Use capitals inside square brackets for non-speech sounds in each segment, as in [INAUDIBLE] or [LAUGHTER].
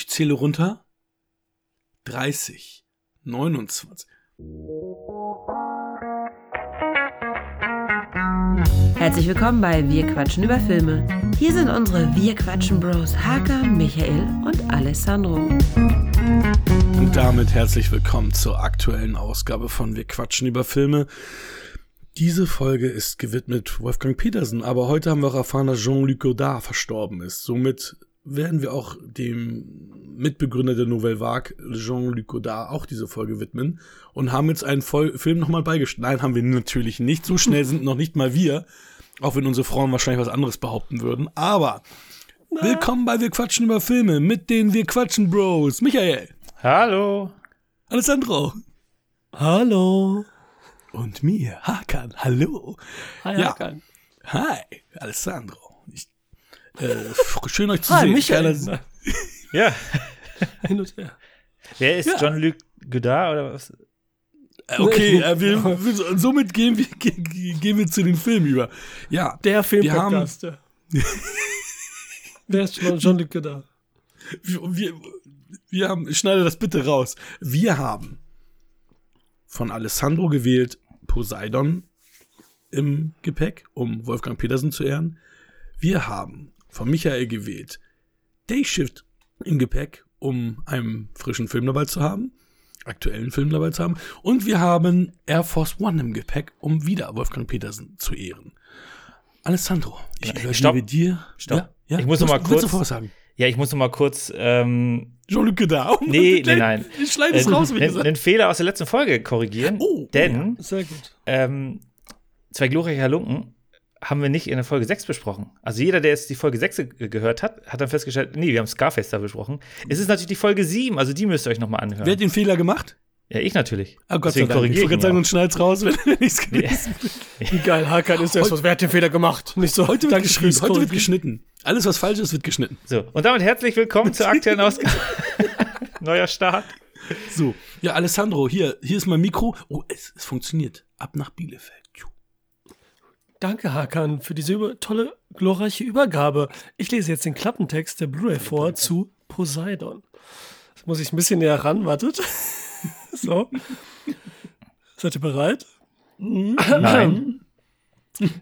Ich zähle runter. 30, 29. Herzlich willkommen bei Wir quatschen über Filme. Hier sind unsere Wir quatschen Bros Hakan, Michael und Alessandro. Und damit herzlich willkommen zur aktuellen Ausgabe von Wir quatschen über Filme. Diese Folge ist gewidmet Wolfgang Petersen, aber heute haben wir auch erfahren, dass Jean-Luc Godard verstorben ist. Somit werden wir auch dem Mitbegründer der Nouvelle Vague, Jean-Luc Godard, auch diese Folge widmen und haben jetzt einen Vol Film nochmal beigestellt. Nein, haben wir natürlich nicht. So schnell sind noch nicht mal wir, auch wenn unsere Frauen wahrscheinlich was anderes behaupten würden. Aber Na. willkommen bei Wir quatschen über Filme mit den Wir quatschen Bros. Michael. Hallo. Alessandro. Hallo. Und mir, Hakan. Hallo. Hi, ja. Hakan. Hi, Alessandro. Äh, schön euch zu Hi, sehen. Michael. [LAUGHS] Ja. Hin und her. Wer ist ja. John-Luc Godard oder was? Äh, okay, äh, wir, wir, somit gehen wir, gehen wir zu den Filmen über. Ja, der Filmpodcast. Ja. Wer ist John-Luc Godard? Wir, wir, wir haben, ich schneide das bitte raus. Wir haben von Alessandro gewählt Poseidon im Gepäck, um Wolfgang Petersen zu ehren. Wir haben von Michael gewählt Dayshift im Gepäck, um einen frischen Film dabei zu haben, aktuellen Film dabei zu haben. Und wir haben Air Force One im Gepäck, um wieder Wolfgang Petersen zu ehren. Alessandro, ich übergebe Stopp. dir. Stopp. Ja? Ja? Ich muss noch mal kurz. Du sagen? Ja, ich muss noch mal kurz. Ähm, Jean-Luc Godard. Nee, nee, [LAUGHS] nein. Ich schneide es äh, raus, wie gesagt. Den Fehler aus der letzten Folge korrigieren. Oh, denn. Ja, sehr gut. Ähm, zwei glorreiche Halunken haben wir nicht in der Folge 6 besprochen. Also jeder, der jetzt die Folge 6 gehört hat, hat dann festgestellt, nee, wir haben Scarface da besprochen. Es ist natürlich die Folge 7, also die müsst ihr euch nochmal anhören. Wer hat den Fehler gemacht? Ja, ich natürlich. Oh Gott Deswegen sei Dank. Ich wollte sagen, und schneid's raus, [LAUGHS] wenn, ich's gelesen Wie geil, Hakan ist das, was, wer hat den Fehler gemacht? Nicht so, heute wird, geschnitten, heute wird geschnitten. Alles, was falsch ist, wird geschnitten. So, und damit herzlich willkommen zur aktuellen [LAUGHS] Ausgabe. [LAUGHS] Neuer Start. So, ja, Alessandro, hier, hier ist mein Mikro. Oh, es, es funktioniert. Ab nach Bielefeld. Danke, Hakan, für diese tolle, glorreiche Übergabe. Ich lese jetzt den Klappentext der Blu-ray vor zu Poseidon. Das muss ich ein bisschen näher ran, wartet. [LAUGHS] so. Seid ihr bereit? Nein. [CLEARS THROAT]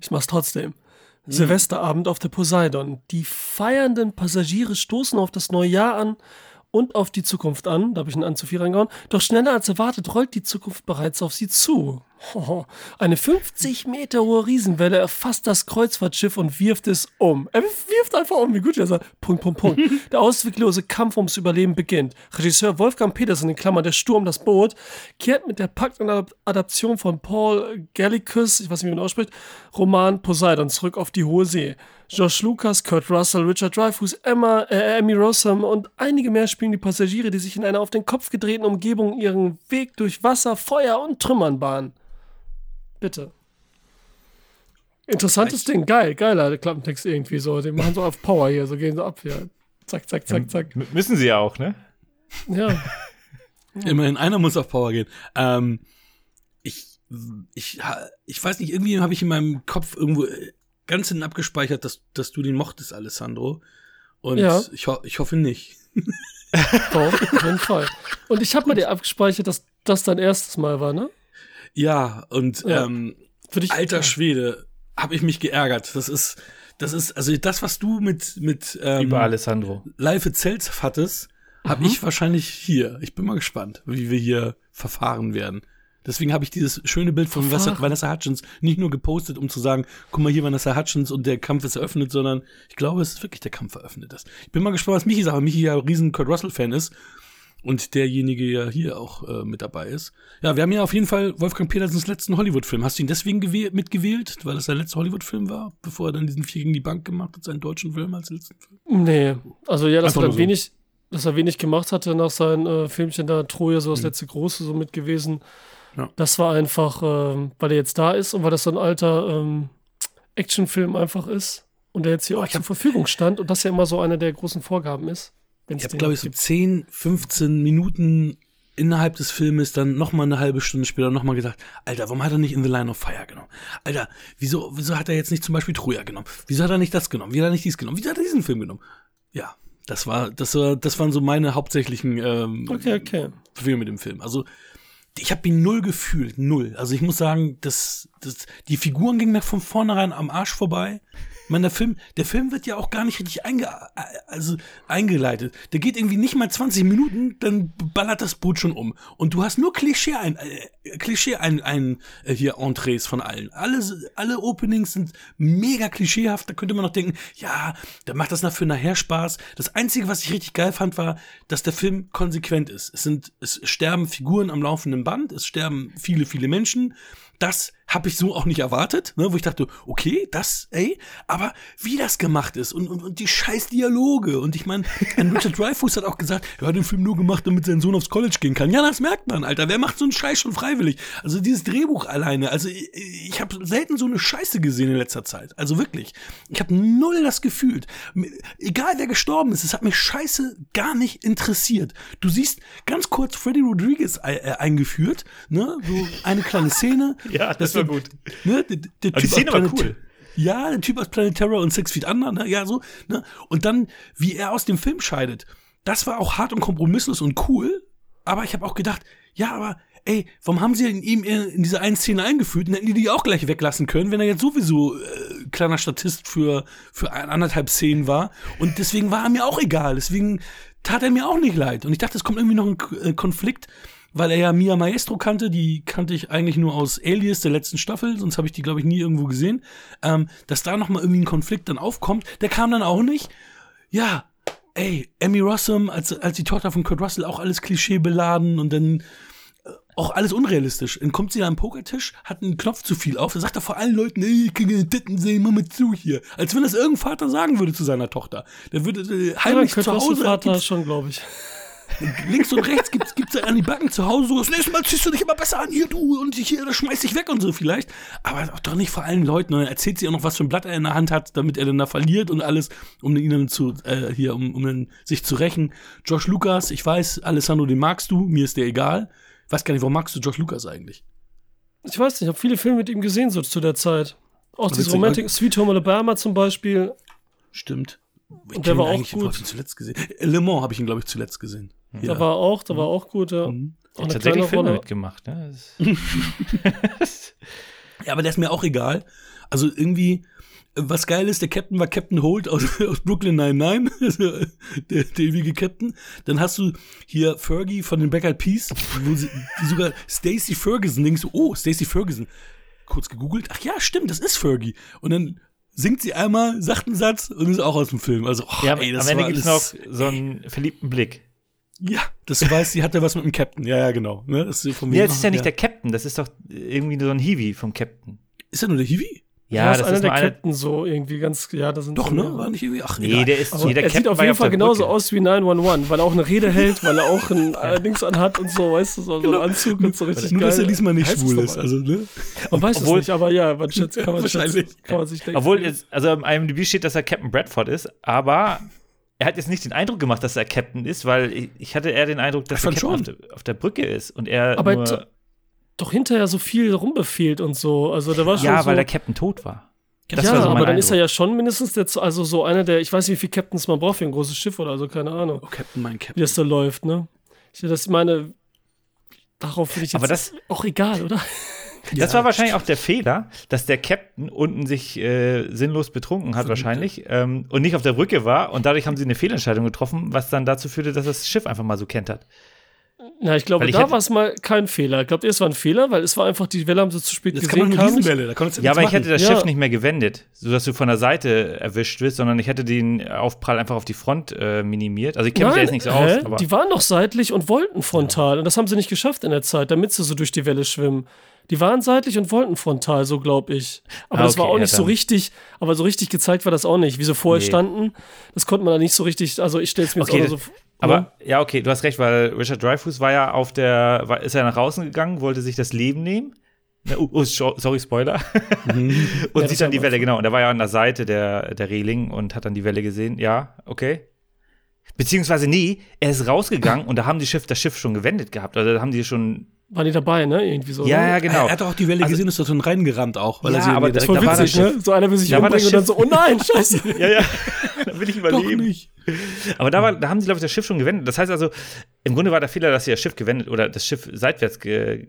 Ich mach's trotzdem. Silvesterabend auf der Poseidon. Die feiernden Passagiere stoßen auf das neue Jahr an und auf die Zukunft an. Da habe ich einen An zu viel reingehauen. Doch schneller als erwartet rollt die Zukunft bereits auf sie zu. [LAUGHS] Eine 50 Meter hohe Riesenwelle erfasst das Kreuzfahrtschiff und wirft es um. Er wirft einfach um, wie gut er sagt. Punkt, Punkt, Punkt. [LAUGHS] Der ausweglose Kampf ums Überleben beginnt. Regisseur Wolfgang Petersen, in Klammern der Sturm, das Boot, kehrt mit der Pakt-Adaption von Paul Gallicus, ich weiß nicht, wie man ausspricht, Roman Poseidon zurück auf die hohe See. Josh Lucas, Kurt Russell, Richard Dreyfuss, Emma, äh, Amy Rossum und einige mehr spielen die Passagiere, die sich in einer auf den Kopf gedrehten Umgebung ihren Weg durch Wasser, Feuer und Trümmern bahnen. Bitte. Interessantes Ding, geil, geiler Klappentext irgendwie so. Den machen so auf Power hier, so gehen so ab hier. Zack, zack, zack, zack. Ja, müssen sie ja auch, ne? Ja. [LAUGHS] Immerhin einer muss auf Power gehen. Ähm, ich, ich, ich weiß nicht, irgendwie habe ich in meinem Kopf irgendwo ganz hinten abgespeichert, dass, dass du den mochtest, Alessandro. Und ja. ich, ho ich hoffe nicht. Doch, auf jeden Fall. Und ich habe mal dir abgespeichert, dass das dein erstes Mal war, ne? Ja, und ja. Ähm, Für dich, alter ja. Schwede, habe ich mich geärgert. Das ist, das ist, also das, was du mit, mit ähm, Über Alessandro. Live Itself hattest, habe mhm. ich wahrscheinlich hier. Ich bin mal gespannt, wie wir hier verfahren werden. Deswegen habe ich dieses schöne Bild von Vanessa, Vanessa Hutchins nicht nur gepostet, um zu sagen, guck mal hier Vanessa Hutchins und der Kampf ist eröffnet, sondern ich glaube, es ist wirklich der Kampf eröffnet ist. Ich bin mal gespannt, was Michi sagt, weil Michi ja ein riesen Kurt Russell-Fan ist und derjenige ja hier auch äh, mit dabei ist. Ja, wir haben ja auf jeden Fall Wolfgang Petersens letzten Hollywood-Film. Hast du ihn deswegen mitgewählt, weil das der letzte Hollywood-Film war, bevor er dann diesen Vier gegen die Bank gemacht hat, seinen deutschen Film als letzten Film? Nee, also ja, das war so. wenig, dass er wenig gemacht hatte nach seinen äh, Filmchen da, Troja, so das mhm. letzte große so mit gewesen. Ja. Das war einfach, äh, weil er jetzt da ist und weil das so ein alter ähm, Actionfilm einfach ist und der jetzt hier oh, auch zur Verfügung stand und das ja immer so eine der großen Vorgaben ist. Ich habe, glaube ich, so 10, 15 Minuten innerhalb des Filmes dann noch mal eine halbe Stunde später noch mal gesagt, Alter, warum hat er nicht In the Line of Fire genommen? Alter, wieso, wieso hat er jetzt nicht zum Beispiel Troja genommen? Wieso hat er nicht das genommen? Wieso hat er nicht dies genommen? Wieso hat er diesen Film genommen? Ja, Das war, das war, das waren so meine hauptsächlichen ähm, Okay, okay. Probleme mit dem Film. Also ich habe ihn null gefühlt, null. Also ich muss sagen, das, das, die Figuren gingen mir von vornherein am Arsch vorbei. Meine, der Film, der Film wird ja auch gar nicht richtig einge, also eingeleitet. Der geht irgendwie nicht mal 20 Minuten, dann ballert das Boot schon um. Und du hast nur Klischee ein, äh, Klischee ein, ein äh, hier Entrees von allen. Alle, alle Openings sind mega klischeehaft. Da könnte man noch denken, ja, der macht das nach für nachher Spaß. Das Einzige, was ich richtig geil fand, war, dass der Film konsequent ist. Es sind, es sterben Figuren am laufenden Band, es sterben viele, viele Menschen. Das habe ich so auch nicht erwartet, ne, wo ich dachte, okay, das, ey, aber wie das gemacht ist und, und, und die scheiß Dialoge und ich meine, Richard [LAUGHS] Dreyfuss hat auch gesagt, er hat den Film nur gemacht, damit sein Sohn aufs College gehen kann. Ja, das merkt man, Alter. Wer macht so einen Scheiß schon freiwillig? Also dieses Drehbuch alleine, also ich, ich habe selten so eine Scheiße gesehen in letzter Zeit. Also wirklich, ich habe null das gefühlt. Egal wer gestorben ist, es hat mich Scheiße gar nicht interessiert. Du siehst ganz kurz Freddy Rodriguez äh, eingeführt, ne, so eine kleine Szene. [LAUGHS] Ja, das war gut. Ne, der, der Aber die Typ Szene war cool. Ja, der Typ aus Planet Terror und Six Feet Under, ne? ja, so, ne? Und dann, wie er aus dem Film scheidet, das war auch hart und kompromisslos und cool, aber ich habe auch gedacht, ja, aber ey, warum haben sie ihn ihm in diese eine Szene eingeführt? Dann hätten die die auch gleich weglassen können, wenn er jetzt sowieso äh, kleiner Statist für, für ein, anderthalb Szenen war. Und deswegen war er mir auch egal. Deswegen tat er mir auch nicht leid. Und ich dachte, es kommt irgendwie noch ein äh, Konflikt, weil er ja Mia Maestro kannte. Die kannte ich eigentlich nur aus Alias der letzten Staffel, sonst habe ich die, glaube ich, nie irgendwo gesehen. Ähm, dass da noch mal irgendwie ein Konflikt dann aufkommt, der kam dann auch nicht. Ja, ey, Emmy Rossum als, als die Tochter von Kurt Russell auch alles klischeebeladen und dann äh, auch alles unrealistisch. Dann kommt sie da am Pokertisch, hat einen Knopf zu viel auf, dann sagt er vor allen Leuten, ey, ich kann keine Titten sehen, mach mal zu hier. Als wenn das irgendein Vater sagen würde zu seiner Tochter. Der würde äh, Ja, heimlich Kurt zu Hause, Vater schon, glaube ich. Links und rechts gibt's, gibt's an die Backen zu Hause so, das nächste Mal ziehst du dich immer besser an, hier du, und hier, das schmeiß dich weg und so vielleicht. Aber doch nicht vor allen Leuten. Und dann erzählt sie auch noch, was für ein Blatt er in der Hand hat, damit er dann da verliert und alles, um ihn dann zu, äh, hier, um, um dann sich zu rächen. Josh Lucas, ich weiß, Alessandro, den magst du, mir ist der egal. Ich weiß gar nicht, warum magst du Josh Lucas eigentlich? Ich weiß nicht, ich habe viele Filme mit ihm gesehen so zu der Zeit. Auch diese Witzig, Romantic, Sweet Home Alabama zum Beispiel. Stimmt. Ich der war ihn auch eigentlich, wo gut. hab ich ihn zuletzt gesehen. Äh, Le Mans habe ich ihn, glaube ich, zuletzt gesehen. Da war auch, da war auch gut, ja. Mhm. Auch eine Tatsächlich kleine Filme Rolle. mitgemacht. Ne? Das- [LAUGHS] Ja, aber der ist mir auch egal. Also irgendwie, was geil ist, der Captain war Captain Holt aus, [LAUGHS] aus Brooklyn 99, [LAUGHS] also, der, der ewige Captain. Dann hast du hier Fergie von den Black Eyed Peas, wo sie, die sogar Stacey Ferguson, denkst du, oh, Stacey Ferguson. Kurz gegoogelt, ach ja, stimmt, das ist Fergie. Und dann singt sie einmal, sagt einen Satz und ist auch aus dem Film. Also, oh, ja, ey, das am Ende gibt es noch so einen verliebten Blick. Ja, das weiß, sie hatte was mit dem Captain. Ja, ja, genau. Ne, das ist, von Ja, das ist ja nicht der Captain, das ist doch irgendwie so ein Hiwi vom Captain. Ist er nur der Hiwi? Ja, ist das einer ist der nur eine. Captain so irgendwie ganz, ja, das sind Doch, so ne? War nicht irgendwie? Ach, Nee, egal. der ist nee, der er sieht auf ja jeden Fall der genauso Brücke. aus wie 911, weil er auch eine Rede hält, weil er auch ein [LAUGHS] äh, Dings anhat und so, weißt du, so, so einen Anzug und so richtig Nur, geil. dass er diesmal nicht Heißt es schwul ist. Also, ne? Man weiß es Obwohl- nicht, aber ja, man schätzt, kann, man Wahrscheinlich. schätzen, kann man sich denken. Obwohl, jetzt, also im IMDb steht, dass er Captain Bradford ist, aber er hat jetzt nicht den Eindruck gemacht, dass er Captain ist, weil ich, ich hatte eher den Eindruck, dass er Captain auf der, auf der Brücke ist und er Aber nur, doch hinterher so viel rumbefehlt und so. Also der war schon ja, so, weil der Captain tot war. Das ja, war so aber dann ist er ja schon mindestens der, also so einer der, ich weiß nicht, wie viele Captains man braucht für ein großes Schiff oder so, keine Ahnung, Oh, Captain, mein wie Captain. das da läuft, ne? Ich das meine, darauf will ich jetzt Aber das- auch egal, oder? [LAUGHS] Das war wahrscheinlich auch der Fehler, dass der Captain unten sich äh, sinnlos betrunken hat wahrscheinlich ähm, und nicht auf der Brücke war und dadurch haben sie eine Fehlentscheidung getroffen, was dann dazu führte, dass das Schiff einfach mal so kentert. Na, ich glaube, ich da war es mal kein Fehler. Ich glaube, es war ein Fehler, weil es war einfach, die Welle haben sie zu spät Das kann gesehen. man eine kam nicht. Riesenwelle, da konntest du Ja, aber ich hätte das Ja. Schiff nicht mehr gewendet, sodass du von der Seite erwischt wirst, sondern ich hätte den Aufprall einfach auf die Front äh, minimiert. Also ich kenne mich da jetzt nicht so hä? aus, aber die waren doch seitlich und wollten frontal. Und das haben sie nicht geschafft in der Zeit, damit sie so durch die Welle schwimmen. Die waren seitlich und wollten frontal, so glaube ich. Aber Ah, das war okay, auch ja, nicht so richtig, aber so richtig gezeigt war das auch nicht. Wie sie vorher Nee. standen, das konnte man da nicht so richtig, also ich stelle es mir Okay, jetzt auch so Aber ja, okay, du hast recht, weil Richard Dreyfuss war ja auf der, war, ist ja nach draußen gegangen, wollte sich das Leben nehmen. Ne, oh, oh, sorry, Spoiler. [LAUGHS] und Ja, sieht dann die Welle, genau. Und er war ja an der Seite der, der Reling und hat dann die Welle gesehen. Ja, okay. Beziehungsweise, nee, er ist rausgegangen und da haben die Schiff, das Schiff schon gewendet gehabt. Also da haben die schon. Waren die dabei, ne? Irgendwie so. Ja, ne? ja, genau. Er hat doch auch die Welle Also- gesehen, ist doch schon reingerannt auch. Weil Ja, er sie aber das Voll Da war witzig, ne? So einer will sich da war umbringen und dann so, oh nein, scheiße. [LAUGHS] Ja, ja. [LAUGHS] will ich Doch überleben. nicht. Aber da, war, da haben sie, glaube ich, das Schiff schon gewendet. Das heißt also, im Grunde war der Fehler, dass sie das Schiff gewendet oder das Schiff seitwärts ge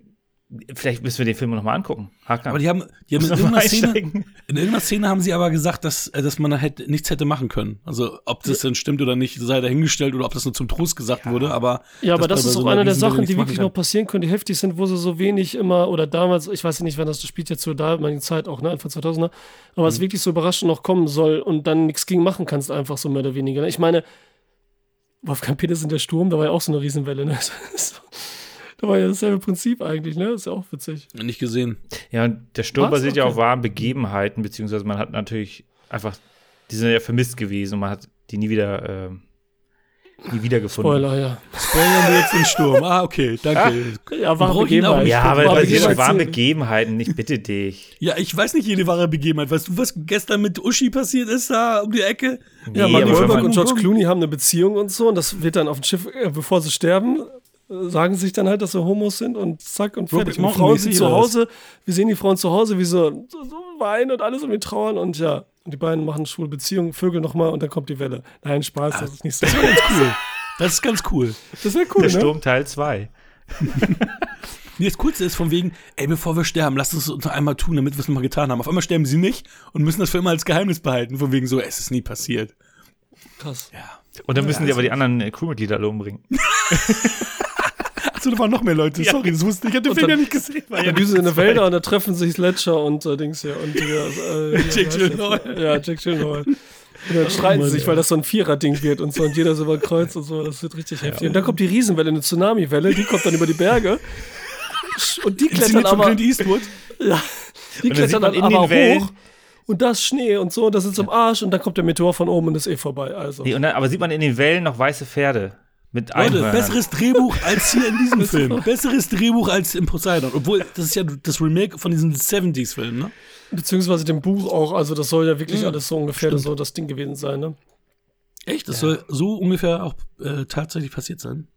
Vielleicht müssen wir den Film noch mal angucken. Hakan. Aber die haben, die haben in, irgendeiner Szene, in irgendeiner Szene haben sie aber gesagt, dass, äh, dass man da hätte, nichts hätte machen können. Also, ob das denn stimmt oder nicht, sei dahingestellt oder ob das nur zum Trost gesagt wurde, aber. Ja, aber das ist auch so eine der Sachen, die wirklich noch passieren können, die heftig sind, wo sie so wenig immer, oder damals, ich weiß nicht, wann das, das spielt jetzt so da, meine Zeit auch, ne, Anfang 2000er, aber Mhm. es wirklich so überraschend noch kommen soll und dann nichts gegen machen kannst, einfach so mehr oder weniger. ne? Ich meine, Wolfgang Petersen, der Sturm, da war ja auch so eine Riesenwelle, ne? [LAUGHS] da war ja dasselbe Prinzip eigentlich, ne? ist ja auch witzig. Nicht gesehen. Ja, und der Sturm Was? basiert ja auf wahren Begebenheiten, beziehungsweise man hat natürlich einfach, die sind ja vermisst gewesen und man hat die nie wieder, ähm, nie wieder gefunden. Spoiler, ja. Spoilern wir jetzt den Sturm. Ah, okay, danke. [LAUGHS] Ja, war Brauch ich ihn auch Begebenheit. nicht Ja, aber das auf wahren Begebenheitsserie. Begebenheiten, ich bitte dich. Ja, ich weiß nicht jede wahre Begebenheit. Weißt du, was gestern mit Uschi passiert ist da um die Ecke? Ja, Nee, Mark aber wenn Wahlberg und George Clooney haben eine Beziehung und so und das wird dann auf dem Schiff, äh, bevor sie sterben, äh, sagen sich dann halt, dass sie Homos sind und zack und Robert fertig. Und Frauen sind zu? Hause, wir sehen die Frauen zu Hause, wie sie so, so weinen und alles um die trauern und ja, und die beiden machen schwule Beziehungen, Vögel nochmal und dann kommt die Welle. Nein, Spaß, das ist nicht so. Das wäre ganz cool. Das ist ganz cool. Das wäre cool, Der ne? Sturm Teil 2. [LAUGHS] Nee, das Coolste ist von wegen, ey, bevor wir sterben, lasst uns uns noch einmal tun, damit wir es mal getan haben. Auf einmal sterben sie nicht und müssen das für immer als Geheimnis behalten. Von wegen so, es ist nie passiert. Krass. Ja. Und dann müssen die aber die anderen äh, Crewmitglieder alle umbringen. [LAUGHS] Achso, da waren noch mehr Leute. Sorry, das wusste ich. Ich hatte den Film ja dann- nicht gesehen. Ja Ja, düsen in der Wälder und da treffen sich Ledger und äh, Dings hier und die, äh, [LAUGHS] ja, der? Gyllenhaal. Ja, Jack Gyllenhaal. Und dann streiten Mann, sie sich, weil das so ein Vierer-Ding wird und so und jeder so über Kreuz und so. Das wird richtig heftig. Und dann kommt die Riesenwelle, eine Tsunami-Welle, die kommt dann über die Berge. [LAUGHS] Und die klettern aber, Clint Eastwood. ja, die dann klettern dann in aber den Wellen- hoch. Und das Schnee und so, und das ist zum Arsch und dann kommt der Meteor von oben und ist eh vorbei. Also. Nee, und dann, aber sieht man in den Wellen noch weiße Pferde. Mit Leute, besseres Drehbuch als hier in diesem [LAUGHS] Film. Besseres Drehbuch als im Poseidon. Obwohl, das ist ja das Remake von diesen 70s-Filmen, ne? Beziehungsweise dem Buch auch, also das soll ja wirklich alles so ungefähr so das Ding gewesen sein, ne? Echt? Das soll so ungefähr auch äh, tatsächlich passiert sein.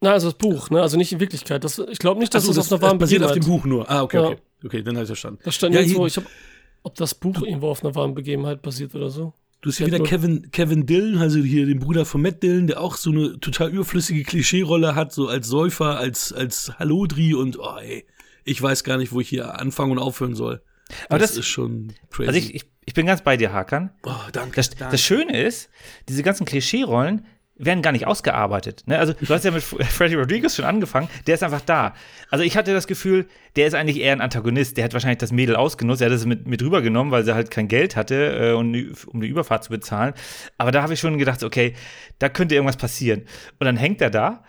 Na, also das Buch, ne? Also nicht in Wirklichkeit. Das, ich glaube nicht, dass Achso, das, das, auf einer das wahren basiert auf Begebenheit dem Buch nur. Ah, okay, Ja. okay. Okay, dann habe ich verstanden. Da stand Ja, irgendwo, hier- ich hab, ob das Buch irgendwo auf einer wahren Begebenheit basiert oder so. Du hast hier Ja, wieder Kevin, Kevin Dillon, also hier den Bruder von Matt Dillon, der auch so eine total überflüssige Klischeerolle hat, so als Säufer, als, als Hallodri und oh ey, ich weiß gar nicht, wo ich hier anfangen und aufhören soll. Aber das, das- ist schon crazy. Also ich, ich, ich bin ganz bei dir, Hakan. oh, danke. Das, danke. das Schöne ist, diese ganzen Klischee-Rollen werden gar nicht ausgearbeitet. Ne? Also du hast ja mit [LAUGHS] Freddy Rodriguez schon angefangen, der ist einfach da. Also ich hatte das Gefühl, der ist eigentlich eher ein Antagonist. Der hat wahrscheinlich das Mädel ausgenutzt, er hat es mit, mit rübergenommen, weil sie halt kein Geld hatte, äh, um, die- um die Überfahrt zu bezahlen. Aber da habe ich schon gedacht, okay, da könnte irgendwas passieren. Und dann hängt er da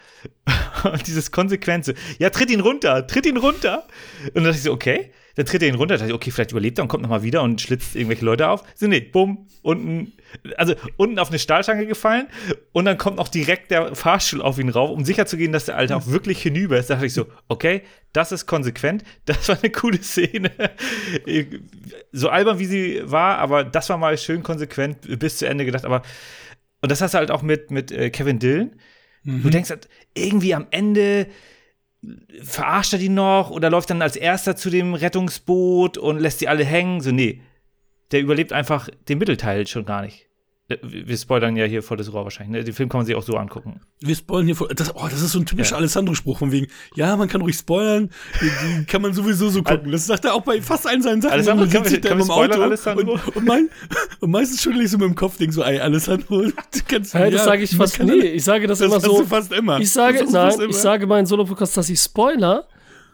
[LAUGHS] und dieses Konsequenze, ja, tritt ihn runter, tritt ihn runter. Und dann dachte ich so, okay, dann tritt er ihn runter, dachte ich, okay, vielleicht überlebt er und kommt nochmal wieder und schlitzt irgendwelche Leute auf. So, nee, bumm, unten, also unten auf eine Stahlstange gefallen und dann kommt noch direkt der Fahrstuhl auf ihn rauf, um sicherzugehen, dass der Alte auch wirklich hinüber ist. Da dachte ich so, okay, das ist konsequent, das war eine coole Szene. So albern wie sie war, aber das war mal schön konsequent bis zu Ende gedacht. Aber, und das hast du halt auch mit, mit äh, Kevin Dillon. Du denkst halt, irgendwie am Ende verarscht er die noch oder läuft dann als erster zu dem Rettungsboot und lässt die alle hängen. So, nee. Der überlebt einfach den Mittelteil schon gar nicht. Äh, Wir spoilern ja hier voll das Rohr wahrscheinlich. Ne? Den Film kann man sich auch so angucken. Wir spoilern hier voll. Das, oh, das ist so ein typischer Ja. Alessandro-Spruch von wegen, ja, man kann ruhig spoilern, die, die [LAUGHS] kann man sowieso so gucken. Das sagt er auch bei fast allen seinen Sachen. Alessandro, Man können sitzt können wir im spoilern, Auto Alessandro? Und, und, mein, und meistens schüttel ich so mit dem Kopf, denk so, ey, Alessandro, [LAUGHS] du kannst Hey, das ja, sage ich fast kann- nie. Ich sage das, Das immer so. du fast immer. Ich sage, Das nein, ich immer. sage meinen Solo-Podcast, dass ich Spoiler,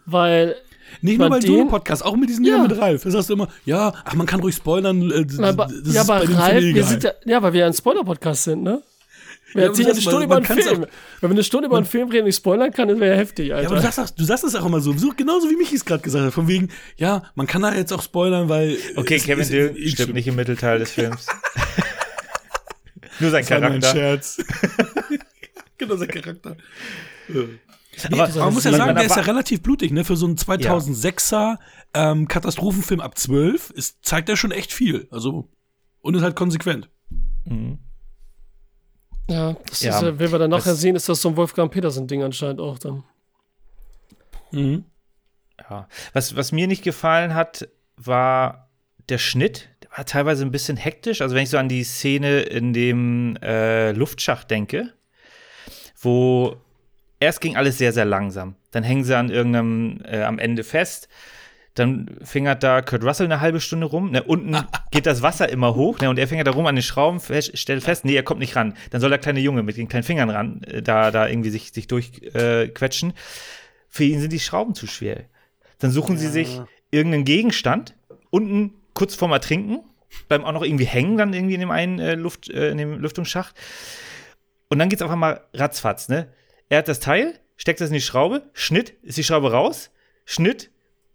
weil Nicht nur bei den- Solo-Podcast, auch mit diesen Ja. ja. mit Ralf. Das sagst du immer, ja, ach, man kann ruhig spoilern. Äh, Na, aber, ja, aber Ralf, Filmen wir sind ja, ja, weil wir ja ein Spoiler-Podcast sind, ne? Wir Ja, erzählen eine Stunde man- über einen Film. Wenn wir eine Stunde über einen Film reden und ich spoilern kann, das wäre ja heftig, Ja, Alter. aber du sagst, das- du sagst das auch immer so, so genauso wie Michi es gerade gesagt hat, von wegen, ja, man kann da jetzt auch spoilern, weil Okay, es- Kevin Dillon es- stimmt nicht im Mittelteil des Films. [LAUGHS] Nur sein Das war nur ein Charakter. Scherz. [LAUGHS] genau, sein Charakter. Aber Aber man muss ja sagen, der ist ja relativ blutig, ne? Für so einen 2006er ähm, Katastrophenfilm ab 12 ist, zeigt er schon echt viel. Also, und ist halt konsequent. ja, das Ja, ist ja, wenn wir dann nachher das- sehen, ist das so ein Wolfgang Petersen-Ding anscheinend auch dann. Mhm. Ja. Was, was mir nicht gefallen hat, war der Schnitt. war teilweise ein bisschen hektisch. Also wenn ich so an die Szene in dem äh, Luftschacht denke, wo erst ging alles sehr, sehr langsam. Dann hängen sie an irgendeinem äh, am Ende fest. Dann fingert da Kurt Russell eine halbe Stunde rum. Ne, unten [LAUGHS] geht das Wasser immer hoch ne, und er fingert da rum an den Schrauben, fest, stellt fest, nee, er kommt nicht ran. Dann soll der kleine Junge mit den kleinen Fingern ran, äh, da, da irgendwie sich, sich durchquetschen. Äh, Für ihn sind die Schrauben zu schwer. Dann suchen ja. sie sich irgendeinen Gegenstand, unten kurz vorm Ertrinken, bleiben auch noch irgendwie hängen dann irgendwie in dem einen äh, Luft, äh, in dem Lüftungsschacht. Und dann geht's auf einmal ratzfatz, ne? Er hat das Teil, steckt das in die Schraube, Schnitt, ist die Schraube raus, Schnitt,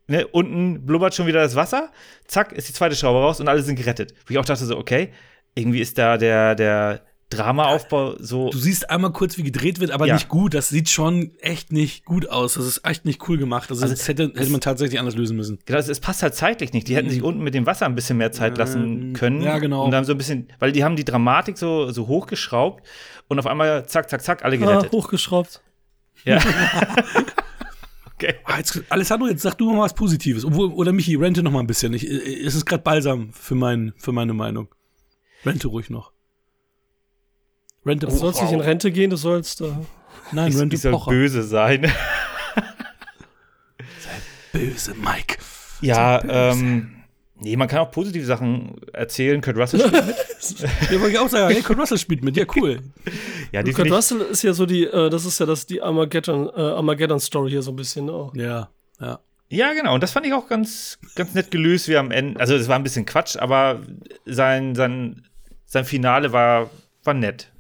ne, unten blubbert schon wieder das Wasser, zack, ist die zweite Schraube raus und alle sind gerettet. Wo ich auch dachte so, okay, irgendwie ist da der, der Dramaaufbau so. Du siehst einmal kurz, wie gedreht wird, aber ja. nicht gut. Das sieht schon echt nicht gut aus. Das ist echt nicht cool gemacht. Also, also das hätte, hätte man tatsächlich anders lösen müssen. Genau, es passt halt zeitlich nicht. Die hätten sich mhm. unten mit dem Wasser ein bisschen mehr Zeit lassen können. Ja, genau. Und dann so ein bisschen, weil die haben die Dramatik so, so hochgeschraubt und auf einmal zack, zack, zack, alle gerettet. Ah, hochgeschraubt. Ja. [LAUGHS] okay. Ah, jetzt, Alessandro, jetzt sag du mal was Positives. Obwohl, oder Michi, rente noch mal ein bisschen. Ich, es ist gerade balsam für, mein, für meine Meinung. Rente ruhig noch. Rente Du sollst nicht in Rente gehen, du sollst. Äh Nein, ich, Rente ich soll böse sein. [LAUGHS] Sei böse, Mike. Ja, böse. ähm. Nee, man kann auch positive Sachen erzählen. Kurt Russell spielt mit. [LAUGHS] ja, wollte ich auch sagen. Hey, Kurt Russell spielt mit. Ja, cool. ja, die Kurt Russell ist ja so die, äh, das ist ja das, die Armageddon, äh, Armageddon-Story hier so ein bisschen auch. Ja, ja. Ja, genau. Und das fand ich auch ganz, ganz nett gelöst, wie am Ende. Also, es war ein bisschen Quatsch, aber sein, sein, sein Finale war, war nett.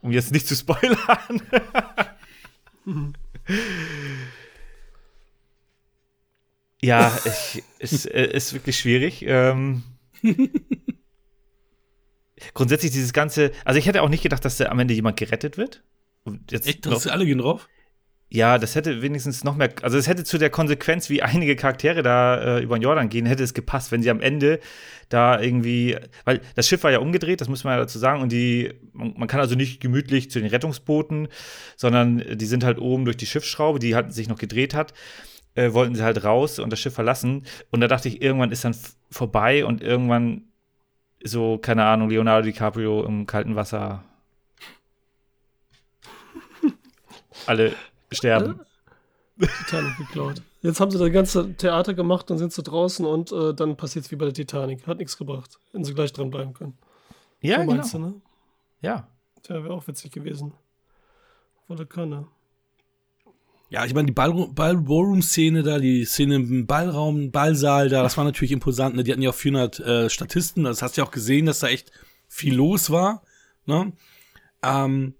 Um jetzt nicht zu spoilern. ja, ich, es äh, ist wirklich schwierig. Ähm, grundsätzlich dieses ganze, also ich hätte auch nicht gedacht, dass da am Ende jemand gerettet wird. Jetzt Echt? Noch, alle gehen drauf? Ja, das hätte wenigstens noch mehr, also es hätte zu der Konsequenz, wie einige Charaktere da äh, über den Jordan gehen, hätte es gepasst, wenn sie am Ende da irgendwie, weil das Schiff war ja umgedreht, das muss man ja dazu sagen, und die, man, kann also nicht gemütlich zu den Rettungsbooten, sondern die sind halt oben durch die Schiffsschraube, die halt sich noch gedreht hat, äh, wollten sie halt raus und das Schiff verlassen. Und da dachte ich, irgendwann ist dann vorbei und irgendwann so, keine Ahnung, Leonardo DiCaprio im kalten Wasser. [LAUGHS] Alle sterben. Titanic geklaut. Jetzt haben sie das ganze Theater gemacht, dann sind sie draußen und äh, dann passiert es wie bei der Titanic. Hat nichts gebracht. Hätten sie gleich dran bleiben können. Ja, so genau. Du, ne? Ja. Tja, wäre auch witzig gewesen. Volle Kanne. Ja, ich meine, die Ball-Ballroom-Szene da, die Szene im Ballraum, Ballsaal da, das war natürlich imposant. Ne? Die hatten ja auch 400 äh, Statisten. Das hast du ja auch gesehen, dass da echt viel los war. Ne? Ähm,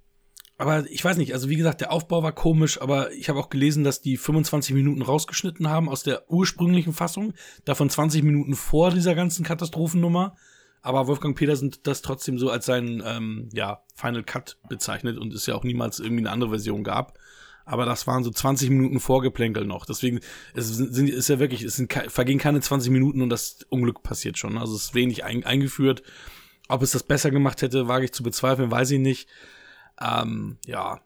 aber ich weiß nicht, also wie gesagt, der Aufbau war komisch, aber ich habe auch gelesen, dass die 25 Minuten rausgeschnitten haben aus der ursprünglichen Fassung, davon 20 Minuten vor dieser ganzen Katastrophennummer. Aber Wolfgang Petersen das trotzdem so als seinen ähm, ja, Final Cut bezeichnet und es ja auch niemals irgendwie eine andere Version gab. Aber das waren so 20 Minuten Vorgeplänkel noch. Deswegen es sind, ist ja wirklich, es sind, vergehen keine 20 Minuten und das Unglück passiert schon. Also es ist wenig ein, eingeführt. Ob es das besser gemacht hätte, wage ich zu bezweifeln, weiß ich nicht. Ähm, ja,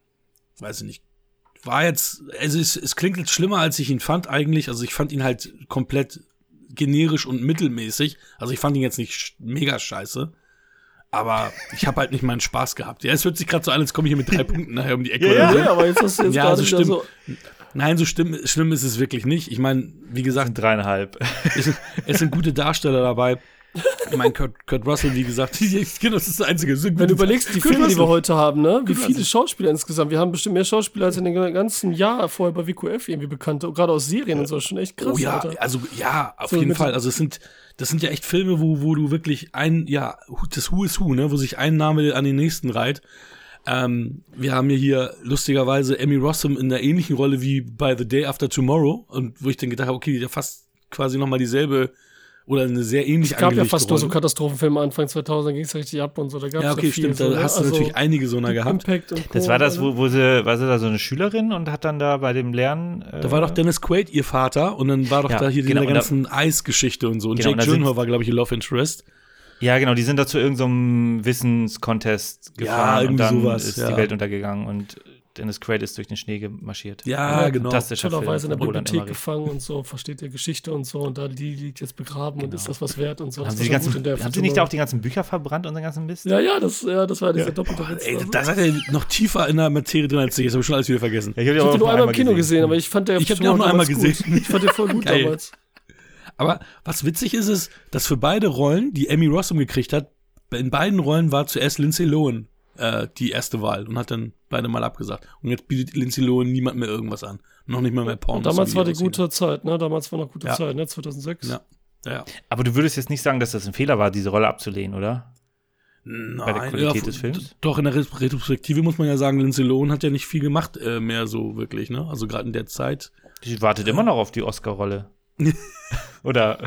weiß ich nicht. War jetzt, also es, es klingt jetzt schlimmer, als ich ihn fand eigentlich. Also ich fand ihn halt komplett generisch und mittelmäßig. Also ich fand ihn jetzt nicht mega scheiße. Aber ich habe halt nicht meinen Spaß gehabt. Ja, es hört sich gerade so an, als komme ich hier mit drei Punkten nachher um die Ecke. [LAUGHS] ja, ja, aber jetzt hast du jetzt ja, also stimmt. So Nein, so schlimm, schlimm ist es wirklich nicht. Ich meine, wie gesagt. Dreieinhalb. Es, es sind gute Darsteller dabei. Ich meine, Kurt, Kurt, Russell, wie gesagt, [LAUGHS] [LAUGHS] genau, das ist das Einzige. Das Wenn du überlegst, die Kurt Filme, Russell. die wir heute haben, ne? Wie viele Schauspieler insgesamt? Wir haben bestimmt mehr Schauspieler als in dem ganzen Jahr vorher bei WQF irgendwie bekannt. Gerade aus Serien und so. Schon echt krass. Oh ja, Alter. also ja, auf so jeden Fall. Also es sind, das sind ja echt Filme, wo, wo du wirklich ein, ja, das Who is Who, ne? Wo sich ein Name an den nächsten reiht. Ähm, wir haben ja hier lustigerweise Emmy Rossum in einer ähnlichen Rolle wie bei The Day After Tomorrow. Und wo ich dann gedacht habe, okay, die hat fast quasi nochmal dieselbe oder eine sehr ähnliche Es gab ja fast nur so Katastrophenfilme Anfang 2000, ging es richtig ab und so. Da gab's ja, okay, stimmt. So, da ne? hast du also natürlich einige so einer gehabt. Impact und das war das, wo, wo sie, war sie da so eine Schülerin und hat dann da bei dem Lernen. Äh da war doch Dennis Quaid ihr Vater und dann war doch ja, da hier genau, diese ganzen Eisgeschichte und so. Und genau, Jake Gyllenhaal war, glaube ich, ihr Love Interest. Ja, genau, die sind da zu irgendeinem so Wissenscontest gefahren ja, und dann sowas, ist ja. die Welt untergegangen und Dennis Quaid ist durch den Schnee gemarschiert. Ja, genau. Schönerweise in der Bibliothek gefangen und so, versteht ihr Geschichte und so und da die liegt jetzt begraben und ist das was wert und so. Haben Das Sie, die ganzen, gut in der haben Sie nicht auch die ganzen Bücher verbrannt und den ganzen Mist? Ja, ja, das, ja, das war dieser doppelte Witz. Ey, da seid ihr noch tiefer in der Materie drin als ich. Jetzt habe ich schon alles wieder vergessen. Ja, ich habe habe den nur einmal im Kino gesehen, aber ich fand der Ich hab den auch nur einmal damals gut. gesehen. [LAUGHS] Ich fand den voll gut Geil. damals. Aber was witzig ist, ist, dass für beide Rollen, die Emmy Rossum gekriegt hat, in beiden Rollen war zuerst Lindsay Lohan äh, die erste Wahl und hat dann beide mal abgesagt. Und jetzt bietet Lindsay Lohan niemand mehr irgendwas an. Noch nicht mal mehr Pornos. Und damals war die gute Zeit, ne? Damals war noch gute Ja. Zeit, ne? 2006. Ja. Ja. Aber du würdest jetzt nicht sagen, dass das ein Fehler war, diese Rolle abzulehnen, oder? Nein, Bei der Qualität ja, des Films? Doch, in der Ret- Retrospektive muss man ja sagen, Lindsay Lohan hat ja nicht viel gemacht äh, mehr so wirklich, ne? Also gerade in der Zeit. Die wartet immer noch auf die Oscar-Rolle. [LAUGHS] oder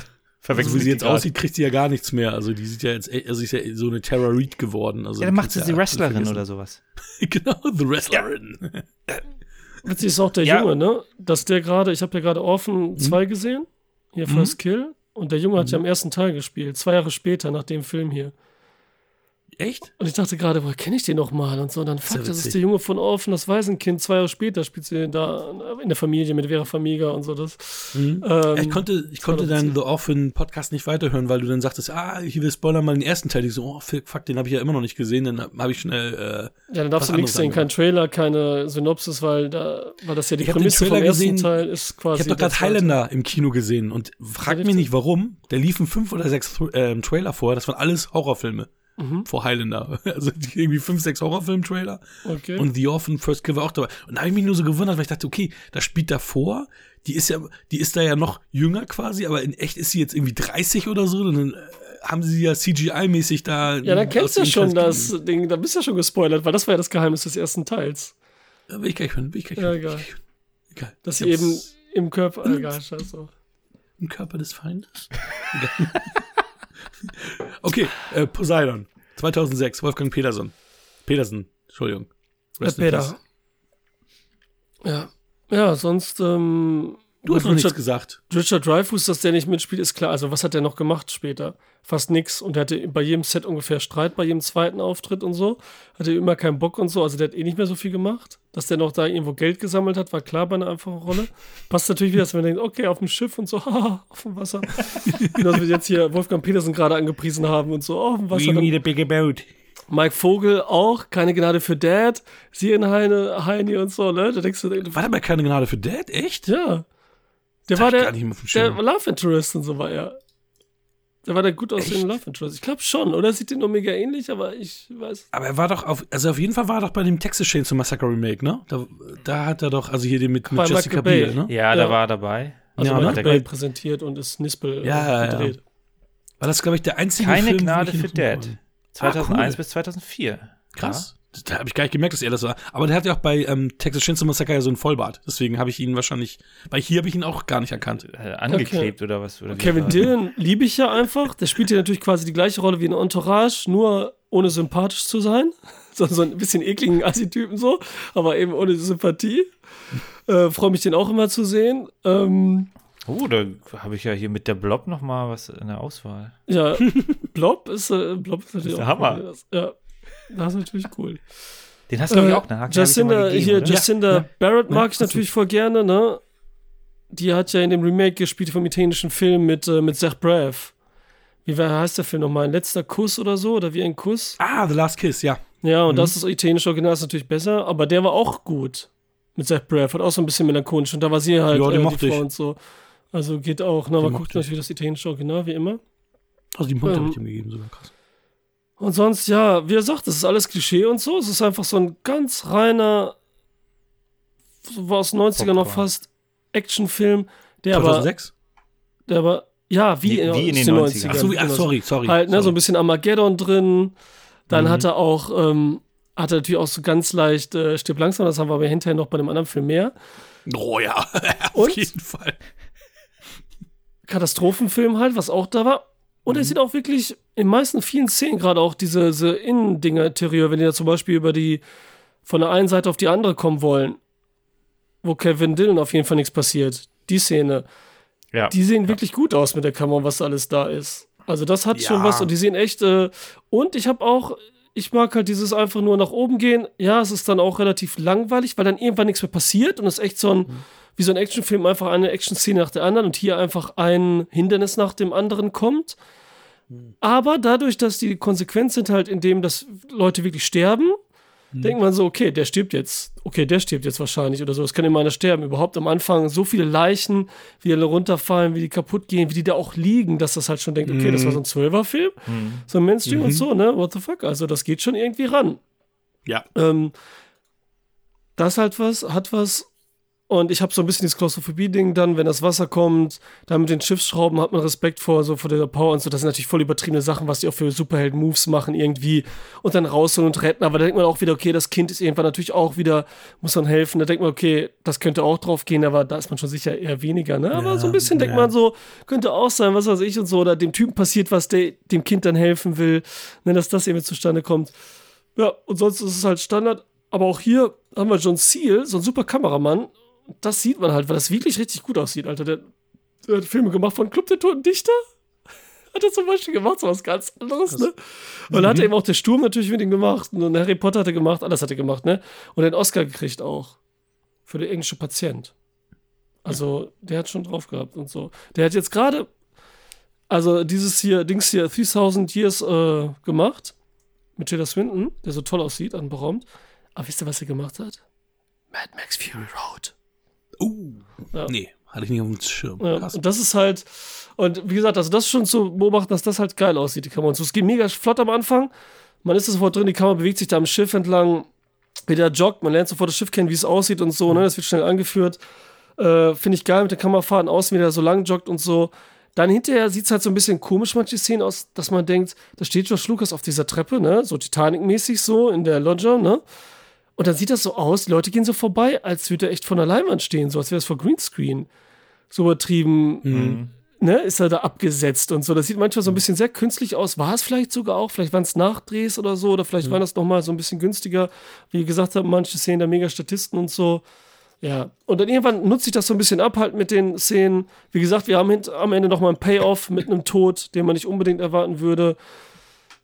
Also verwechseln wie sie jetzt aussieht, kriegt sie ja gar nichts mehr. Also die sieht ja jetzt, e- also sie ist ja so eine Tara Reid geworden. Also Ja, dann macht sie ja die Wrestlerin oder sowas. [LAUGHS] genau, The Wrestlerin. Witzig ist auch der [LAUGHS] Ja. Junge, ne? Dass der gerade, ich habe ja gerade Orphan 2 gesehen, hier Mhm. First Kill, und der Junge hat ja im ersten Teil gespielt, zwei Jahre später nach dem Film hier. Echt? Und ich dachte gerade, woher kenne ich den noch mal? Und so, und dann, fuck, ja das ist der Junge von Orphan, das Waisenkind, zwei Jahre später spielt sie da in der Familie mit Vera Famiga und so. Das, Mhm. ähm, ich konnte, ich konnte deinen. The Orphan Podcast nicht weiterhören, weil du dann sagtest, ah, ich will spoilern mal den ersten Teil. Ich so, oh, fuck, den habe ich ja immer noch nicht gesehen. Dann habe ich schnell, äh, Ja, dann darfst du nichts sehen, kein Trailer, keine Synopsis, weil, da, weil das ja die Ich Prämisse vom Trailer ersten gesehen. Teil ist quasi. ich habe doch gerade. Highlander im Kino gesehen und frag mich richtig? nicht warum. Da liefen fünf oder sechs ähm, Trailer vor. Das waren alles Horrorfilme Mhm. vor Highlander. [LAUGHS] Also irgendwie fünf, sechs Horrorfilm-Trailer. Okay. Und The Orphan First Kill war auch dabei. Und da habe ich mich nur so gewundert, weil ich dachte, okay, das spielt davor. Die ist ja, die ist da ja noch jünger quasi, aber in echt ist sie jetzt irgendwie 30 oder so. Und dann äh, haben sie ja CGI-mäßig da. ja, dann kennst du ja schon das Ding, da bist du ja schon gespoilert, weil das war ja das Geheimnis des ersten Teils. Äh, Will ich gleich hören, will ich gleich Ja, hören. egal. gleich hören. Egal. Dass sie eben im Körper. Egal, scheiße. Im Körper des Feindes. [LAUGHS] Okay, äh, Poseidon. 2006, Wolfgang Peterson. Peterson, Entschuldigung. Rest Peter. Ja. Ja, sonst. Ähm, Du hast noch nichts Richard, gesagt. Richard Dreyfuss, dass der nicht mitspielt, ist klar. Also, was hat der noch gemacht später? Fast nix. Und der hatte bei jedem Set ungefähr Streit, bei jedem zweiten Auftritt und so. Hatte immer keinen Bock und so. Also, der hat eh nicht mehr so viel gemacht. Dass der noch da irgendwo Geld gesammelt hat, war klar bei einer einfachen Rolle. Passt natürlich wieder, dass man denkt, okay, auf dem Schiff und so, [LAUGHS] haha, auf dem Wasser. Genau, dass wir jetzt hier Wolfgang Petersen gerade angepriesen haben und so, oh, auf dem Wasser. Dann a bigger boat. Mike Vogel auch, keine Gnade für Dad. Sierenheine, Heini und so, ne? Da denkst du, War dabei keine Gnade für Dad? Echt? ja. Der war der, gar nicht mehr auf dem der. Love Interest und so war er. Der war der gut aussehende Love Interest. Ich glaube schon, oder? Sieht den nur mega ähnlich, aber ich weiß. Aber er war doch auf, also auf jeden Fall war er doch bei dem Texas Chainsaw Massacre Remake, ne? Da, da hat er doch, also hier den mit, mit Jessica Michael Bay. Biel, ne? Ja, Ja. da war er dabei. Also Ja, ja, ne? Bay präsentiert und ist Nispel Ja, ja, äh, ja. gedreht. War das, glaube ich, der einzige Keine Film, Gnade für noch- Dad. Ah, 2001 cool. bis 2004. Krass. Da habe ich gar nicht gemerkt, dass er das war. Aber der hat ja auch bei ähm, Texas Chainsaw Massacre ja so einen Vollbart. Deswegen habe ich ihn wahrscheinlich, weil hier habe ich ihn auch gar nicht erkannt. Äh, angeklebt oder was? Oder Kevin Dillon liebe ich ja einfach. Der spielt ja natürlich quasi die gleiche Rolle wie in Entourage, nur ohne sympathisch zu sein. [LAUGHS] So, so ein bisschen ekligen Assi-Typen so, aber eben ohne Sympathie. Äh, Freue mich den auch immer zu sehen. Ähm, Oh, da habe ich ja hier mit der Blob noch mal was in der Auswahl. ja, Blob ist, äh, Blob ist natürlich ist der auch Hammer. cool. Ja, das ist natürlich cool. Den hast du Äh, auch, ne? Jacinda, gegeben, hier, oder? Jacinda Ja. Barrett mag Ja, ich natürlich voll gerne, ne? Die hat ja in dem Remake gespielt vom italienischen Film mit, äh, mit Zach Braff. Wie war, heißt der Film nochmal? Ein letzter Kuss oder so? Oder wie ein Kuss? Ah, The Last Kiss, ja. Ja, und Mhm. das ist italienische Original ist natürlich besser, aber der war auch gut. Mit Zach Braff, hat auch so ein bisschen melancholisch und da war sie halt Ja, äh, mochte die Frau ich. und so. Also geht auch. Den man guckt natürlich das italienische Original, wie immer. Also die Punkte Ähm, habe ich ihm gegeben, sogar krass. Und sonst, ja, wie er sagt, das ist alles Klischee und so. Es ist einfach so ein ganz reiner, so war aus den 90ern noch fast Actionfilm, der aber, 2006? der aber, ja, wie, in, wie in den 90ern. Ach so, ach, genau. sorry, sorry. Halt, ne, so ein bisschen Armageddon drin. Dann Mhm. hat er auch, ähm, hat er natürlich auch so ganz leicht äh, Stirb langsam, das haben wir aber hinterher noch bei dem anderen Film mehr. Oh ja, [LAUGHS] auf Und? jeden Fall. Katastrophenfilm halt, was auch da war. Und er Mhm. sieht auch wirklich in meisten vielen Szenen gerade auch diese, diese Innendinger Interieur, wenn die da zum Beispiel über die von der einen Seite auf die andere kommen wollen, wo Kevin Dillon auf jeden Fall nichts passiert. Die Szene, Ja. die sehen wirklich gut aus mit der Kamera, was alles da ist. Also das hat Ja. schon was und die sehen echt. Äh, und ich habe auch ich mag halt dieses einfach nur nach oben gehen. Ja, es ist dann auch relativ langweilig, weil dann irgendwann nichts mehr passiert und es ist echt so ein, wie so ein Actionfilm, einfach eine Actionszene nach der anderen und hier einfach ein Hindernis nach dem anderen kommt. Aber dadurch, dass die konsequent sind halt in dem, dass Leute wirklich sterben, denkt man so, okay, der stirbt jetzt. Okay, der stirbt jetzt wahrscheinlich oder so. Es kann immer einer sterben. Überhaupt am Anfang so viele Leichen, wie die alle runterfallen, wie die kaputt gehen, wie die da auch liegen, dass das halt schon denkt, okay, das war so ein Zwölferfilm, so ein Mainstream und so, ne? What the fuck? Also das geht schon irgendwie ran. Ja. Ähm, das halt was, hat was. Und ich habe so ein bisschen dieses Klaustrophobie-Ding dann, wenn das Wasser kommt, dann mit den Schiffsschrauben hat man Respekt vor, so vor der Power und so. Das sind natürlich voll übertriebene Sachen, was die auch für Superhelden-Moves machen irgendwie und dann rausholen und retten. Aber da denkt man auch wieder, okay, das Kind ist irgendwann natürlich auch wieder, muss man helfen. Da denkt man, okay, das könnte auch drauf gehen, aber da ist man schon sicher eher weniger, ne? Aber Ja, so ein bisschen denkt ja. man so, könnte auch sein, was weiß ich und so. Oder dem Typen passiert was, der dem Kind dann helfen will, ne, dass das eben zustande kommt. Ja, und sonst ist es halt Standard. Aber auch hier haben wir John Seal, so ein super Kameramann. Das sieht man halt, weil das wirklich richtig gut aussieht, Alter. Der, der hat Filme gemacht von Club der Toten Dichter. [LAUGHS] Hat er zum Beispiel gemacht, so was ganz anderes, ne? Und dann hat er eben auch der Sturm natürlich mit ihm gemacht. Und Harry Potter hat er gemacht, alles hat er gemacht, ne? Und einen Oscar gekriegt auch. Für den englische Patient. Also, der hat schon drauf gehabt und so. Der hat jetzt gerade, also dieses hier, Dings hier, 3000 Years äh, gemacht. Mit Jada Swinton, der so toll aussieht, anberaumt. Aber wisst ihr, was er gemacht hat? Mad Max Fury Road. Ja. nee, hatte ich nicht auf dem Schirm. Ja, und das ist halt, und wie gesagt, also das ist schon zu beobachten, dass das halt geil aussieht, die Kamera. Und so, es geht mega flott am Anfang. Man ist sofort drin, die Kamera bewegt sich da am Schiff entlang, wie der joggt, man lernt sofort das Schiff kennen, wie es aussieht und so, ne? Das wird schnell angeführt. Äh, Finde ich geil mit der Kamerafahrten aus, wie der so lang joggt und so. Dann hinterher sieht es halt so ein bisschen komisch, manche Szenen aus, dass man denkt, da steht Josh Lucas auf dieser Treppe, ne? So Titanic-mäßig so in der Lodger, ne? Und dann sieht das so aus, die Leute gehen so vorbei, als würde er echt vor einer Leinwand stehen, so als wäre es vor Greenscreen. So übertrieben, ne, ist er da abgesetzt und so. Das sieht manchmal so ein bisschen sehr künstlich aus. War es vielleicht sogar auch, vielleicht waren es Nachdrehs oder so, oder vielleicht waren das nochmal so ein bisschen günstiger. Wie gesagt manche Szenen der mega Statisten und so. Ja, und dann irgendwann nutze ich das so ein bisschen ab halt mit den Szenen. Wie gesagt, wir haben am Ende nochmal einen Payoff mit einem Tod, den man nicht unbedingt erwarten würde.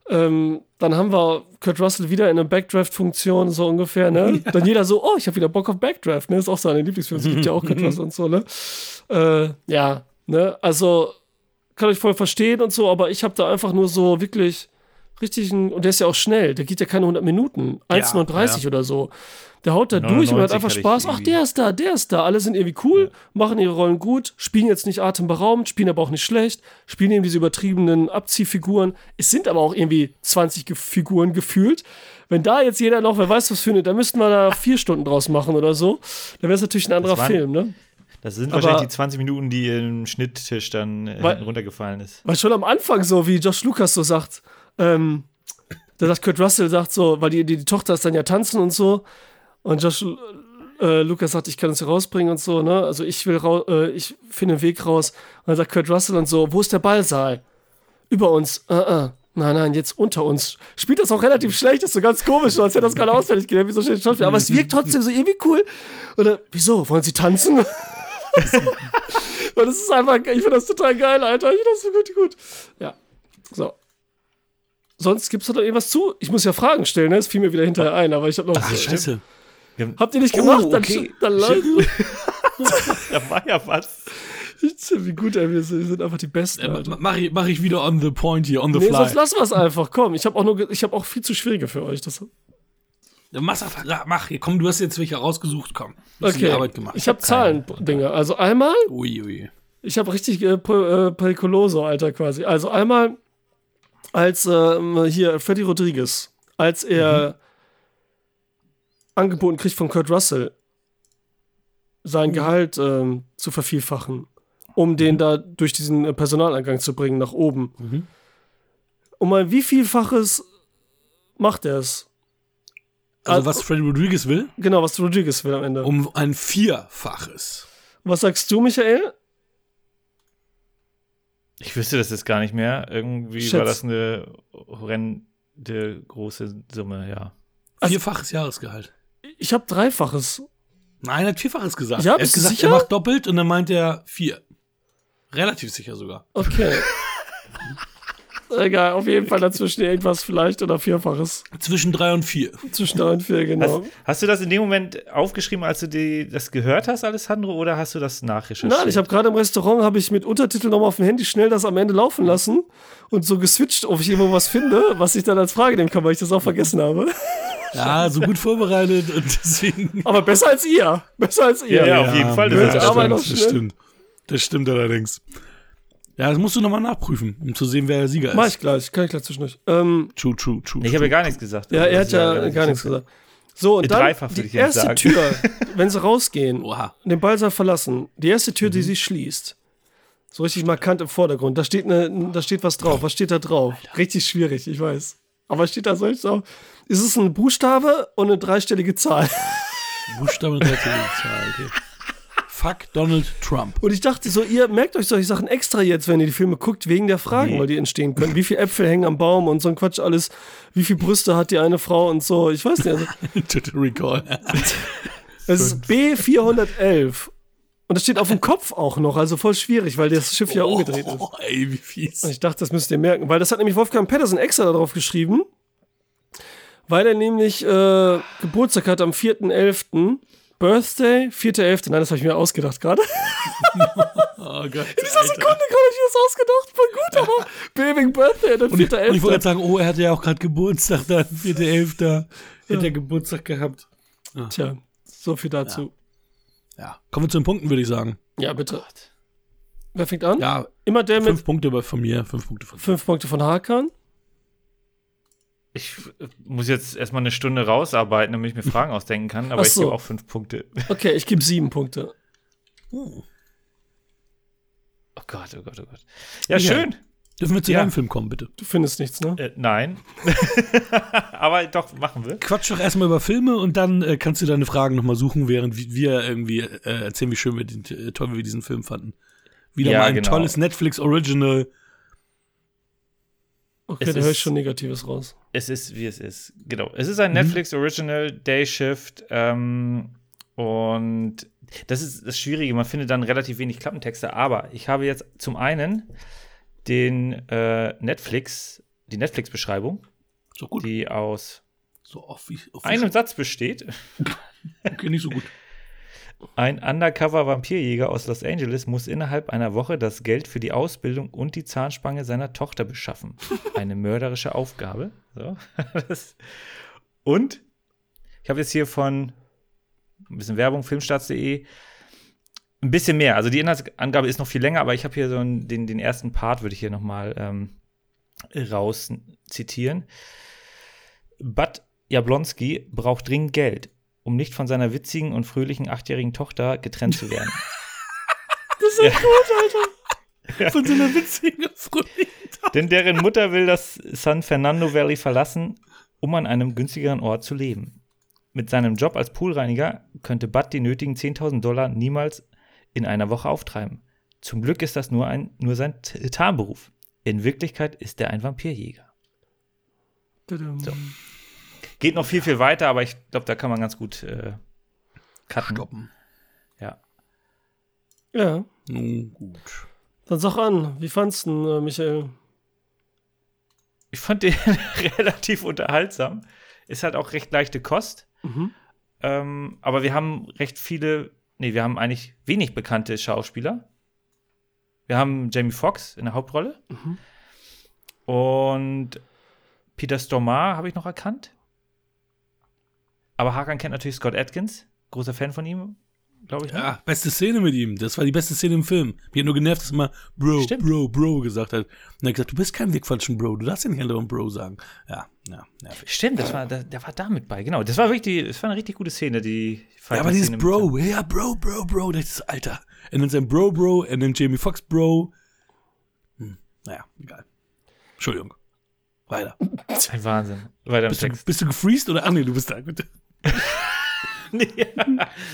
Ähm, dann haben wir Kurt Russell wieder in einer Backdraft-Funktion, so ungefähr, ne? [LAUGHS] Dann jeder so, oh, ich habe wieder Bock auf Backdraft, ne? Ist auch so eine Lieblingsfilm, es gibt ja auch Kurt [LAUGHS] Russell und so, ne? Äh, ja, ne? Also, kann ich voll verstehen und so, aber ich habe da einfach nur so wirklich richtig ein, und der ist ja auch schnell, der geht ja keine 100 Minuten, 1,39 ja. oder so. Der haut da durch und hat 99 einfach Spaß. Ach, der ist da, der ist da. Alle sind irgendwie cool, machen ihre Rollen gut, spielen jetzt nicht atemberaubend, spielen aber auch nicht schlecht, spielen eben diese übertriebenen Abziehfiguren. Es sind aber auch irgendwie 20 Ge Figuren gefühlt. Wenn da jetzt jeder noch, wer weiß was findet, dann müssten wir da vier Stunden draus machen oder so. Dann wäre es natürlich ein anderer Film, ne? Das sind Aber- wahrscheinlich die 20 Minuten, die im Schnitttisch dann äh, Weil- runtergefallen ist. Weil schon am Anfang so, wie Josh Lucas so sagt, ähm, da sagt Kurt Russell, sagt so, weil die, die, die Tochter ist dann ja tanzen und so. Und Josh äh, Lucas sagt, ich kann uns hier rausbringen und so, ne? Also ich will rau äh, ich finde einen Weg raus. Und dann sagt Kurt Russell und so, wo ist der Ballsaal? Über uns. Äh, äh. Nein, nein, jetzt unter uns. Spielt das auch relativ schlecht, ist so ganz komisch, als hätte das gerade auswendig gelernt, wie so schön Schauspiel. Aber es wirkt trotzdem so irgendwie cool. Oder, wieso? Wollen sie tanzen? [LAUGHS] und das ist einfach, ich finde das total geil, Alter. Ich finde das so gut, gut. Ja. So. Sonst gibt es da noch irgendwas zu? Ich muss ja Fragen stellen, ne? Es fiel mir wieder hinterher ein, aber ich habe noch. Ach, scheiße. Habt ihr nicht gemacht? Oh, okay. Dann, dann [LAUGHS] Da war ja was. Wie gut, ey, wir sind einfach die Besten, Äh, mach, ich, mach ich wieder on the point hier, on the Nee, fly. sonst lassen wir es einfach. Komm, ich habe auch, nur ge- ich hab auch viel zu schwierige für euch. Das, mach, hier, komm, du hast jetzt welche rausgesucht, komm. Du hast okay. Arbeit gemacht. Ich habe Zahlen-Dinge. Also einmal, Ui, ui. ich habe richtig äh, Pe- äh, Pericoloso, Alter, quasi. Also einmal als ähm, hier Freddy Rodriguez, als er angeboten kriegt von Kurt Russell, sein Gehalt ähm, zu vervielfachen, um den da durch diesen äh, Personaleingang zu bringen, nach oben. Mhm. Um mal wie vielfaches macht er es? Also, was Freddy Rodriguez will, Genau, was Rodriguez will am Ende. um ein Vierfaches. Was sagst du, Michael? Ich wüsste das jetzt gar nicht mehr. Irgendwie Schätz. war das eine horrende große Summe, ja. Also- Vierfaches Jahresgehalt. Ich habe Dreifaches. Nein, er hat Vierfaches gesagt. Ja, er hat gesagt, sicher? er macht doppelt und dann meint er vier. Relativ sicher sogar. Okay. [LAUGHS] Egal, auf jeden Fall dazwischen irgendwas vielleicht oder Vierfaches. Zwischen drei und vier. Zwischen drei und vier, genau. Hast, hast du das in dem Moment aufgeschrieben, als du die, das gehört hast, Alessandro, oder hast du das nachrecherchiert? Nein, ich habe gerade im Restaurant habe ich mit Untertitel nochmal auf dem Handy schnell das am Ende laufen lassen und so geswitcht, ob ich irgendwo was finde, was ich dann als Frage nehmen kann, weil ich das auch vergessen habe. Ja, so gut vorbereitet und deswegen. Aber besser als ihr. Besser als ihr. Ja, ja, auf jeden Fall. Das Das, aber stimmt, das stimmt. Das stimmt allerdings. Ja, das musst du nochmal nachprüfen, um zu sehen, wer der Sieger Mach ist. ich gleich, kann ich gleich zwischendurch. Ähm, True, true, true. Nee, ich habe ja gar nichts gesagt. ja, Also, er hat ist ja relativ gar nichts gesagt. So, und dann Dreifach würde die erste sagen. Tür, [LAUGHS] wenn sie rausgehen, Oha. den Ballsaal verlassen, die erste Tür, Mhm. die sie schließt, so richtig markant im Vordergrund, da steht, eine, da steht was drauf. Was steht da drauf? Richtig schwierig, ich weiß. Aber steht da sonst drauf? Ist es ein Buchstabe und eine dreistellige Zahl? Buchstabe und Zahl, okay. Fuck Donald Trump. Und ich dachte so, ihr merkt euch solche Sachen extra jetzt, wenn ihr die Filme guckt, wegen der Fragen, Nee. weil die entstehen können. Wie viele Äpfel hängen am Baum und so ein Quatsch alles. Wie viele Brüste hat die eine Frau und so. Ich weiß nicht. Also, [LAUGHS] Total Recall. es ist B411. Und das steht auf dem Kopf auch noch, also voll schwierig, weil das Schiff ja umgedreht ist. Oh, ey, wie fies. Und ich dachte, das müsst ihr merken, weil das hat nämlich Wolfgang Pedersen extra darauf geschrieben, weil er nämlich äh, Geburtstag hat am 4.11. Birthday, 4.11. Nein, das habe ich mir ausgedacht gerade. [LAUGHS] Oh Gott. In dieser Sekunde gerade habe ich mir das ausgedacht. Voll gut, aber Baby Birthday, dann Und ich, und ich wollte 4.11. gerade sagen, oh, er hatte ja auch gerade Geburtstag, dann 4.11. Hätte er Geburtstag gehabt. Tja, so viel dazu. Ja. Kommen wir zu den Punkten, würde ich sagen. Ja, bitte. Wer fängt an? Ja, Immer der mit fünf Punkte von mir, fünf Punkte von fünf Punkte von Hakan. Ich äh, muss jetzt erstmal eine Stunde rausarbeiten, damit ich mir Fragen ausdenken kann, aber Ach ich so. gebe auch fünf Punkte. Okay, ich gebe sieben Punkte. Oh. Oh Gott, oh Gott, oh Gott. Ja, Ja. schön. Dürfen wir zu Ja. deinem Film kommen, bitte? Du findest nichts, ne? Äh, nein. [LAUGHS] aber doch, machen wir. Quatsch doch erstmal über Filme und dann äh, kannst du deine Fragen nochmal suchen, während wir- wir irgendwie äh, erzählen, wie schön wir den, äh, toll wir diesen Film fanden. Wieder Ja, mal ein genau. tolles Netflix-Original. Okay, Es da höre ich schon Negatives raus. Es ist, wie es ist. Genau. Es ist ein Netflix Original Day Shift. Ähm, und das ist das Schwierige. Man findet dann relativ wenig Klappentexte. Aber ich habe jetzt zum einen den äh, Netflix, die Netflix-Beschreibung, So die aus so einem Satz besteht. [LAUGHS] Okay, nicht so gut. Ein Undercover-Vampirjäger aus Los Angeles muss innerhalb einer Woche das Geld für die Ausbildung und die Zahnspange seiner Tochter beschaffen. [LAUGHS] Eine mörderische Aufgabe. So. [LAUGHS] Und ich habe jetzt hier von ein bisschen Werbung, filmstarts.de, ein bisschen mehr. Also die Inhaltsangabe ist noch viel länger, aber ich habe hier so einen, den, den ersten Part, würde ich hier noch mal ähm, raus zitieren. Bud Jablonski braucht dringend Geld, um nicht von seiner witzigen und fröhlichen achtjährigen Tochter getrennt zu werden. [LAUGHS] Das ist echt gut, Alter. Von so einer witzigen Frühling. Denn deren Mutter will das San Fernando Valley verlassen, um an einem günstigeren Ort zu leben. Mit seinem Job als Poolreiniger könnte Bud die nötigen 10.000 Dollar niemals in einer Woche auftreiben. Zum Glück ist das nur, ein, nur sein Tarnberuf. In Wirklichkeit ist er ein Vampirjäger. So. Geht noch viel, viel weiter, aber ich glaube, da kann man ganz gut äh, cutten. Stoppen. Ja. Ja, Nun gut. dann sag an, wie fandst du ihn, äh, Michael? Ich fand den [LAUGHS] relativ unterhaltsam. Ist halt auch recht leichte Kost. Mhm. Ähm, aber wir haben recht viele, nee, wir haben eigentlich wenig bekannte Schauspieler. Wir haben Jamie Foxx in der Hauptrolle. Mhm. Und Peter Stormare habe ich noch erkannt. Aber Hakan kennt natürlich Scott Atkins. Großer Fan von ihm, glaube ich. ne? Ja, beste Szene mit ihm. Das war die beste Szene im Film. Mir hat nur genervt, dass er immer Bro, Stimmt. Bro, Bro gesagt hat. Und er hat gesagt, du bist kein Wegquatschen, Bro. Du darfst ja nicht andauernd Bro sagen. Ja, ja, nervig. Stimmt, das war, der, der war da mit bei, genau. Das war wirklich, das war eine richtig gute Szene, die Ja, aber dieses Bro, ja, Bro, Bro, Bro, das ist Alter. Er nennt seinen Bro, Bro, er nennt Jamie Foxx Bro. Hm, naja, egal. Entschuldigung. Weiter. Ein Wahnsinn. Weiter Bist du, bist du gefreezed oder? Ach nee, du bist da. Gut. [LAUGHS] Nee,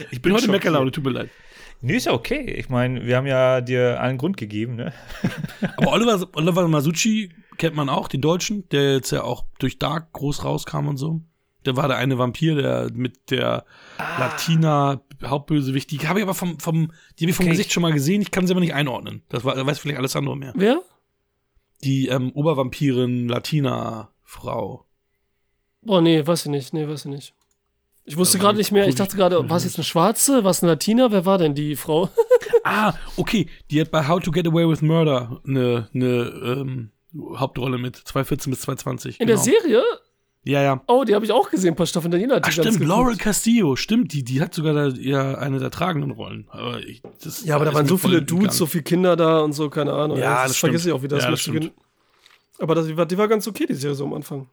Ich bin heute. Meckerlaune, tut mir leid. Nee, ist ja okay. Ich meine, wir haben ja dir allen Grund gegeben, ne? [LAUGHS] Aber Oliver, Oliver Masucci kennt man auch, den Deutschen, der jetzt ja auch durch Dark groß rauskam und so. Der war der eine Vampir, der mit der Ah. Latina Hauptbösewicht. Die habe ich aber vom, vom, die habe ich vom Okay. Gesicht schon mal gesehen. Ich kann sie aber nicht einordnen. Das war, weiß vielleicht alles andere mehr. Wer? Die ähm, Obervampirin Latina-Frau. Boah, nee, weiß ich nicht. Nee, weiß ich nicht. Ich wusste Ja, gerade nicht mehr. Ich dachte gerade, war es jetzt eine Schwarze? War es eine Latina? Wer war denn die Frau? [LAUGHS] Ah, okay. Die hat bei How to Get Away with Murder eine, eine ähm, Hauptrolle mit 2014 bis 2020. In genau. der Serie? Ja, ja. Oh, die habe ich auch gesehen, ein paar Staffeln. Daniela Ach, stimmt. Laurel Castillo, stimmt, die, die hat sogar da, ja eine der tragenden Rollen. Aber ich, das Ja, aber da waren so viele. Dudes, so viele Kinder da und so, keine Ahnung. Ja, das das vergesse ich auch wieder. Das Ja, das stimmt. aber das, die, war, die war ganz okay, die Serie so am Anfang.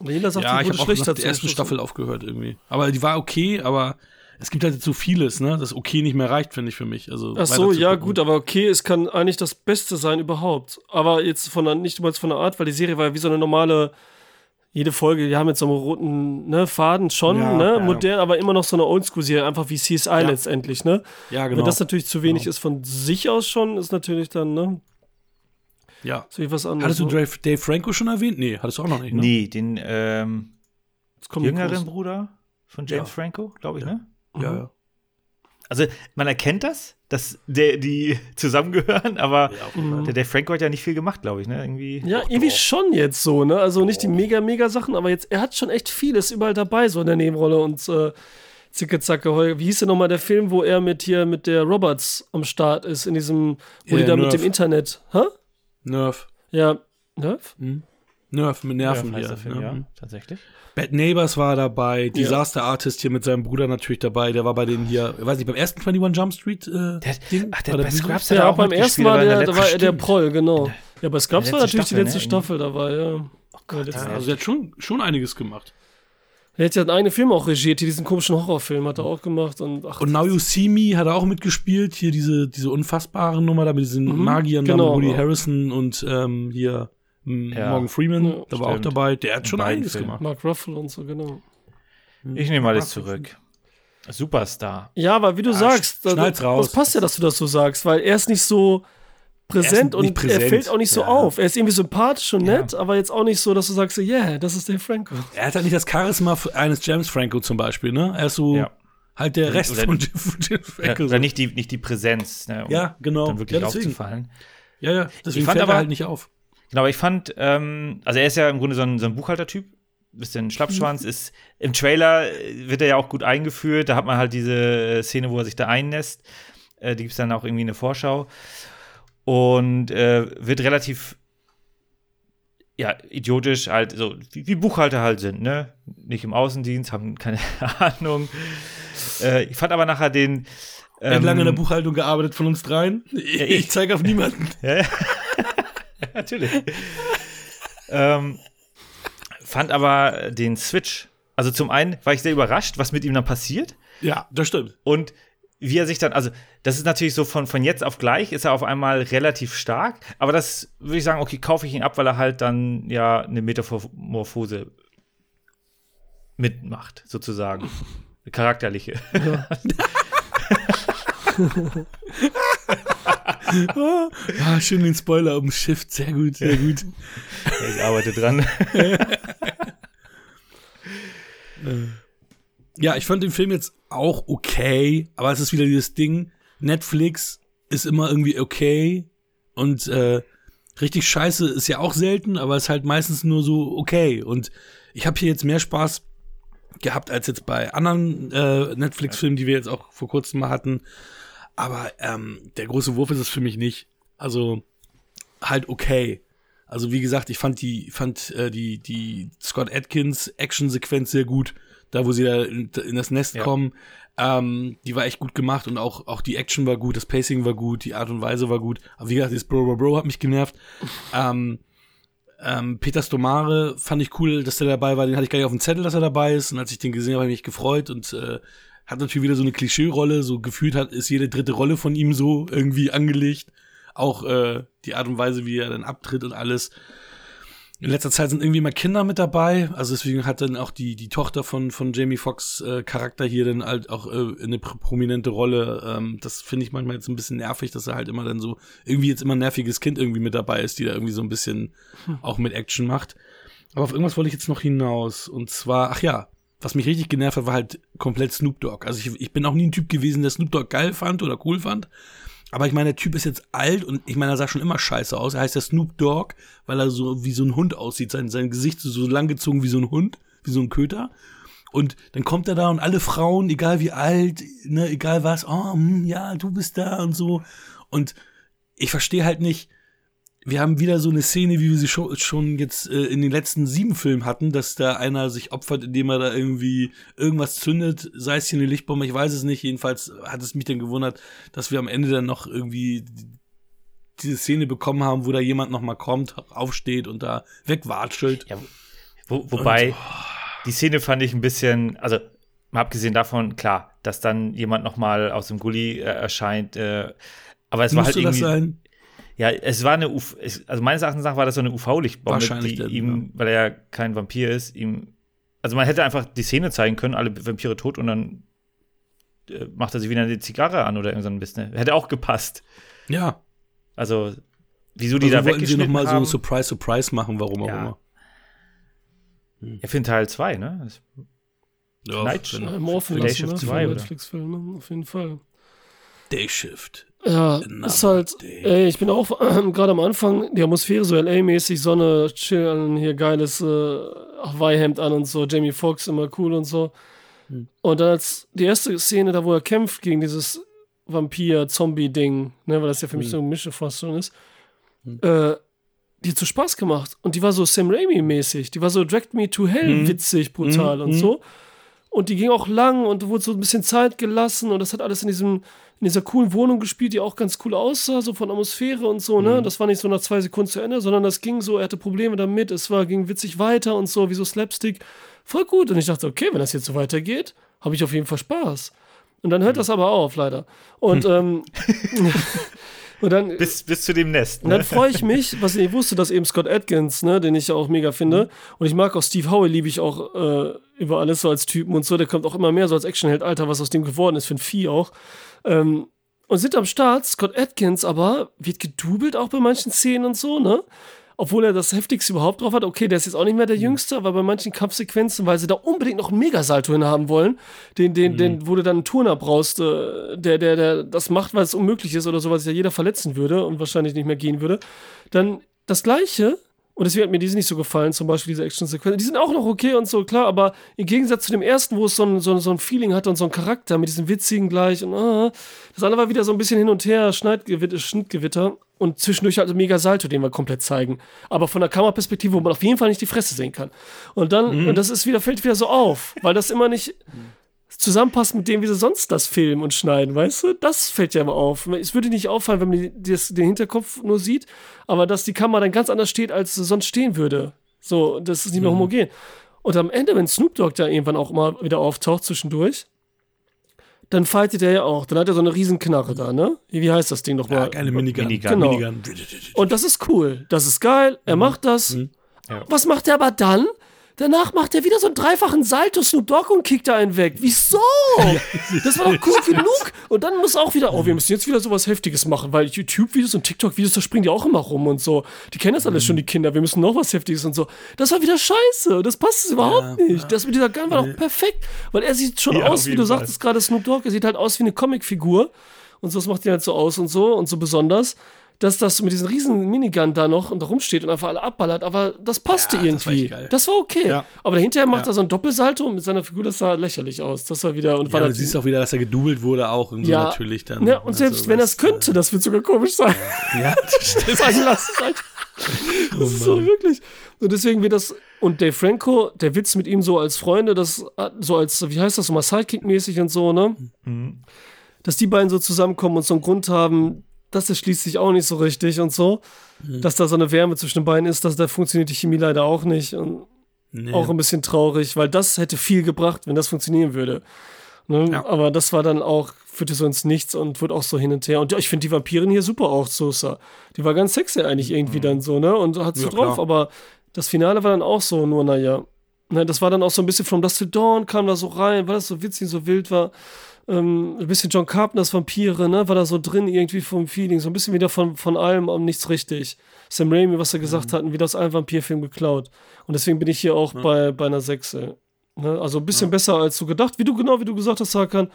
Daniela sagt, Ja, die ich habe auch nach der ersten. Staffel aufgehört irgendwie. Aber die war okay, aber es gibt halt so vieles, ne, das okay nicht mehr reicht, finde ich für mich. Also Ach so, ja, gut, aber okay, es kann eigentlich das Beste sein überhaupt. Aber jetzt von der, nicht mal von der Art, weil die Serie war ja wie so eine normale, jede Folge, die haben jetzt so einen roten ne, Faden schon, Ja, ne, ja. modern, aber immer noch so eine Oldschool-Serie, einfach wie CSI letztendlich, ne? Ja, genau. Wenn das natürlich zu wenig Genau. ist von sich aus schon, ist natürlich dann, ne, ja. so wie was anderes. Hattest du ne? Dave, Dave Franco schon erwähnt? Nee, hattest du auch noch nicht, ne? Nee, den ähm, jüngeren. Bruder von James Ja. Franco, glaube ich, ne? Ja, ja. Also man erkennt das, dass der, die [LAUGHS] zusammengehören, aber Mhm. der Dave Franco hat ja nicht viel gemacht, glaube ich, ne? Irgendwie. Ja, irgendwie schon jetzt so, ne? Also nicht die mega, mega Sachen, aber jetzt, er hat schon echt vieles überall dabei, so in der Nebenrolle und äh, Zicke Zacke Heu. Wie hieß denn nochmal der Film, wo er mit hier mit der Roberts am Start ist, in diesem, wo Ja, die da mit Nerf. dem Internet, hä? Nerf. Ja, Nerf? Nerf mit Nerven heißt hier. der Film, ne? ja, tatsächlich. Bad Neighbors war dabei, Disaster Artist hier mit seinem Bruder natürlich dabei, der war bei denen hier, weiß nicht, beim ersten 21 Jump Street äh, Der, Ding? ach, der War bei? Scrubs hat Ja, er auch beim ersten Mal der, letzten- war er der. Proll, genau. Ja, bei Scrubs der war natürlich die Staffel, letzte ne? Staffel dabei, ja. Gott, Ja, Also er hat schon, schon einiges gemacht. Er hat ja einen Film auch regiert, hier diesen komischen Horrorfilm hat er auch gemacht und ach, Und Now You See Me hat er auch mitgespielt, hier diese, diese unfassbare Nummer da mit diesen Magiern, da genau, mit Woody ja. Harrison und ähm, hier Ja. Morgan Freeman, Ja, da war auch stimmt. dabei, der hat schon einiges Filmen. gemacht. Mark Ruffalo und so, genau. Ich nehme alles zurück. Superstar. Ja, aber wie du sagst, also, schneid's raus. das passt ja, dass du das so sagst, weil er ist nicht so präsent Er und präsent, er fällt auch nicht so ja. auf. Er ist irgendwie sympathisch und Ja. nett, aber jetzt auch nicht so, dass du sagst, so, yeah, das ist der Franco. Er hat halt nicht das Charisma eines James Franco zum Beispiel, ne? Er ist so Ja. halt der Rest Oder- von Jim- Ja, Franco. oder nicht die, nicht die Präsenz, ne, um Ja, genau. dann wirklich Ja, aufzufallen. Ja, ja, deswegen fand fällt aber- er halt nicht auf. Genau, aber ich fand, ähm, also er ist ja im Grunde so ein, so ein Buchhaltertyp, bisschen Schlappschwanz, ist im Trailer äh, wird er ja auch gut eingeführt, da hat man halt diese Szene, wo er sich da einnässt, äh, die gibt es dann auch irgendwie in der Vorschau und äh, wird relativ ja, idiotisch halt, so wie, wie Buchhalter halt sind, ne? Nicht im Außendienst, haben keine [LAUGHS] Ahnung. Äh, ich fand aber nachher den Er hat lange in der ähm, Buchhaltung gearbeitet von uns dreien. Ich, ich- ich zeige auf niemanden. [LAUGHS] Ja, ja. [LAUGHS] natürlich. ähm, fand aber den Switch. Also zum einen war ich sehr überrascht, was mit ihm dann passiert. Ja, das stimmt. Und wie er sich dann, also das ist natürlich so von, von jetzt auf gleich, ist er auf einmal relativ stark. Aber das würde ich sagen, okay, kaufe ich ihn ab, weil er halt dann ja eine Metamorphose mitmacht, sozusagen. Eine charakterliche. [LAUGHS] Ah, schön den Spoiler um Shift. Sehr gut, sehr gut. ich arbeite dran. [LAUGHS] [LAUGHS] Ja, ich fand den Film jetzt auch okay, aber es ist wieder dieses Ding, Netflix ist immer irgendwie okay und äh, richtig scheiße ist ja auch selten, aber ist halt meistens nur so okay. Und ich habe hier jetzt mehr Spaß gehabt als jetzt bei anderen äh, Netflix-Filmen, die wir jetzt auch vor kurzem mal hatten. Aber ähm, der große Wurf ist es für mich nicht. Also halt okay. Also wie gesagt, ich fand die fand äh, die die Scott Atkins Action-Sequenz sehr gut, da wo sie da in, das Nest Ja. kommen. Ähm, die war echt gut gemacht und auch auch die Action war gut, das Pacing war gut, die Art und Weise war gut. Aber wie gesagt, das Bro Bro Bro hat mich genervt. ähm, ähm, Peter Stomare fand ich cool, dass der dabei war. Den hatte ich gar nicht auf dem Zettel, dass er dabei ist. Und als ich den gesehen habe, habe ich mich gefreut und äh, hat natürlich wieder so eine Klischee-Rolle. So gefühlt hat, ist jede dritte Rolle von ihm so irgendwie angelegt. Auch äh, die Art und Weise, wie er dann abtritt und alles. In letzter Zeit sind irgendwie immer Kinder mit dabei. Also deswegen hat dann auch die, die Tochter von, von Jamie Foxx äh, Charakter hier dann halt auch äh, eine pr- prominente Rolle. Ähm, das finde ich manchmal jetzt ein bisschen nervig, dass er halt immer dann so irgendwie jetzt immer ein nerviges Kind irgendwie mit dabei ist, die da irgendwie so ein bisschen auch mit Action macht. Aber auf irgendwas wollte ich jetzt noch hinaus. Und zwar, ach ja, was mich richtig genervt hat, war halt komplett Snoop Dogg. Also ich, ich bin auch nie ein Typ gewesen, der Snoop Dogg geil fand oder cool fand. Aber ich meine, der Typ ist jetzt alt und ich meine, er sah schon immer scheiße aus. Er heißt ja Snoop Dogg, weil er so wie so ein Hund aussieht. Sein, sein Gesicht ist so langgezogen wie so ein Hund, wie so ein Köter. Und dann kommt er da und alle Frauen, egal wie alt, ne, egal was, oh, hm, ja, du bist da und so. Und ich verstehe halt nicht, wir haben wieder so eine Szene, wie wir sie schon, jetzt äh, in den letzten sieben Filmen hatten, dass da einer sich opfert, indem er da irgendwie irgendwas zündet, sei es hier eine Lichtbombe, ich weiß es nicht. Jedenfalls hat es mich dann gewundert, dass wir am Ende dann noch irgendwie diese Szene bekommen haben, wo da jemand noch mal kommt, aufsteht und da wegwatschelt. Ja, wo, wobei, und, oh. die Szene fand ich ein bisschen, also mal abgesehen davon, klar, dass dann jemand noch mal aus dem Gully äh, erscheint, äh, aber es war halt irgendwie. Das sein? Ja, es war eine, UV, also meines Erachtens nach war das so eine UV-Lichtbombe, die denn, ihm, ja. weil er ja kein Vampir ist, ihm, also man hätte einfach die Szene zeigen können, alle Vampire tot und dann äh, macht er sich wieder eine Zigarre an oder irgend so ein bisschen. Hätte auch gepasst. Ja. Also, wieso die also da weggeschnitten sie noch mal haben. so Surprise, Surprise machen, warum auch ja. immer. Hm. Ja, für den Teil 2, ne? Das ja, Night Shift. Morphin lassen, ne? 2, Netflix-Film, ne? Auf jeden Fall. Day Shift. Ja, Another ist halt, ey, ich bin auch äh, [CLEARS THROAT] gerade am Anfang, die Atmosphäre so LA-mäßig, Sonne, chillen, hier geiles äh, Hawaii-Hemd an und so, Jamie Foxx immer cool und so. Hm. Und dann als die erste Szene, da wo er kämpft gegen dieses Vampir-Zombie-Ding, ne, weil das ja für mich hm. so eine Mischfassung ist, hm. äh, die hat so Spaß gemacht. Und die war so Sam Raimi-mäßig, die war so Dragged Me to Hell hm. witzig, brutal hm. und so. Und die ging auch lang und wurde so ein bisschen Zeit gelassen und das hat alles in diesem in dieser coolen Wohnung gespielt, die auch ganz cool aussah, so von Atmosphäre und so, ne? Mhm. Das war nicht so nach zwei Sekunden zu Ende, sondern das ging so, er hatte Probleme damit, es war, ging witzig weiter und so, wie so Slapstick. Voll gut. Und ich dachte, okay, wenn das jetzt so weitergeht, habe ich auf jeden Fall Spaß. Und dann hört mhm. das aber auf, leider. Und, ähm, [LAUGHS] [LAUGHS] Und dann, bis, bis zu dem Nest. Ne? Und dann ne? freue ich [LAUGHS] mich, was ich nicht wusste, dass eben Scott Atkins, ne, den ich auch mega finde. Mhm. Und ich mag auch Steve Howe, liebe ich auch äh, über alles so als Typen und so. Der kommt auch immer mehr so als Actionheld. Alter, was aus dem geworden ist, für ein Vieh auch. Ähm, und sind am Start. Scott Atkins aber wird gedubelt auch bei manchen Szenen und so, ne? Obwohl er das heftigste überhaupt drauf hat. Okay, der ist jetzt auch nicht mehr der mhm. Jüngste, aber bei manchen Kampfsequenzen, weil sie da unbedingt noch einen Megasalto hin haben wollen, den, den, mhm. den, wo du dann einen Turner brauchst, äh, der, der, der das macht, weil es unmöglich ist oder so, was ja jeder verletzen würde und wahrscheinlich nicht mehr gehen würde. Dann das Gleiche und deswegen hat mir diese nicht so gefallen, zum Beispiel diese Action-Sequenzen. Die sind auch noch okay und so, klar, aber im Gegensatz zu dem ersten, wo es so ein, so, so ein Feeling hatte und so ein Charakter mit diesem witzigen gleich und ah, das andere war wieder so ein bisschen hin und her, Schneidgewitter, Schnittgewitter und zwischendurch halt ein mega Salto, den wir komplett zeigen. Aber von der Kameraperspektive, wo man auf jeden Fall nicht die Fresse sehen kann. Und dann, mhm. und das ist wieder, fällt wieder so auf, weil das immer nicht, zusammenpasst mit dem, wie sie sonst das filmen und schneiden, weißt du? Das fällt ja immer auf. Es würde nicht auffallen, wenn man das, den Hinterkopf nur sieht, aber dass die Kamera dann ganz anders steht, als sie sonst stehen würde. So, das ist nicht mehr mhm. homogen. Und am Ende, wenn Snoop Dogg da irgendwann auch mal wieder auftaucht zwischendurch, dann fightet er ja auch. Dann hat er so eine Riesenknarre da, ne? Wie heißt das Ding nochmal? Ja, geile Minigun. Minigun. Genau. Minigun. Und das ist cool. Das ist geil. Er mhm. macht das. Mhm. Ja. Was macht er aber dann? Danach macht er wieder so einen dreifachen Salto Snoop Dogg und kickt da einen weg. Wieso? Das war doch cool [LAUGHS] genug. Und dann muss auch wieder, oh, wir müssen jetzt wieder sowas Heftiges machen, weil YouTube-Videos und TikTok-Videos, da springen die auch immer rum und so. Die kennen das alles schon, die Kinder. Wir müssen noch was Heftiges und so. Das war wieder scheiße. Das passt überhaupt ja, nicht. Das mit dieser Gun war doch perfekt, weil er sieht schon ja, aus, wie du Fall. sagtest gerade Snoop Dogg, er sieht halt aus wie eine Comicfigur. Und so, das macht ihn halt so aus und so und so besonders dass das mit diesem riesen Minigun da noch und da rumsteht und einfach alle abballert, aber das passte ja, irgendwie. Das war, das war okay. Ja. Aber dahinter macht ja. er so ein Doppelsalto mit seiner Figur, das sah lächerlich aus. Das war wieder und ja, du siehst auch wieder, dass er gedoubelt wurde auch und ja. so natürlich dann. Ja, und also selbst wenn er es könnte, äh, das wird sogar komisch sein. [LAUGHS] Ja, das stimmt. [LAUGHS] das oh ist so wirklich. Und deswegen wird das und Dave Franco, der Witz mit ihm so als Freunde, das so als wie heißt das so mal Sidekick-mäßig und so, ne? Mhm. Dass die beiden so zusammenkommen und so einen Grund haben, das erschließt sich auch nicht so richtig und so. Mhm. Dass da so eine Wärme zwischen den beiden ist, dass da funktioniert die Chemie leider auch nicht. Und nee. auch ein bisschen traurig, weil das hätte viel gebracht, wenn das funktionieren würde. Ne? Ja. Aber das war dann auch, führte so ins Nichts und wird auch so hin und her. Und ja, ich finde die Vampirin hier super auch, Sosa. Die war ganz sexy eigentlich irgendwie mhm. dann so, ne? Und hat so ja, drauf, klar. aber das Finale war dann auch so, nur naja. Ne, das war dann auch so ein bisschen From Dust to Dawn, kam da so rein, weil das so witzig, so wild war ähm, ein bisschen John Carpenters Vampire, ne, war da so drin irgendwie vom Feeling, so ein bisschen wieder von, von allem und nichts richtig. Sam Raimi, was er gesagt mhm. hat, wieder aus einem Vampirfilm geklaut. Und deswegen bin ich hier auch ja. bei, bei einer 6. Ne? Also ein bisschen ja. besser als du gedacht, wie du genau wie du gesagt hast, Hakan.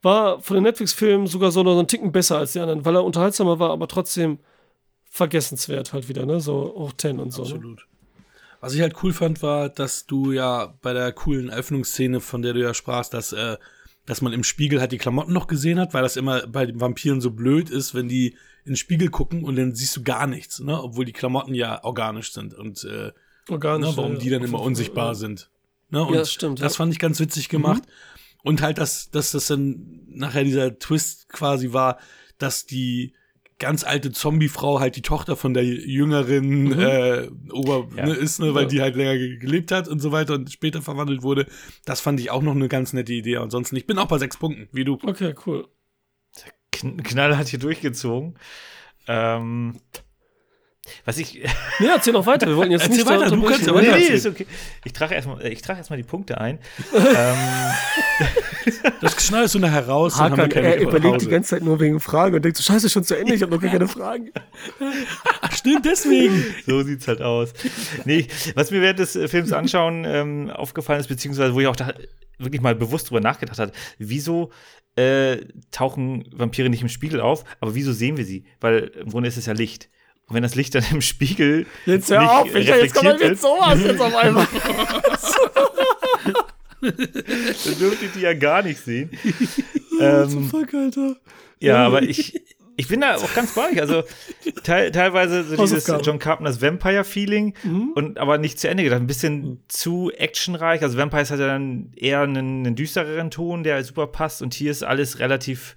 war von den Netflix-Filmen sogar so noch einen Ticken besser als die anderen, weil er unterhaltsamer war, aber trotzdem vergessenswert halt wieder, ne? So hoch 10 und so. Ne? Absolut. Was ich halt cool fand, war, dass du ja bei der coolen Eröffnungsszene, von der du ja sprachst, dass, äh, dass man im Spiegel halt die Klamotten noch gesehen hat, weil das immer bei den Vampiren so blöd ist, wenn die in den Spiegel gucken und dann siehst du gar nichts, ne? Obwohl die Klamotten ja organisch sind und äh, Organisch, ne, warum ja, die dann immer unsichtbar ja. sind. Ne? Und Ja, das stimmt, Das ja. fand ich ganz witzig gemacht. Und halt, dass, dass das dann nachher dieser Twist quasi war, dass die ganz alte Zombie-Frau halt die Tochter von der jüngeren äh, Ober Ja. ne, ist, ne, weil Mhm. Ja. die halt länger ge- gelebt hat und so weiter und später verwandelt wurde. Das fand ich auch noch eine ganz nette Idee. Ansonsten, ich bin auch bei sechs Punkten, wie du. Okay, cool. Kn knallhart hier durchgezogen. Ähm, was ich. Nee, erzähl noch weiter. Wir wollten jetzt Erzähl nicht weiter, du kannst aber nee, weiter nee, ist okay. Ich trage erstmal ich trage erstmal die Punkte ein. [LAUGHS] ähm, Das schneidest du nachher raus. dann haben wir Hakan, keine er überlegt die ganze Zeit nur wegen Fragen und denkt so, scheiße, schon zu Ende, ich habe noch gar keine Fragen. [LAUGHS] Ach, stimmt, deswegen. so sieht's halt aus. Nee, was mir während des Films anschauen ähm, aufgefallen ist, beziehungsweise wo ich auch da wirklich mal bewusst drüber nachgedacht habe, wieso äh, tauchen Vampire nicht im Spiegel auf, aber wieso sehen wir sie? Weil im Grunde ist es ja Licht. Und wenn das Licht dann im Spiegel Jetzt hör nicht auf, ich, jetzt kommt mit wird, sowas jetzt auf einmal. [LAUGHS] [LAUGHS] dann dürfte ich die ja gar nicht sehen. ähm, Fuck, Alter. Ja, aber ich, ich bin da auch ganz bei euch. Also teil, teilweise so dieses. John Carpenters Vampire-Feeling Mhm. und aber nicht zu Ende gedacht. Ein bisschen zu actionreich. Also Vampires hat ja dann eher einen, einen düstereren Ton, der super passt. Und hier ist alles relativ.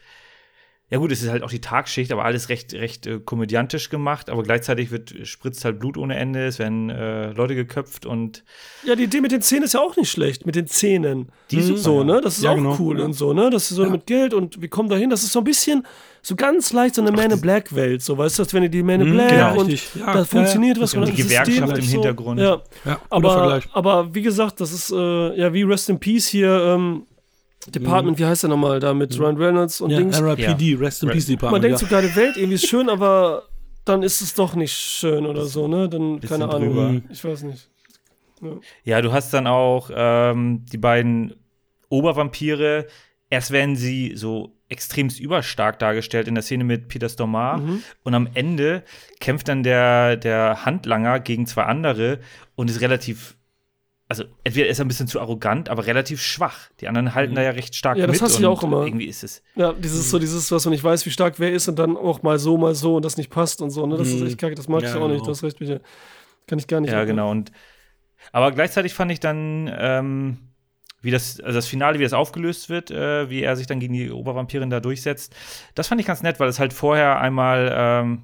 Ja gut, es ist halt auch die Tagschicht, aber alles recht, recht äh, komödiantisch gemacht. Aber gleichzeitig wird spritzt halt Blut ohne Ende. Es werden äh, Leute geköpft und Ja, die Idee mit den Zähnen ist ja auch nicht schlecht, mit den Zähnen. Die super, so, ja. ne? Das ist Ja, auch genau. cool Ja. und so, ne? Das ist so mit Geld und wir kommen dahin. Das ist so ein bisschen, so ganz leicht so eine Man in Black Welt. So, weißt du, wenn ihr die Man in Black genau, und richtig. Ja, da ja, funktioniert ja. was. Und die Gewerkschaft System im ist so, Hintergrund. Ja. Ja, Aber, aber wie gesagt, das ist, äh, ja, wie Rest in Peace hier, ähm, Department, wie heißt der nochmal, da mit Ryan Reynolds und Ja, Dings. RIPD, Rest in Peace Man Department. denkt ja. so, geile Welt, irgendwie ist schön, aber dann ist es doch nicht schön oder so, ne? Dann, keine Ahnung. drüber. Ich weiß nicht. Ja, du hast dann auch ähm, die beiden Obervampire. Erst werden sie so extremst überstark dargestellt in der Szene mit Peter Stormare. Und am Ende kämpft dann der, der Handlanger gegen zwei andere und ist relativ. Also, entweder ist er ein bisschen zu arrogant, aber relativ schwach. Die anderen halten da ja recht stark Ja, das mit. hast du ja und auch immer. Irgendwie ist es. Ja, dieses so, dieses, was man nicht weiß, wie stark wer ist und dann auch mal so, mal so und das nicht passt und so, ne? Das ist echt kacke, das mag Ja, ich auch nicht, genau. das recht, Michael. Kann ich gar nicht. Ja, ab- genau. Und, aber gleichzeitig fand ich dann, ähm, wie das, also das Finale, wie das aufgelöst wird, äh, wie er sich dann gegen die Obervampirin da durchsetzt, das fand ich ganz nett, weil es halt vorher einmal ähm,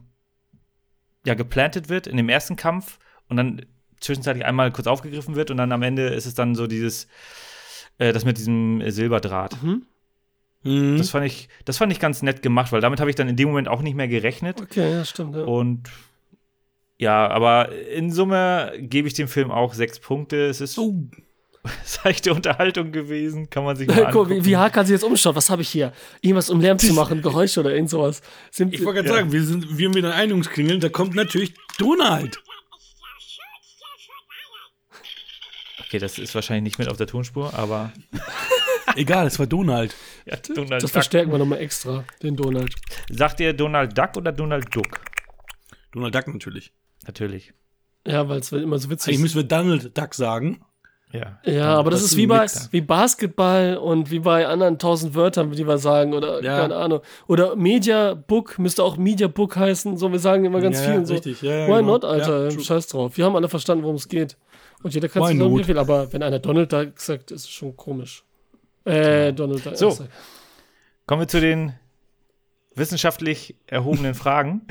ja geplantet wird in dem ersten Kampf und dann zwischenzeitlich einmal kurz aufgegriffen wird und dann am Ende ist es dann so dieses, äh, das mit diesem äh, Silberdraht. Mhm. Das fand ich, das fand ich ganz nett gemacht, weil damit habe ich dann in dem Moment auch nicht mehr gerechnet. Okay, ja, stimmt. Ja. Und ja, aber in Summe gebe ich dem Film auch sechs Punkte. Es ist Oh. [LAUGHS] seichte Unterhaltung gewesen, kann man sich mal Guck, wie, angucken. wie Hakan sich jetzt umschaut. Was habe ich hier? Irgendwas, um Lärm zu [LAUGHS] machen, Geräusche oder irgend sowas. Sind, Ich wollte gerade sagen, wir sind wir mit den Einigungsklingeln, da kommt natürlich Donald. Okay, das ist wahrscheinlich nicht mit auf der Tonspur, aber [LAUGHS] Egal, es war Donald. ja, Donald das Duck. verstärken wir nochmal extra, den Donald. Sagt ihr Donald Duck oder Donald Duck? Donald Duck natürlich. Natürlich. Ja, weil es immer so witzig Eigentlich ist. müssen wir Donald Duck sagen. Ja. Ja, aber das ist wie bei wie Basketball und wie bei anderen tausend Wörtern, die wir sagen oder Ja. keine Ahnung. Oder Media Book müsste auch Media Book heißen. So, wir sagen immer ganz Ja, viel ja, und so. richtig. Ja, ja, Why genau. not, Alter? Scheiß drauf. Wir haben alle verstanden, worum es geht. Und jeder kann Why sich sagen, wie viel. Aber wenn einer Donald Duck sagt, ist es schon komisch. Äh, Donald Duck. So. Kommen wir zu den wissenschaftlich erhobenen Fragen.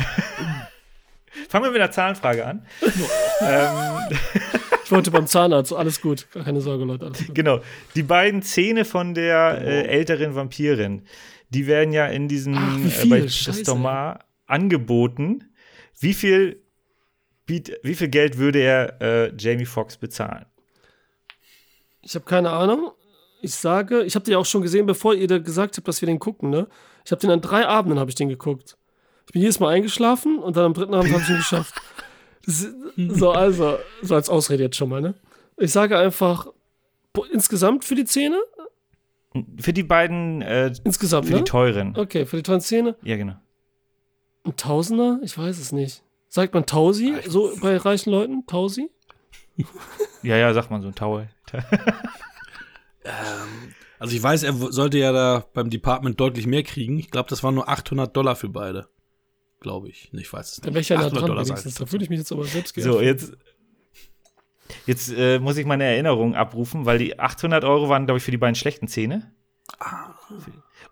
[LAUGHS] Fangen wir mit einer Zahlenfrage an. ähm, [LAUGHS] Ich wollte beim Zahnarzt. Alles gut. Keine Sorge, Leute. Genau. Die beiden Zähne von der äh, älteren Vampirin, die werden ja in diesem Ach, äh, bei Scheiße. Stomar angeboten. Wie viel, biet, wie viel Geld würde er äh, Jamie Foxx bezahlen? Ich habe keine Ahnung. Ich sage, ich habe den ja auch schon gesehen, bevor ihr da gesagt habt, dass wir den gucken, ne? Ich habe den an drei Abenden habe ich den geguckt. Ich bin jedes Mal eingeschlafen und dann am dritten Abend habe ich ihn [LAUGHS] geschafft. Das so, also, so als Ausrede jetzt schon mal, ne? Ich sage einfach, insgesamt für die Zähne Für die beiden, äh, Insgesamt, für ne? die teuren. Okay, für die teuren Szene. Ja, genau. Ein Tausender? Ich weiß es nicht. Sagt man Tausi, so bei reichen Leuten? Tausi? [LAUGHS] Ja, ja, sagt man so ein Tau. [LAUGHS] Also ich weiß, er sollte ja da beim Department deutlich mehr kriegen. Ich glaube, das waren nur 800 Dollar für beide. Glaube ich. Ich weiß es Da nicht. wäre ich ja nah 800 dran Dollar wenigstens. Da fühle ich mich jetzt aber selbst geehrt. So, jetzt, jetzt äh, muss ich meine Erinnerung abrufen, weil die 800 Euro waren, glaube ich, für die beiden schlechten Zähne.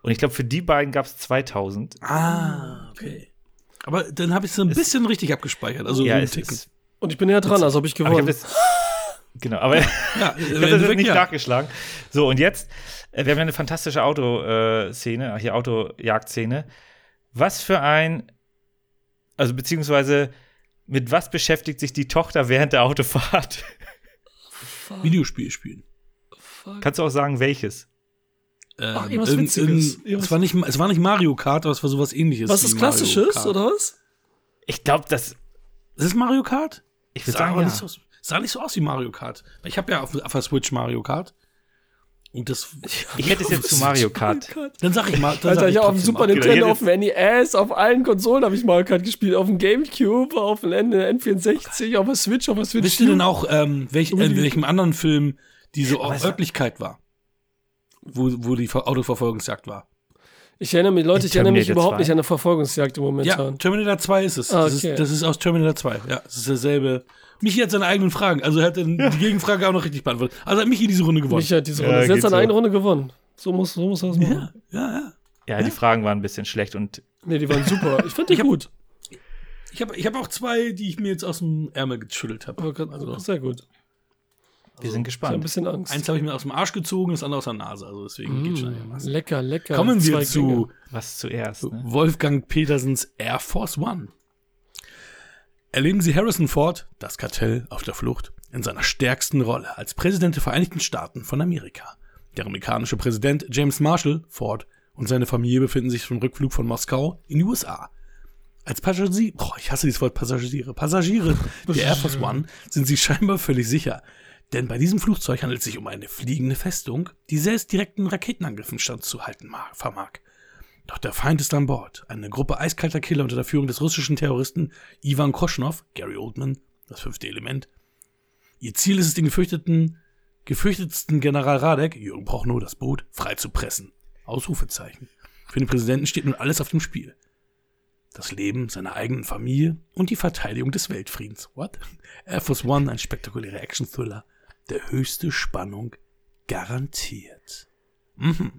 Und ich glaube, für die beiden gab es 2000. Ah, okay. Aber dann habe ich es so ein bisschen richtig abgespeichert. Also ja, es ist, Und ich bin näher dran, also habe ich aber ich gewonnen. [LAUGHS] Genau, aber [LAUGHS] ich ja, habe das jetzt nicht ja. nachgeschlagen. So, und jetzt, äh, wir haben ja eine fantastische Autoszene, hier Autojagdszene. Was für ein, also beziehungsweise mit was beschäftigt sich die Tochter während der Autofahrt? Videospiel spielen. Kannst du auch sagen, welches? Ähm, Ach, irgendwas irgend- Witziges. irgend- Irgendwas- Es war, nicht, es war nicht Mario Kart, aber es war sowas ähnliches. Was ist Mario Klassisches, Kart. oder was? Ich glaube, das. Ist es Mario Kart? Ich würde Sah sagen, ja. nicht so, sah nicht so aus wie Mario Kart. Ich habe ja auf, auf der Switch Mario Kart. Und das. [LAUGHS] Ich hätte es jetzt zu [LAUGHS] Mario Kart. Dann sag ich mal. Dann Alter, sag ich habe auf dem Super Nintendo, auf dem NES, auf allen Konsolen habe ich Mario Kart gespielt. Auf dem Gamecube, auf dem N- N64, auf der Switch, auf der Switch. Wisst ihr denn auch, ähm, welch, äh, in welchem anderen Film diese Örtlichkeit war? Wo, wo die Ver- Autoverfolgungsjagd war. Ich erinnere mich, Leute, ich erinnere mich überhaupt 2. nicht an eine Verfolgungsjagd im Ja, Momentan. Terminator 2 ist es. Ah, das, okay. ist, das ist aus Terminator 2. Ja, das ist derselbe. Michi hat seine eigenen Fragen. Also er hat dann die Gegenfrage auch noch richtig beantwortet. Also hat Michi diese Runde gewonnen. Mich hat diese Ja, Runde. geht Jetzt an so. eine Runde gewonnen. So muss, so muss er das machen. ja, ja. Ja, die Fragen waren ein bisschen schlecht und Nee, die waren super. Ich fand die [LAUGHS] Ich hab- gut. Ich habe ich hab auch zwei, die ich mir jetzt aus dem Ärmel geschüttelt habe. Also, sehr gut. Wir sind Ich hab ein gespannt. bisschen Angst. eins habe ich mir aus dem Arsch gezogen, das andere aus der Nase. Also deswegen geht schon Mm, einigermaßen. lecker, lecker. Kommen wir Zwei zu Klänge. Was zuerst, ne? Wolfgang Petersens Air Force One. Erleben Sie Harrison Ford, das Kartell auf der Flucht, in seiner stärksten Rolle als Präsident der Vereinigten Staaten von Amerika. Der amerikanische Präsident James Marshall Ford und seine Familie befinden sich vom Rückflug von Moskau in die USA. Als Passagier, boah, ich hasse dieses Wort Passagiere, Passagiere [LAUGHS] der Air Force One sind sie scheinbar völlig sicher. Denn bei diesem Flugzeug handelt es sich um eine fliegende Festung, die selbst direkten Raketenangriffen standzuhalten mag- vermag. Doch der Feind ist an Bord. Eine Gruppe eiskalter Killer unter der Führung des russischen Terroristen Ivan Koschnow, Gary Oldman, das fünfte Element. Ihr Ziel ist es, den gefürchteten, gefürchtetsten General Radek, Jürgen nur das Boot, frei zu pressen. Ausrufezeichen. Für den Präsidenten steht nun alles auf dem Spiel. Das Leben seiner eigenen Familie und die Verteidigung des Weltfriedens. What? Air Force One, ein spektakulärer Action-Thriller. Der höchste Spannung garantiert. Mhm.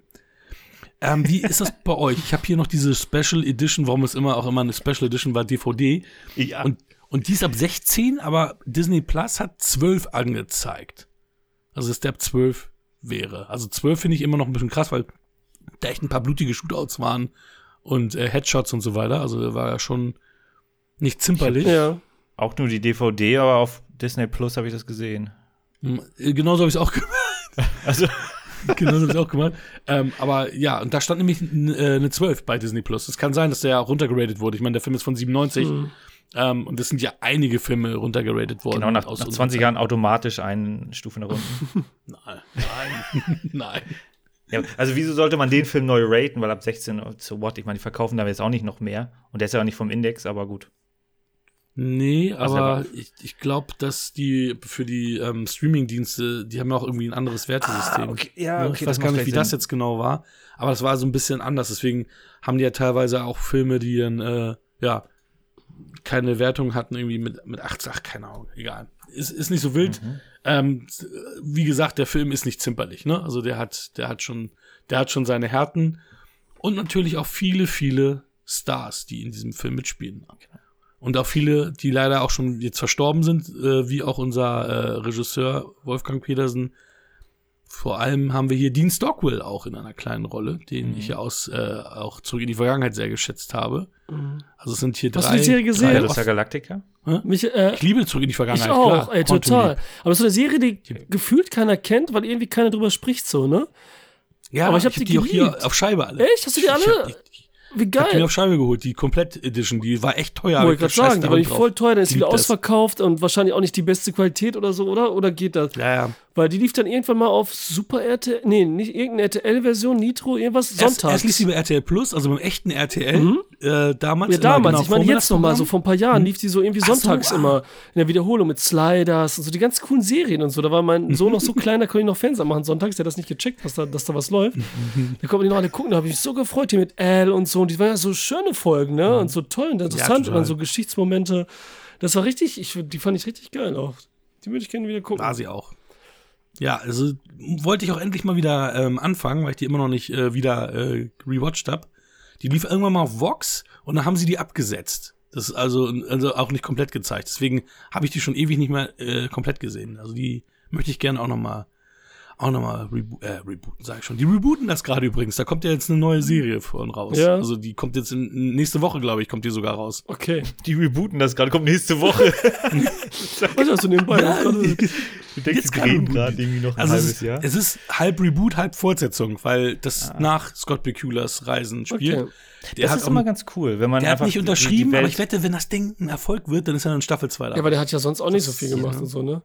Ähm, wie ist das bei euch? Ich habe hier noch diese Special Edition, warum es immer auch immer eine Special Edition war, DVD. Ja. Und, und die ist ab 16, aber Disney Plus hat 12 angezeigt. Also ab 12 wäre. Also 12 finde ich immer noch ein bisschen krass, weil da echt ein paar blutige Shootouts waren und äh, Headshots und so weiter. Also war ja schon nicht zimperlich. Ja. Auch nur die DVD, aber auf Disney Plus habe ich das gesehen. Hm, äh, Genauso habe ich es auch [LAUGHS] gemacht. Also, genau so habe ich auch gemacht. Ähm, aber ja, und da stand nämlich äh, eine 12 bei Disney Plus. Es kann sein, dass der auch runtergeratet wurde. Ich meine, der Film ist von 97. Mhm. Ähm, und es sind ja einige Filme runtergeratet worden. genau, nach, nach unserer 20 Zeit. Jahren automatisch eine Stufe nach unten. [LAUGHS] Nein, nein, [LAUGHS] nein. ja, also, wieso sollte man den Film neu raten? Weil ab 16, so what? Ich meine, die verkaufen da jetzt auch nicht noch mehr. Und der ist ja auch nicht vom Index, aber gut. Nee, aber ich, ich glaube, dass die für die ähm, Streaming-Dienste, die haben ja auch irgendwie ein anderes Wertesystem. Ah, Ja, Ne? ich weiß gar nicht, wie das jetzt genau war, aber das war so ein bisschen anders. Deswegen haben die ja teilweise auch Filme, die dann, äh, ja, keine Wertung hatten, irgendwie mit, mit 8, ach, keine Ahnung, egal. Ist, ist nicht so wild. Mhm. Ähm, wie gesagt, der Film ist nicht zimperlich, ne? Also der hat, der hat schon, der hat schon seine Härten und natürlich auch viele, viele Stars, die in diesem Film mitspielen. Und auch viele, die leider auch schon jetzt verstorben sind, äh, wie auch unser äh, Regisseur Wolfgang Petersen. Vor allem haben wir hier Dean Stockwell auch in einer kleinen Rolle, den ich ja aus äh, auch zurück in die Vergangenheit sehr geschätzt habe. Also es sind hier Hast drei. du die Serie gesehen? drei Battlestar Galactica? Mich, äh, ich liebe zurück in die ich Vergangenheit. auch, klar. ey, total. Aber so eine Serie, die gefühlt keiner kennt, weil irgendwie keiner drüber spricht, so, ne? Ja, Aber ich ich hab habe die die auch hier auf Scheibe alle. Echt? Hast du die alle? Wie ich hab die mir geil. auf Scheibe geholt, die Komplett-Edition, die war echt teuer. Wollte ich gerade sagen, die war nicht voll teuer, dann ist wieder ausverkauft und wahrscheinlich auch nicht die beste Qualität oder so, oder? Oder geht das? Ja, ja. Weil die lief dann irgendwann mal auf Super RTL, nee, nicht irgendeine RTL-Version, Nitro, irgendwas, Erst, sonntags. erst lief sie bei RTL Plus, also beim echten RTL, äh, damals. Ja, damals. genau, ich meine, jetzt noch mal, so vor ein paar Jahren lief die so irgendwie Ach so, sonntags ah. immer in der Wiederholung mit Sliders und so die ganz coolen Serien und so. Da war mein [LAUGHS] Sohn noch so klein, da konnte ich noch Fernseher machen sonntags. Der hat das nicht gecheckt, dass da, dass da was läuft. [LAUGHS] da konnte man die noch alle gucken. Da habe ich mich so gefreut, hier mit Al und so. Und die waren ja so schöne Folgen, ne? Und so toll und interessant. und total. dann so Geschichtsmomente. Das war richtig, ich, die fand ich richtig geil auch. Die würde ich gerne wieder gucken. War sie auch. Ja, also wollte ich auch endlich mal wieder ähm, anfangen, weil ich die immer noch nicht äh, wieder äh, rewatcht habe. Die lief irgendwann mal auf Vox und dann haben sie die abgesetzt. Das ist also, also auch nicht komplett gezeigt. Deswegen habe ich die schon ewig nicht mehr äh, komplett gesehen. Also die möchte ich gerne auch noch mal auch noch mal rebo äh, rebooten, sag ich schon. Die rebooten das gerade übrigens. Da kommt ja jetzt eine neue Serie von raus. Ja. Also die kommt jetzt in, nächste Woche, glaube ich, kommt die sogar raus. Okay. Die rebooten das gerade, kommt nächste Woche. [LAUGHS] Was hast du nebenbei? Ja, Du denkst, Jetzt die gerade irgendwie noch ein Also es halbes ist, Jahr. es ist halb Reboot, halb Fortsetzung, weil das nach Scott Bakula's Reisen spielt. Okay. Der das ist immer ganz cool, wenn man der hat nicht unterschrieben, aber ich wette, wenn das Ding ein Erfolg wird, dann ist er in Staffel 2 da. Ja, aber der hat ja sonst auch nicht so Das viel ist- gemacht ja. und so, ne?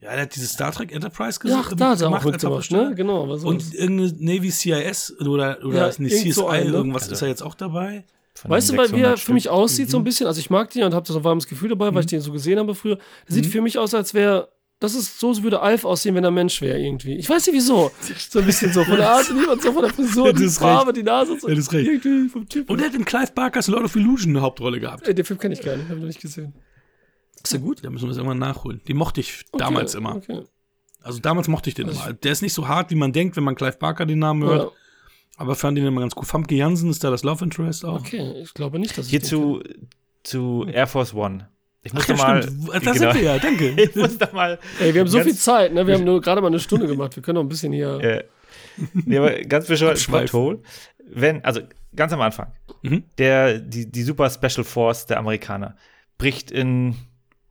Ja, der hat diese Star Trek Enterprise Ja, ges- ach, da hat er auch mitgemacht, Hauptdarsteller. ne? Genau. Was Und irgendeine Navy CIS oder, oder Ja, CSI, so ein, ne? irgendwas Also- ist er jetzt auch dabei. Weißt du, weil wie er 600 für mich aussieht, so ein bisschen, also ich mag den und habe da so ein warmes Gefühl dabei, weil ich den so gesehen habe früher. Der sieht für mich aus, als wäre, das ist, so würde Alf aussehen, wenn er Mensch wäre irgendwie. Ich weiß nicht wieso. [LAUGHS] So ein bisschen so von der Art und so von der Frisur, die das ist Farbe, die Nase und so. Ja, das ist recht. Irgendwie vom Typ. Und er hat in Clive Barkers Lord of Illusion eine Hauptrolle gehabt. Ey, den Film kenne ich gar nicht, habe ich noch nicht gesehen. Ist gut? Da müssen wir das irgendwann nachholen. Die mochte ich damals immer. Okay. Also damals mochte ich den Also immer. Der ist nicht so hart, wie man denkt, wenn man Clive Barker den Namen hört. Ja, Aber fand ihn immer ganz gut. Famke Jansen ist da das Love Interest auch. okay, ich glaube nicht, dass ich Hier zu, zu Air Force One. Ich muss Ach ja, da mal. stimmt. Da genau. sind wir ja, danke. [LAUGHS] Ich muss da mal. Ey, wir haben so viel Zeit, ne? Wir haben [LAUGHS] nur gerade mal eine Stunde gemacht. Wir können noch ein bisschen hier. Äh, nee, aber ganz bescheuert. Plot-Hole. Wenn, also ganz am Anfang, Mhm. der, die, die Super Special Force der Amerikaner bricht in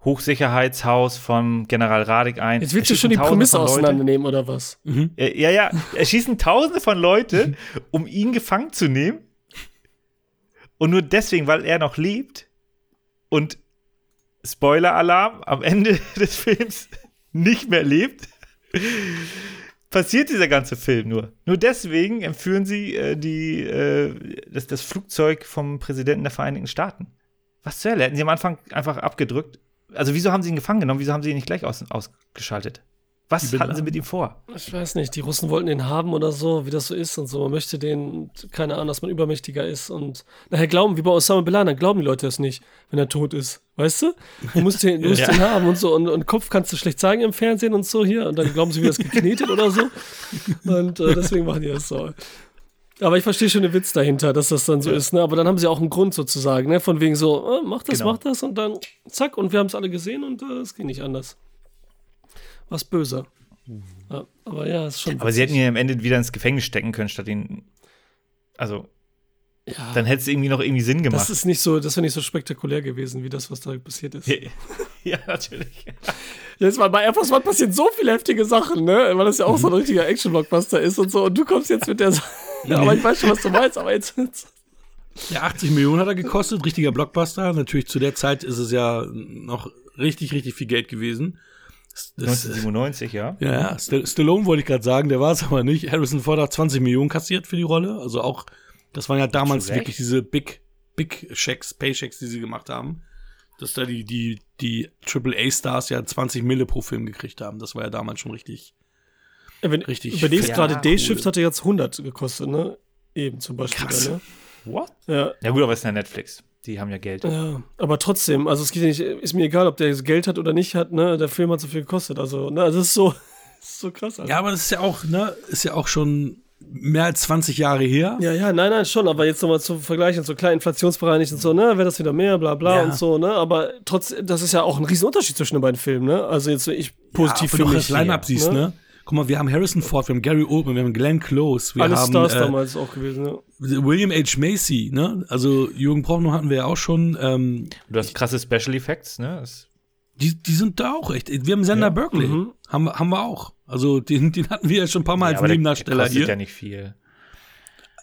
Hochsicherheitshaus vom General Radig ein. Jetzt willst du schon die Tausende Prämisse auseinandernehmen, oder was? Äh, Ja, ja, erschießen Tausende von Leute, [LAUGHS] um ihn gefangen zu nehmen. Und nur deswegen, weil er noch lebt und Spoiler-Alarm am Ende [LAUGHS] des Films nicht mehr lebt, passiert dieser ganze Film nur. Nur deswegen entführen sie äh, die, äh, das, das Flugzeug vom Präsidenten der Vereinigten Staaten. Was zur Hölle? Hätten sie am Anfang einfach abgedrückt? Also, wieso haben sie ihn gefangen genommen? Wieso haben sie ihn nicht gleich aus, ausgeschaltet? Was hatten sie mit ihm vor? Ich weiß nicht, die Russen wollten den haben oder so, wie das so ist und so. Man möchte den, keine Ahnung, dass man übermächtiger ist und nachher glauben, wie bei Osama Bin Laden, dann glauben die Leute das nicht, wenn er tot ist. Weißt du? Du musst den, du musst [LAUGHS] Ja. den haben und so und, und Kopf kannst du schlecht zeigen im Fernsehen und so hier und dann glauben sie, wie das geknetet oder so. Und äh, deswegen machen die das so. Aber ich verstehe schon den Witz dahinter, dass das dann so ist, ne? Aber dann haben sie auch einen Grund sozusagen, ne? Von wegen so, äh, mach das, Genau. mach das und dann zack und wir haben es alle gesehen und äh, es ging nicht anders. Was böse. Ja, aber ja, ist schon. Aber sie hätten ihn am Ende wieder ins Gefängnis stecken können, statt ihn. Also, ja. dann hätte es irgendwie noch irgendwie Sinn gemacht. Das ist nicht so, das wäre nicht so spektakulär gewesen, wie das, was da passiert ist. ja, [LAUGHS] natürlich. Jetzt mal bei Air Force One passieren so viele heftige Sachen, ne? Weil das ja auch so ein richtiger Action-Blockbuster ist und so. Und du kommst jetzt mit der. Sa- [LAUGHS] ja, aber ich weiß schon, was du meinst, aber jetzt. Ja, 80 Millionen hat er gekostet, richtiger Blockbuster. Natürlich zu der Zeit ist es ja noch richtig, richtig viel Geld gewesen. Das, das, 1997, ja. ja, ja, St Stallone wollte ich gerade sagen, der war es aber nicht. Harrison Ford hat 20 Millionen kassiert für die Rolle. Also auch, das waren ja damals wirklich diese Big, Big Checks, Paychecks, die sie gemacht haben. Dass da die, die, die AAA-Stars ja 20 Mille pro Film gekriegt haben. Das war ja damals schon richtig. Wenn, Richtig Überlegst gerade, Ja, D-Shift cool. hatte jetzt 100 gekostet, ne? Eben zum Beispiel. Krass. Da, ne? What? Ja. Ja, gut, aber es ist ja Netflix. Die haben ja Geld. Ja, aber trotzdem, also es geht ja nicht, ist mir egal, ob der jetzt Geld hat oder nicht hat, ne? Der Film hat so viel gekostet. Also, ne, also es ist so, [LAUGHS] es ist so krass. Alter. Ja, aber das ist ja auch, ne, ist ja auch schon mehr als 20 Jahre her. Ja, ja, nein, nein, schon, aber jetzt nochmal zu vergleichen, so klar inflationsbereinigt und so, ne, wäre das wieder mehr, bla bla Ja. und so, ne, aber trotzdem, das ist ja auch ein Riesenunterschied zwischen den beiden Filmen, ne, also jetzt ich positiv ja, für wenn du mich. das Line-Up siehst, ne? Guck mal, wir haben Harrison Ford, wir haben Gary Oldman, wir haben Glenn Close, wir Alle haben Stars äh, damals auch gewesen, ne. William H. Macy, ne? Also Jürgen Prochnow hatten wir ja auch schon. Ähm, Du hast krasse Special Effects, ne? Das, die, die sind da auch echt. Wir haben Sender Ja. Berkeley. Mhm. Haben, wir- haben wir auch. Also den, den hatten wir ja schon ein paar Mal ja, als aber der, der Nebendarsteller kostet hier. ja nicht viel.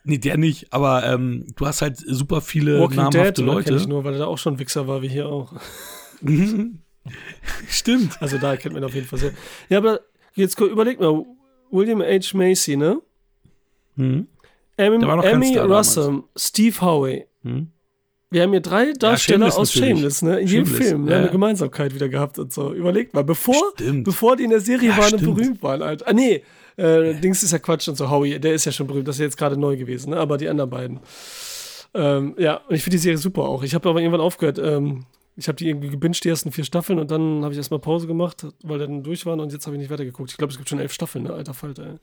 Nee, der nicht, aber ähm, du hast halt super viele Walking Dead, namhafte oder kenn ich Leute. nur, weil er da auch schon ein Wichser war, wie hier auch. [LAUGHS] Stimmt. Also da kennt man auf jeden Fall sehr. Ja, aber Jetzt überleg mal, William H. Macy, ne? Mhm. Amy, damals. Russell, Steve Howe. Mhm. Wir haben hier drei Darsteller Shameless aus. Shameless, ne? In jedem Shameless, Film, ne? ja, Eine ja. Gemeinsamkeit wieder gehabt und so. Überlegt mal, bevor, Stimmt. bevor die in der Serie Ja, waren und stimmt. berühmt waren, Alter. Ah, nee, äh, Dings ist ja Quatsch und so. Howie, der ist ja schon berühmt. Das ist jetzt gerade neu gewesen, ne? Aber die anderen beiden. Ähm, ja, und ich finde die Serie super auch. Ich habe aber irgendwann aufgehört. Ähm, ich habe die irgendwie gebinged, die ersten vier Staffeln, und dann habe ich erstmal Pause gemacht, weil dann durch waren und jetzt habe ich nicht weitergeguckt. Ich glaube, es gibt schon elf Staffeln, ne? Alter Falter, ey.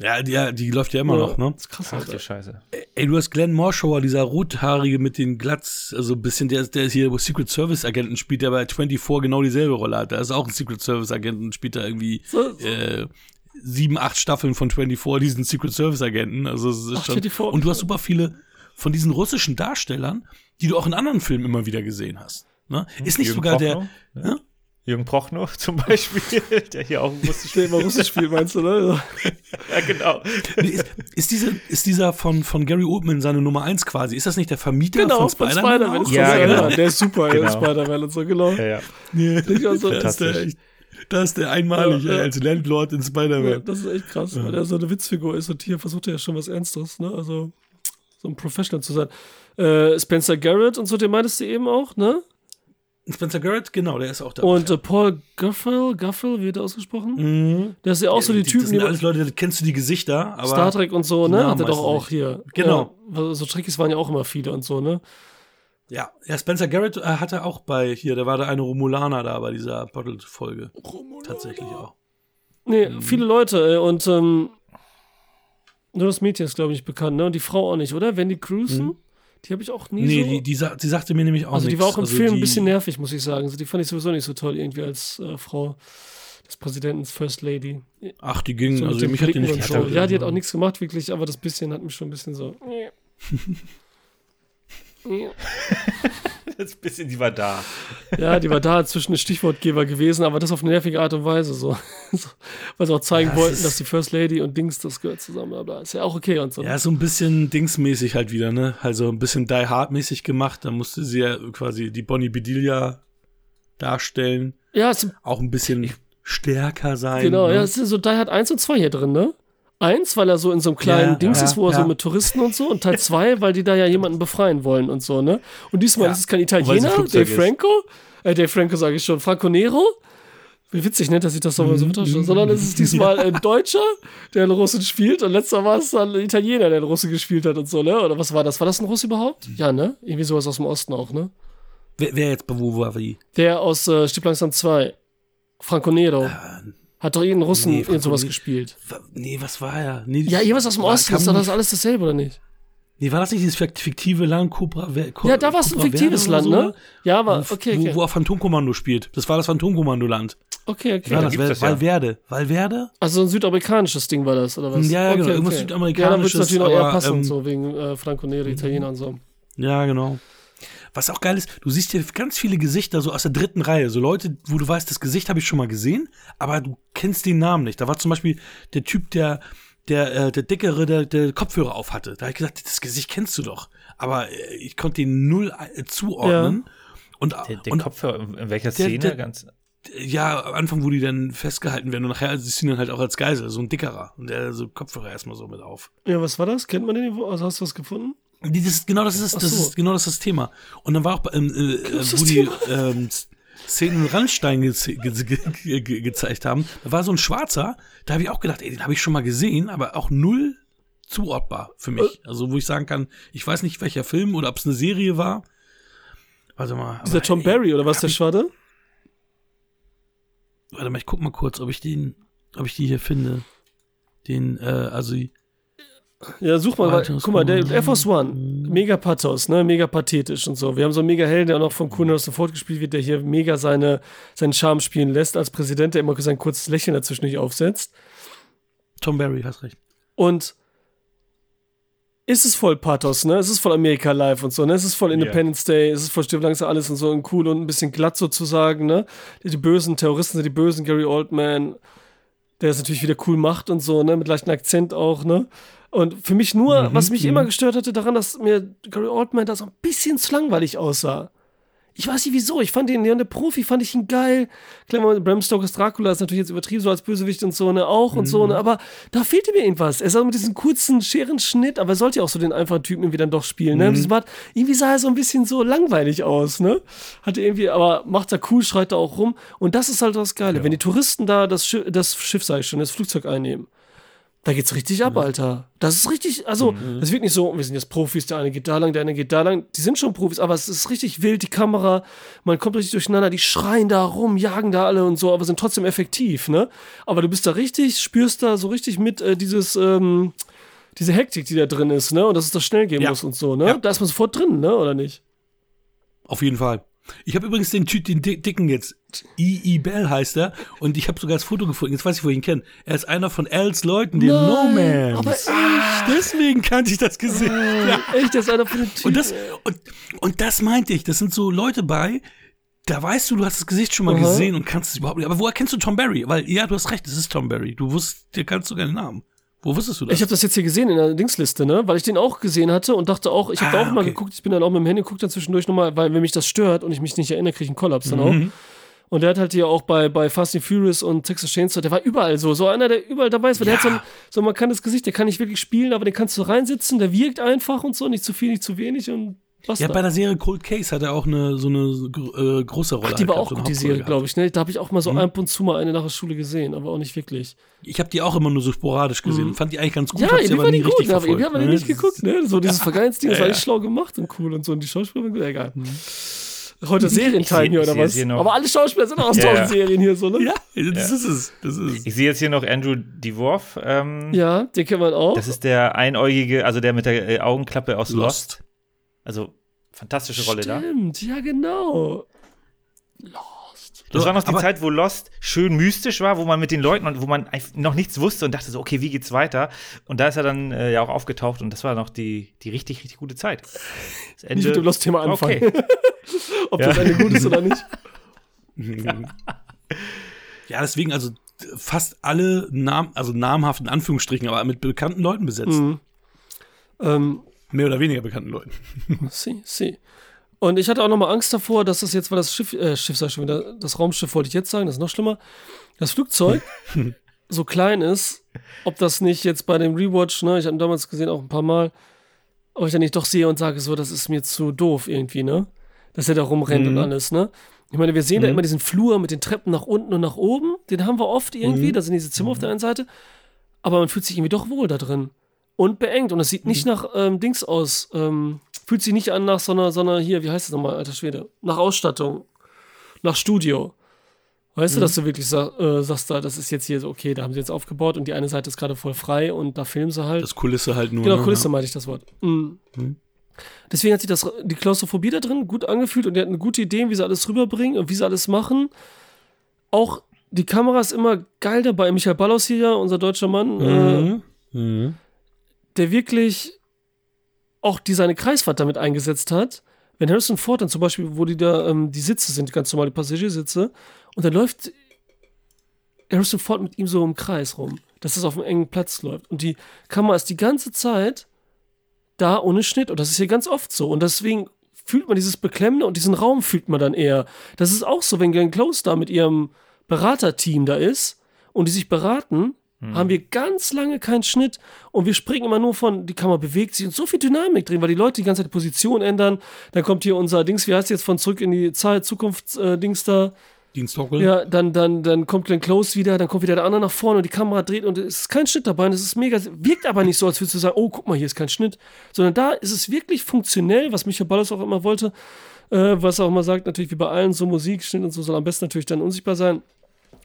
Ja, die, ja, die läuft ja immer noch, ne? Das ist krass, Ach Alter. Scheiße. Ey, du hast Glenn Morshower, dieser rothaarige mit den Glatz, also ein bisschen, der, ist- der ist hier Secret Service Agenten spielt, der bei 24 genau dieselbe Rolle hat. Da ist auch ein Secret Service Agenten und spielt da irgendwie So- äh, sieben, acht Staffeln von 24 diesen Secret Service Agenten. Also es ist Ach, schon, 24, und du hast super viele von diesen russischen Darstellern, die du auch in anderen Filmen immer wieder gesehen hast. Ne? Ist nicht Jürgen sogar der, Prochnow? Hä? Jürgen Prochnow [LAUGHS] zum Beispiel, der hier auch russisch Der immer Russisch spielt, meinst du, ne? [LAUGHS] Ja, genau. Nee, ist, ist, diese, ist dieser von, von Gary Oldman seine Nummer eins quasi? Ist das nicht der Vermieter Genau, von Spider-Man? Spider-Man. auch? ist Ja, das, genau. Der ist super, Genau. Spider-Man und so, genau. Ja, ja. Nee, Ich auch so, da ist der echt, da ist der einmalig, Ja, ja. als Landlord in Ja, Spider-Man. das ist echt krass, weil er so eine Witzfigur ist und hier versucht er ja schon was Ernstes, ne? Also so ein Professional zu sein. Äh, Spencer Garrett und so, den meintest du eben auch, ne? Spencer Garrett, genau, der ist auch da. Und äh, Paul Guffel, Guffel, wie wird er ausgesprochen? mhm. Das ist ja auch so die, Typen, das sind die alles Leute, da kennst du die Gesichter, aber Star Trek und so, die ne? Namen Hat er doch auch nicht. hier. Genau. Ja, so Trekkies waren ja auch immer viele und so, ne? ja, ja, Spencer Garrett äh, hat er auch bei hier, da war der eine Romulaner da bei dieser Bottled-Folge. Tatsächlich auch. Nee, Mhm. viele Leute, ey, und ähm, nur das Mädchen ist, glaube ich, nicht bekannt, ne? Und die Frau auch nicht, oder? Wendy Cruson? Die habe ich auch nie Mhm. Nee, so. die, die, sa- die sagte mir nämlich auch Also die nichts. war auch im Also Film ein die- bisschen nervig, muss ich sagen. Also die fand ich sowieso nicht so toll, irgendwie als äh, Frau des Präsidenten, First Lady. Ach, die ging, So also mich hat die Blicken nicht so. Ja, die hat auch nichts gemacht, wirklich, aber das bisschen hat mich schon ein bisschen so. [LAUGHS] [LAUGHS] Das bisschen, die war da. Ja, die war da zwischen den Stichwortgeber gewesen, aber das auf eine nervige Art und Weise. So. [LAUGHS] weil sie auch zeigen Ja, wollten, dass die First Lady und Dings, das gehört zusammen. bla. Ist ja auch okay und so. Ja, so ein bisschen Dingsmäßig halt wieder, ne? Also ein bisschen Die Hard-mäßig gemacht. Da musste sie ja quasi die Bonnie Bedelia darstellen. ja es, Auch ein bisschen stärker sein. genau. ne? Ja, es ist so Die Hard 1 und 2 hier drin, ne? Eins, weil er so in so einem kleinen Ja, Dings ja, ist, wo er ja. so mit Touristen und so. Und Teil 2, weil die da ja jemanden befreien wollen und so, ne? Und diesmal ist es kein Italiener, Dave ist. Franco. Äh, Dave Franco sage ich schon, Franco Nero. Wie witzig, ne, dass ich das nochmal Mhm. so vertausche. Sondern es ist diesmal [LAUGHS] ein Deutscher, der einen Russen spielt. Und letzter war es dann ein Italiener, der einen Russen gespielt hat und so, ne? Oder was war das? War das ein Russ überhaupt? Ja, ne? Irgendwie sowas aus dem Osten auch, ne? Wer, wer jetzt wo war wie? Der aus äh, Stieg langsam 2. Franco Nero. Hat doch irgendeinen Russen nee, irgend sowas Ne- gespielt. Nee, was war er? Nee, Ja, irgendwas aus dem war- Osten. Ist doch das alles dasselbe, oder nicht? Nee, war das nicht dieses fiktive Land Cobra? Ja, da war es ein fiktives Land, oder ne? Ja, aber Wo, okay, wo, okay. wo er Phantomkommando spielt. Das war das Phantomkommando-Land. Okay, okay. das gibt's Val- das ja. Valverde? Valverde? Also ein südamerikanisches Ding war das, oder was? Ja, ja, okay, genau, irgendwas okay. Südamerikanisches, Ja, dann wird es natürlich noch eher aber, passen, ähm, so wegen äh, Franco Nero, Italiener und so. Ja, genau. Was auch geil ist, du siehst hier ganz viele Gesichter so aus der dritten Reihe. So Leute, wo du weißt, das Gesicht habe ich schon mal gesehen, aber du kennst den Namen nicht. Da war zum Beispiel der Typ, der, der, äh, der Dickere, der, der Kopfhörer auf hatte. Da habe ich gesagt, das Gesicht kennst du doch. Aber äh, ich konnte den null äh, zuordnen. Und, Der, der und Kopfhörer, in welcher Der- Szene? der- ganz, ja, am Anfang, wo die dann festgehalten werden und nachher siehst du ihn dann halt auch als Geisel, so ein Dickerer. Und der so Kopfhörer erstmal so mit auf. Ja, was war das? Kennt man den? Also hast du was gefunden? Die- Das ist, genau das ist, Ach das so. ist genau das ist das Thema. Und dann war auch, ähm, äh, wo die ähm, Szenen in Randstein ge ge ge ge gezeigt haben, da war so ein Schwarzer, da habe ich auch gedacht, ey, den habe ich schon mal gesehen, aber auch null zuordbar für mich. Äh. Also wo ich sagen kann, ich weiß nicht, welcher Film oder ob es eine Serie war. Warte mal. Dieser aber, Tom ey, Barry, oder was, der Schwade? Warte mal, ich guck mal kurz, ob ich den, ob ich die hier finde. Den, äh, also Ja, such mal. Alter, Guck mal, der Air Force One, mega Pathos, ne? Mega pathetisch und so. Wir haben so einen mega Helden, der auch noch von Harrison Ford gespielt wird, der hier mega seine, seinen Charme spielen lässt als Präsident, der immer sein kurzes Lächeln dazwischen nicht aufsetzt. Tom Barry, hast recht. Und ist es voll Pathos, ne? Es ist voll America Live und so, ne? Es ist voll Independence Day, es ist voll Stirb langsam alles und so und cool und ein bisschen glatt sozusagen, ne? Die, die bösen Terroristen sind die bösen, Gary Oldman, der es natürlich wieder cool macht und so, ne? Mit leichtem Akzent auch, ne? Und für mich nur, Mhm, was mich mhm. immer gestört hatte daran, dass mir Gary Oldman da so ein bisschen zu langweilig aussah. Ich weiß nicht wieso. Ich fand den, ja, der Profi fand ich ihn geil. Klar, Bram Stokers Dracula ist natürlich jetzt übertrieben, so als Bösewicht und so, ne, auch und so, ne, aber da fehlte mir irgendwas. Er auch mit diesem kurzen Scherenschnitt, aber er sollte ja auch so den einfachen Typen irgendwie dann doch spielen, ne? Mhm. Bart, irgendwie sah er so ein bisschen so langweilig aus, ne? Hatte irgendwie, aber macht er cool, schreit er auch rum. Und das ist halt das Geile. Ja. Wenn die Touristen da das Schiff, das Schiff, sag ich schon, das Flugzeug einnehmen, da geht's richtig ab, Alter. Das ist richtig, also, mhm. das wird nicht so, wir sind jetzt Profis, der eine geht da lang, der eine geht da lang. Die sind schon Profis, aber es ist richtig wild, die Kamera, man kommt richtig durcheinander, die schreien da rum, jagen da alle und so, aber sind trotzdem effektiv, ne? Aber du bist da richtig, spürst da so richtig mit äh, dieses, ähm, diese Hektik, die da drin ist, ne? Und dass es da schnell gehen ja. muss und so, ne? Ja. Da ist man sofort drin, ne? Oder nicht? Auf jeden Fall. Ich habe übrigens den, den Dicken jetzt, E.E. Bell heißt er, und ich habe sogar das Foto gefunden, jetzt weiß ich, wo ich ihn kenne. Er ist einer von Als Leuten, den No Man. Aber echt? Ah, deswegen kannte ich das Gesicht. Oh, ja. Echt, das ist einer von den Typen. Und das, und, und das meinte ich, das sind so Leute bei, da weißt du, du hast das Gesicht schon mal Aha. gesehen und kannst es überhaupt nicht. Aber woher kennst du Tom Barry? Weil, ja, du hast recht, es ist Tom Barry. Du wusstest, dir kannst du keinen Namen. Wo wusstest du das? Ich habe das jetzt hier gesehen in der Dingsliste, ne? Weil ich den auch gesehen hatte und dachte auch, ich habe ah, da auch mal geguckt, ich bin dann auch mit dem Handy geguckt dann zwischendurch nochmal, weil wenn mich das stört und ich mich nicht erinnere, kriege ich einen Kollaps dann mhm. auch. Und der hat halt hier auch bei, bei Fast and Furious und Texas Chainsaw, der war überall so. So einer, der überall dabei ist, weil ja. der hat so ein, so ein markantes Gesicht, der kann nicht wirklich spielen, aber den kannst du reinsitzen, der wirkt einfach und so, nicht zu viel, nicht zu wenig und was ja, da? bei der Serie Cold Case hat er auch eine, so eine äh, große Rolle. Ach, die war auch gut, die Serie, glaube ich. Ne? Da habe ich auch mal so mhm. ab und zu mal eine nach der Schule gesehen, aber auch nicht wirklich. Ich habe die auch immer nur so sporadisch gesehen. Mhm. Fand die eigentlich ganz gut. Ja, die war die gut, aber wir haben ne? nicht geguckt. Ne? So dieses Vergeinsding, das war echt schlau gemacht und cool und so. Und die Schauspieler waren gut, egal. Mhm. Heute Serientime hier oder was? Hier aber alle Schauspieler sind auch aus ja, tausend Serien hier so, ne? Ja, das ist es. Das ist es. Ich sehe jetzt hier noch Andrew DeWolf. Ähm, ja, den kennt man auch. Das ist der Einäugige, also der mit der äh, Augenklappe aus Lost. Lost. Also Fantastische Rolle Stimmt, da. Stimmt, ja, genau. Lost. Das war noch die Zeit, wo Lost schön mystisch war, wo man mit den Leuten, wo man noch nichts wusste und dachte so, okay, wie geht's weiter? Und da ist er dann äh, ja auch aufgetaucht und das war noch die, die richtig, richtig gute Zeit. Das Ende, nicht mit dem Lost-Thema anfangen. Okay. [LAUGHS] Ob ja. das eine gut ist oder nicht. [LAUGHS] ja, deswegen, also fast alle Namen, also namhaften Anführungsstrichen, aber mit bekannten Leuten besetzt. Mhm. Ähm, Mehr oder weniger bekannten Leuten. [LAUGHS] Sie, sie. Und ich hatte auch nochmal Angst davor, dass das jetzt, weil das Schiff, äh, Schiff sag ich schon wieder, das Raumschiff wollte ich jetzt sagen, das ist noch schlimmer, das Flugzeug [LAUGHS] so klein ist, ob das nicht jetzt bei dem Rewatch, ne, ich habe damals gesehen auch ein paar Mal, ob ich dann nicht doch sehe und sage so, das ist mir zu doof irgendwie, ne? Dass er da rumrennt mhm. und alles, ne? Ich meine, wir sehen mhm. da immer diesen Flur mit den Treppen nach unten und nach oben, den haben wir oft irgendwie, mhm. da sind diese Zimmer auf der einen Seite, aber man fühlt sich irgendwie doch wohl da drin und beengt. Und es sieht nicht mhm. nach ähm, Dings aus. Ähm, fühlt sich nicht an nach so einer, sondern hier, wie heißt das nochmal, alter Schwede? Nach Ausstattung. Nach Studio. Weißt mhm. du, dass du wirklich sag, äh, sagst, da, das ist jetzt hier so, okay, da haben sie jetzt aufgebaut und die eine Seite ist gerade voll frei und da filmen sie halt. Das Kulisse halt nur. Genau, ne? Kulisse ja. meinte ich das Wort. Mhm. Mhm. Deswegen hat sich das, die Klaustrophobie da drin gut angefühlt und die hatten gute Ideen, wie sie alles rüberbringen und wie sie alles machen. Auch die Kamera ist immer geil dabei. Michael Ballos hier, unser deutscher Mann, äh, mhm. äh, der wirklich auch die seine Kreisfahrt damit eingesetzt hat. Wenn Harrison Ford dann zum Beispiel, wo die da ähm, die Sitze sind, ganz normale Passagiersitze, und dann läuft Harrison Ford mit ihm so im Kreis rum, dass es auf einem engen Platz läuft. Und die Kamera ist die ganze Zeit da ohne Schnitt. Und das ist hier ganz oft so. Und deswegen fühlt man dieses Beklemmende und diesen Raum fühlt man dann eher. Das ist auch so, wenn Glenn Close da mit ihrem Beraterteam da ist und die sich beraten, hm. haben wir ganz lange keinen Schnitt und wir springen immer nur von, die Kamera bewegt sich und so viel Dynamik drin, weil die Leute die ganze Zeit Position ändern. Dann kommt hier unser Dings, wie heißt jetzt von zurück in die Zeit, Zukunftsdings äh, da. Diensthockle. Ja, dann, dann, dann kommt Glenn Close wieder, dann kommt wieder der andere nach vorne und die Kamera dreht und es ist kein Schnitt dabei und es ist mega, wirkt aber nicht so, als würdest du sagen, oh, guck mal, hier ist kein Schnitt, sondern da ist es wirklich funktionell, was Michael Ballas auch immer wollte, äh, was er auch immer sagt, natürlich wie bei allen, so Musik, Schnitt und so soll am besten natürlich dann unsichtbar sein,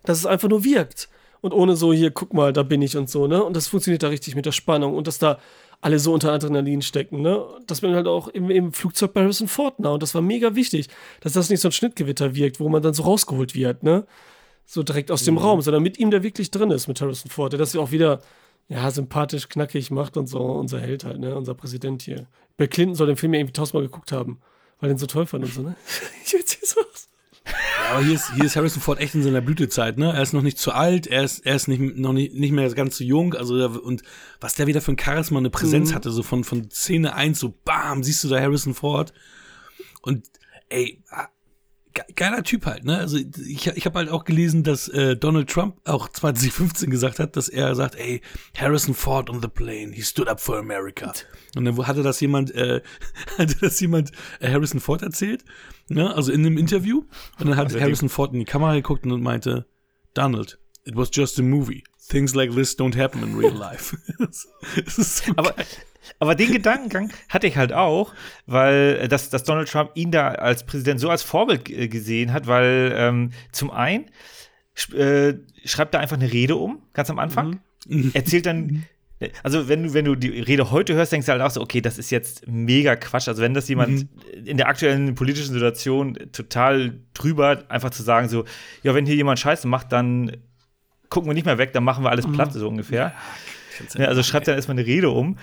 dass es einfach nur wirkt und ohne so, hier, guck mal, da bin ich und so, ne? Und das funktioniert da richtig mit der Spannung und dass da alle so unter Adrenalin stecken, ne? Das bin halt auch im, im Flugzeug bei Harrison Ford nah und das war mega wichtig, dass das nicht so ein Schnittgewitter wirkt, wo man dann so rausgeholt wird, ne? So direkt aus dem mhm. Raum, sondern mit ihm, der wirklich drin ist, mit Harrison Ford, der das ja auch wieder, ja, sympathisch, knackig macht und so, unser Held halt, ne? Unser Präsident hier. Bill Clinton soll den Film ja irgendwie tausendmal geguckt haben, weil er ihn so toll fand und so, ne? [LAUGHS] ich erzähl's so aus. Ja, aber hier ist, hier ist Harrison Ford echt in seiner Blütezeit, ne? Er ist noch nicht zu alt, er ist, er ist nicht, noch nicht, nicht mehr ganz so jung, also, und was der wieder für ein Charisma, eine Präsenz mhm. hatte, so von, von Szene 1, so bam, siehst du da Harrison Ford. Und, ey, geiler Typ halt, ne? Also ich, ich habe halt auch gelesen, dass äh, Donald Trump auch 2015 gesagt hat, dass er sagt, ey, Harrison Ford on the plane, he stood up for America. Und dann hatte das jemand, äh, [LAUGHS] hatte das jemand äh, Harrison Ford erzählt, ne? Also in einem Interview. Und dann hat also Harrison Ford in die Kamera geguckt und meinte, Donald, it was just a movie. Things like this don't happen in real [LAUGHS] life. [LAUGHS] das, das so aber, aber den Gedankengang hatte ich halt auch, weil äh, dass, dass Donald Trump ihn da als Präsident so als Vorbild äh, gesehen hat, weil ähm, zum einen äh, schreibt er einfach eine Rede um, ganz am Anfang, mhm. erzählt dann also wenn du, wenn du die Rede heute hörst, denkst du halt auch so, okay, das ist jetzt mega Quatsch. Also wenn das jemand mhm. in der aktuellen politischen Situation total drüber, einfach zu sagen so, ja, wenn hier jemand Scheiße macht, dann gucken wir nicht mehr weg, dann machen wir alles mhm. platt, so ungefähr. Ja, also schreibt dann erstmal eine Rede um.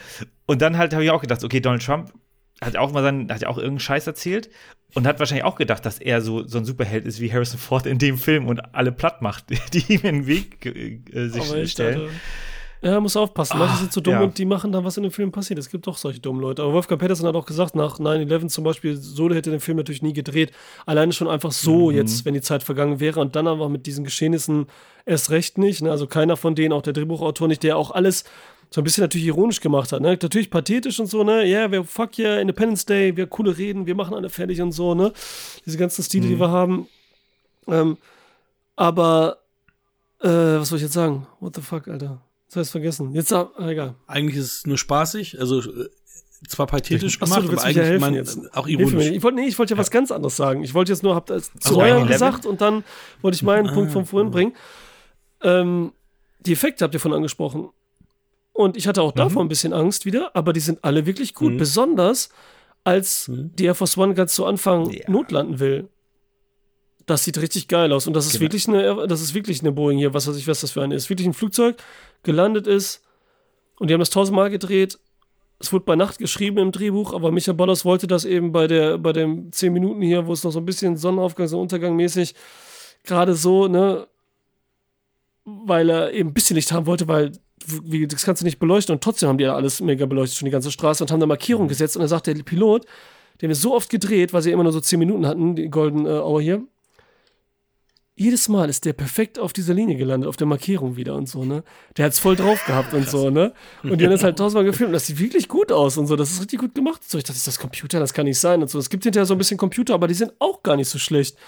Und dann halt habe ich auch gedacht, okay, Donald Trump hat auch mal seinen, hat ja auch irgendeinen Scheiß erzählt und hat wahrscheinlich auch gedacht, dass er so, so ein Superheld ist wie Harrison Ford in dem Film und alle platt macht, [LAUGHS] die ihm in den Weg äh, sich stellen. Ja, muss aufpassen. Manche sind so dumm ja. und die machen dann, was in dem Film passiert. Es gibt doch solche dummen Leute. Aber Wolfgang Peterson hat auch gesagt, nach 9-11 zum Beispiel, Solo hätte den Film natürlich nie gedreht. Alleine schon einfach so mhm. jetzt, wenn die Zeit vergangen wäre und dann einfach mit diesen Geschehnissen erst recht nicht. Ne? Also keiner von denen, auch der Drehbuchautor nicht, der auch alles so ein bisschen natürlich ironisch gemacht hat. Ne? Natürlich pathetisch und so, ne? Ja, yeah, wir fuck yeah, Independence Day, wir coole Reden, wir machen alle fertig und so, ne? Diese ganzen Stile, mhm. die wir haben. Ähm, aber, äh, was soll ich jetzt sagen? What the fuck, Alter? Das heißt vergessen. Jetzt, ah, egal. Eigentlich ist es nur spaßig, also äh, zwar pathetisch gemacht, Achso, aber eigentlich jetzt. auch ironisch. Ich wollte nee, ich wollte ja, ja, was ganz anderes sagen. Ich wollte jetzt nur, hab das zu also gesagt und dann wollte ich meinen ah, Punkt von vorhin bringen. Ähm, die Effekte habt ihr von angesprochen. Und ich hatte auch mhm. davor ein bisschen Angst wieder, aber die sind alle wirklich gut. Mhm. Besonders als mhm. die Air Force One ganz zu Anfang ja. notlanden will. Das sieht richtig geil aus. Und das ist genau. wirklich eine, das ist wirklich eine Boeing hier, was weiß ich, was das für eine ist. Wirklich ein Flugzeug, gelandet ist. Und die haben das tausendmal gedreht. Es wurde bei Nacht geschrieben im Drehbuch, aber Micha Bollos wollte das eben bei der, bei den zehn Minuten hier, wo es noch so ein bisschen Sonnenaufgang, so Untergang mäßig, gerade so, ne, weil er eben ein bisschen Licht haben wollte, weil wie, das kannst du nicht beleuchten und trotzdem haben die ja alles mega beleuchtet, schon die ganze Straße und haben da Markierung mhm. gesetzt und dann sagt der Pilot, der haben so oft gedreht, weil sie immer nur so zehn Minuten hatten, die Golden äh, Hour hier, jedes Mal ist der perfekt auf dieser Linie gelandet, auf der Markierung wieder und so, ne? Der hat es voll drauf gehabt und so, ne? Und die haben das halt [LAUGHS] tausendmal gefilmt und das sieht wirklich gut aus und so. Das ist richtig gut gemacht. So, ich dachte, ist das Computer? Das kann nicht sein und so. Es gibt hinterher so ein bisschen Computer, aber die sind auch gar nicht so schlecht,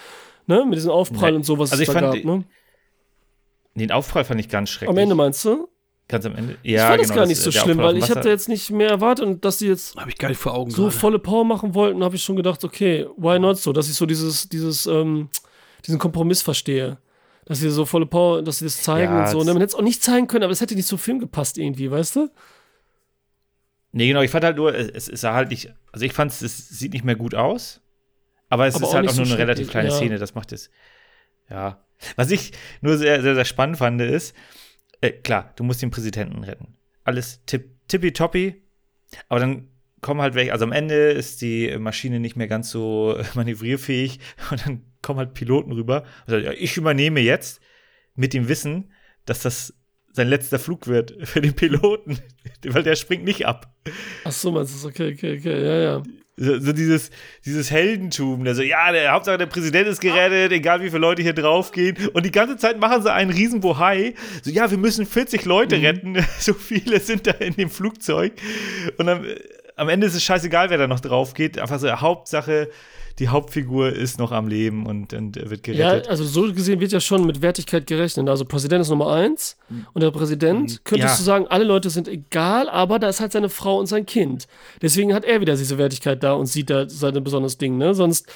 ne? Mit diesem Aufprall nee. und so, was also es da gab, die, ne? Den Aufprall fand ich ganz schrecklich. Am Ende meinst du? Ganz am Ende. Ja, ich fand genau, das gar nicht so schlimm, weil ich hatte jetzt nicht mehr erwartet und dass die jetzt ich gar nicht vor Augen so gerade. volle Power machen wollten, habe ich schon gedacht, okay, why not so, dass ich so dieses, dieses, ähm, diesen Kompromiss verstehe dass sie so volle Power, dass sie das zeigen ja, und so. Ne? Man hätte es auch nicht zeigen können, aber es hätte nicht zum Film gepasst irgendwie, weißt du? Nee, genau, ich fand halt nur, es ist halt nicht, also ich fand es, es sieht nicht mehr gut aus, aber es aber ist halt auch nur so eine relativ kleine ja. Szene, das macht es, ja. Was ich nur sehr, sehr, sehr spannend fand, ist, äh, klar, du musst den Präsidenten retten. Alles tipp, tippitoppi, aber dann kommen halt welche, also am Ende ist die Maschine nicht mehr ganz so [LAUGHS] manövrierfähig und dann kommen halt Piloten rüber und sagen, ja, ich übernehme jetzt mit dem Wissen, dass das sein letzter Flug wird [LAUGHS] für den Piloten, weil der springt nicht ab. Ach so, meinst du, okay, okay, okay, ja, ja. So, so, dieses, dieses Heldentum, der so, ja, der Hauptsache der Präsident ist gerettet, egal wie viele Leute hier draufgehen. Und die ganze Zeit machen sie einen riesen Bohai. So, ja, wir müssen 40 Leute mhm. retten. [LAUGHS] So viele sind da in dem Flugzeug. Und dann, am Ende ist es scheißegal, wer da noch drauf geht. Einfach so, Hauptsache, die Hauptfigur ist noch am Leben und, und wird gerettet. Ja, also so gesehen wird ja schon mit Wertigkeit gerechnet. Also Präsident ist Nummer eins mhm. und der Präsident, mhm. könntest ja. du sagen, alle Leute sind egal, aber da ist halt seine Frau und sein Kind. Deswegen hat er wieder diese Wertigkeit da und sieht da sein besonderes Ding, ne? Sonst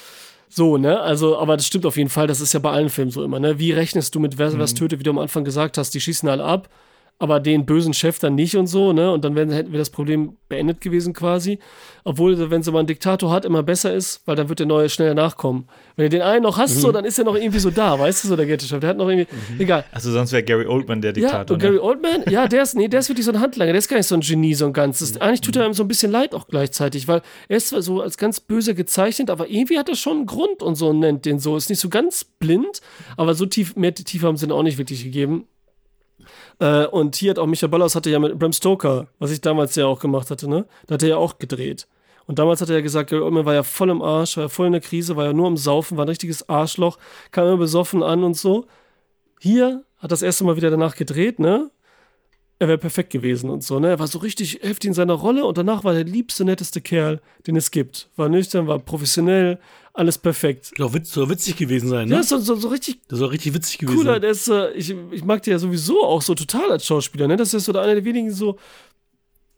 so, ne? Also, aber das stimmt auf jeden Fall, das ist ja bei allen Filmen so immer, ne? Wie rechnest du mit wer mhm. was tötet, wie du am Anfang gesagt hast, die schießen alle ab aber den bösen Chef dann nicht und so, ne? Und dann wären, hätten wir das Problem beendet gewesen quasi. Obwohl, wenn so mal einen Diktator hat, immer besser ist, weil dann wird der neue schneller nachkommen. Wenn du den einen noch hast, mhm. so, dann ist er noch irgendwie so da, weißt du, so der Ghetto-Chef. Der hat noch irgendwie, mhm. egal. Also sonst wäre Gary Oldman der Diktator. Ja, und Gary ne? Oldman, ja, der ist, nee, der ist wirklich so ein Handlanger, der ist gar nicht so ein Genie, so ein ganzes. Mhm. Eigentlich tut er ihm so ein bisschen leid auch gleichzeitig, weil er ist zwar so als ganz böse gezeichnet, aber irgendwie hat er schon einen Grund und so nennt den so. Ist nicht so ganz blind, aber so tief, mehr Tiefe haben sie ihn auch nicht wirklich gegeben. Äh, und hier hat auch Michael Ballas hatte ja mit Bram Stoker, was ich damals ja auch gemacht hatte, ne? Da hat er ja auch gedreht. Und damals hat er ja gesagt, Gary Oldman war ja voll im Arsch, war ja voll in der Krise, war ja nur am Saufen, war ein richtiges Arschloch, kam immer besoffen an und so. Hier hat das erste Mal wieder danach gedreht, ne? Er wäre perfekt gewesen und so, ne? Er war so richtig heftig in seiner Rolle und danach war der liebste, netteste Kerl, den es gibt. War nüchtern, war professionell, alles perfekt. Soll, witz, soll witzig gewesen sein, ne? Ja, so, so, so richtig das soll richtig witzig gewesen cooler. sein. Der ist, äh, ich, ich mag den ja sowieso auch so total als Schauspieler, ne? Das ist so der einer der wenigen so,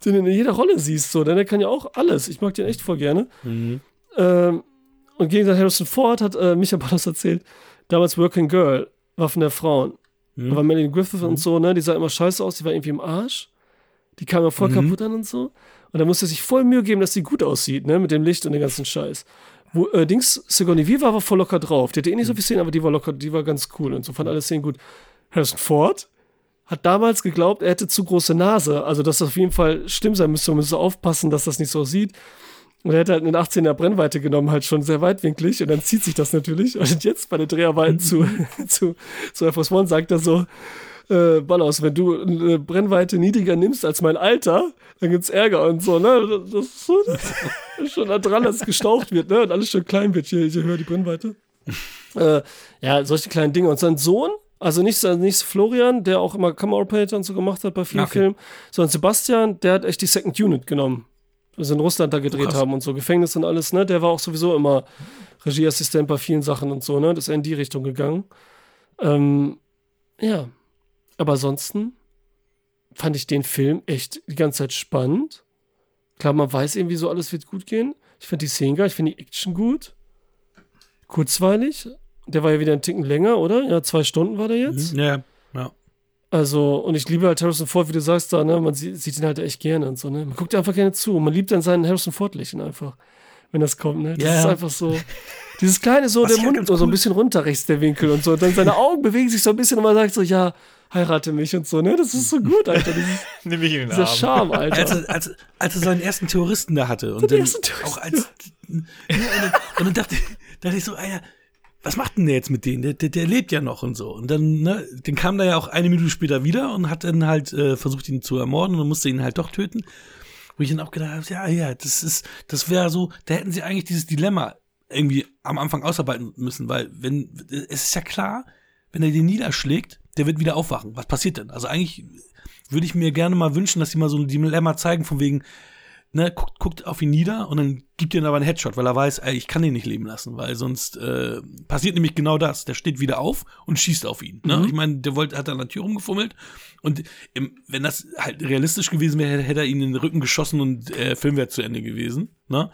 den du in jeder Rolle siehst, so, denn der kann ja auch alles. Ich mag den echt voll gerne. Mhm. Ähm, und gegen Harrison Ford hat äh, Micha Ballas erzählt, damals Working Girl, Waffen der Frauen. Mhm. Da war Melanie Griffith und so, ne? Die sah immer scheiße aus, die war irgendwie im Arsch. Die kam ja voll Mhm. kaputt an und so. Und da musste er sich voll Mühe geben, dass sie gut aussieht, ne? Mit dem Licht und dem ganzen Scheiß. Wo, äh, Dings, Sigourney Weaver war voll locker drauf. Die hatte eh nicht so viel Szenen, aber die war locker, die war ganz cool und so, fand alle Szenen gut. Harrison Ford hat damals geglaubt, er hätte zu große Nase. Also, dass das auf jeden Fall schlimm sein müsste. Man müsste aufpassen, dass das nicht so sieht. Und er hätte halt eine 18er Brennweite genommen, halt schon sehr weitwinklig. Und dann zieht sich das natürlich. Und jetzt bei den Dreharbeiten [LAUGHS] zu, [LAUGHS] zu, zu Air Force One sagt er so, äh, Ballaus, wenn du eine Brennweite niedriger nimmst als mein Alter, dann gibt's Ärger und so, ne? Das ist, so, das ist schon da dran, dass es gestaucht wird, ne? Und alles schön klein wird. Hier, hier höher die Brennweite. [LAUGHS] äh, ja, solche kleinen Dinge. Und sein Sohn, also nicht, nicht Florian, der auch immer Camera Operator und so gemacht hat bei vielen Okay. Filmen, sondern Sebastian, der hat echt die Second Unit genommen. Also in Russland da gedreht Krass. haben und so, Gefängnis und alles, ne? Der war auch sowieso immer Regieassistent bei vielen Sachen und so, ne? Das ist in die Richtung gegangen. Ähm, ja. Aber ansonsten fand ich den Film echt die ganze Zeit spannend. Klar, man weiß irgendwie so, alles wird gut gehen. Ich finde die Szenen geil, ich finde die Action gut. Kurzweilig. Der war ja wieder einen Ticken länger, oder? Ja, zwei Stunden war der jetzt. Mhm. Ja, ja. Also, und ich liebe halt Harrison Ford, wie du sagst, da, ne? Man sieht, sieht ihn halt echt gerne und so, ne? Man guckt einfach gerne zu. Man liebt dann seinen Harrison Ford-Lächeln einfach, wenn das kommt, ne? Das Ja, ist einfach so. [LAUGHS] Dieses kleine, so, Was der Mund ganz so, ein cool- bisschen runter rechts, der Winkel und so. Und dann seine [LAUGHS] Augen bewegen sich so ein bisschen und man sagt so, ja, heirate mich und so, ne? Das ist so gut, Alter. Dieses, [LAUGHS] Nimm mich in den dieser Arm. Charme, Als Alter. er, als, als er seinen ersten Terroristen da hatte und Den dann ersten Terroristen. auch als und, dann, dann dachte, dachte ich so, ah ja, was macht denn der jetzt mit denen? Der, der, der lebt ja noch und so. Und dann, ne, den kam da ja auch eine Minute später wieder und hat dann halt äh, versucht, ihn zu ermorden und musste ihn halt doch töten. Wo ich dann auch gedacht habe, ja, ja, das ist, das wäre so, da hätten sie eigentlich dieses Dilemma irgendwie am Anfang ausarbeiten müssen, weil wenn, es ist ja klar, wenn er den niederschlägt, der wird wieder aufwachen. Was passiert denn? Also eigentlich würde ich mir gerne mal wünschen, dass sie mal so ein Dilemma zeigen, von wegen, ne, guckt, guckt auf ihn nieder und dann gibt ihn aber einen Headshot, weil er weiß, ey, ich kann ihn nicht leben lassen, weil sonst äh, passiert nämlich genau das. Der steht wieder auf und schießt auf ihn. Ne? Ich meine, der wollte, hat an der Tür rumgefummelt und im, wenn das halt realistisch gewesen wäre, hätte er ihn in den Rücken geschossen und äh, Film wäre zu Ende gewesen. Ne?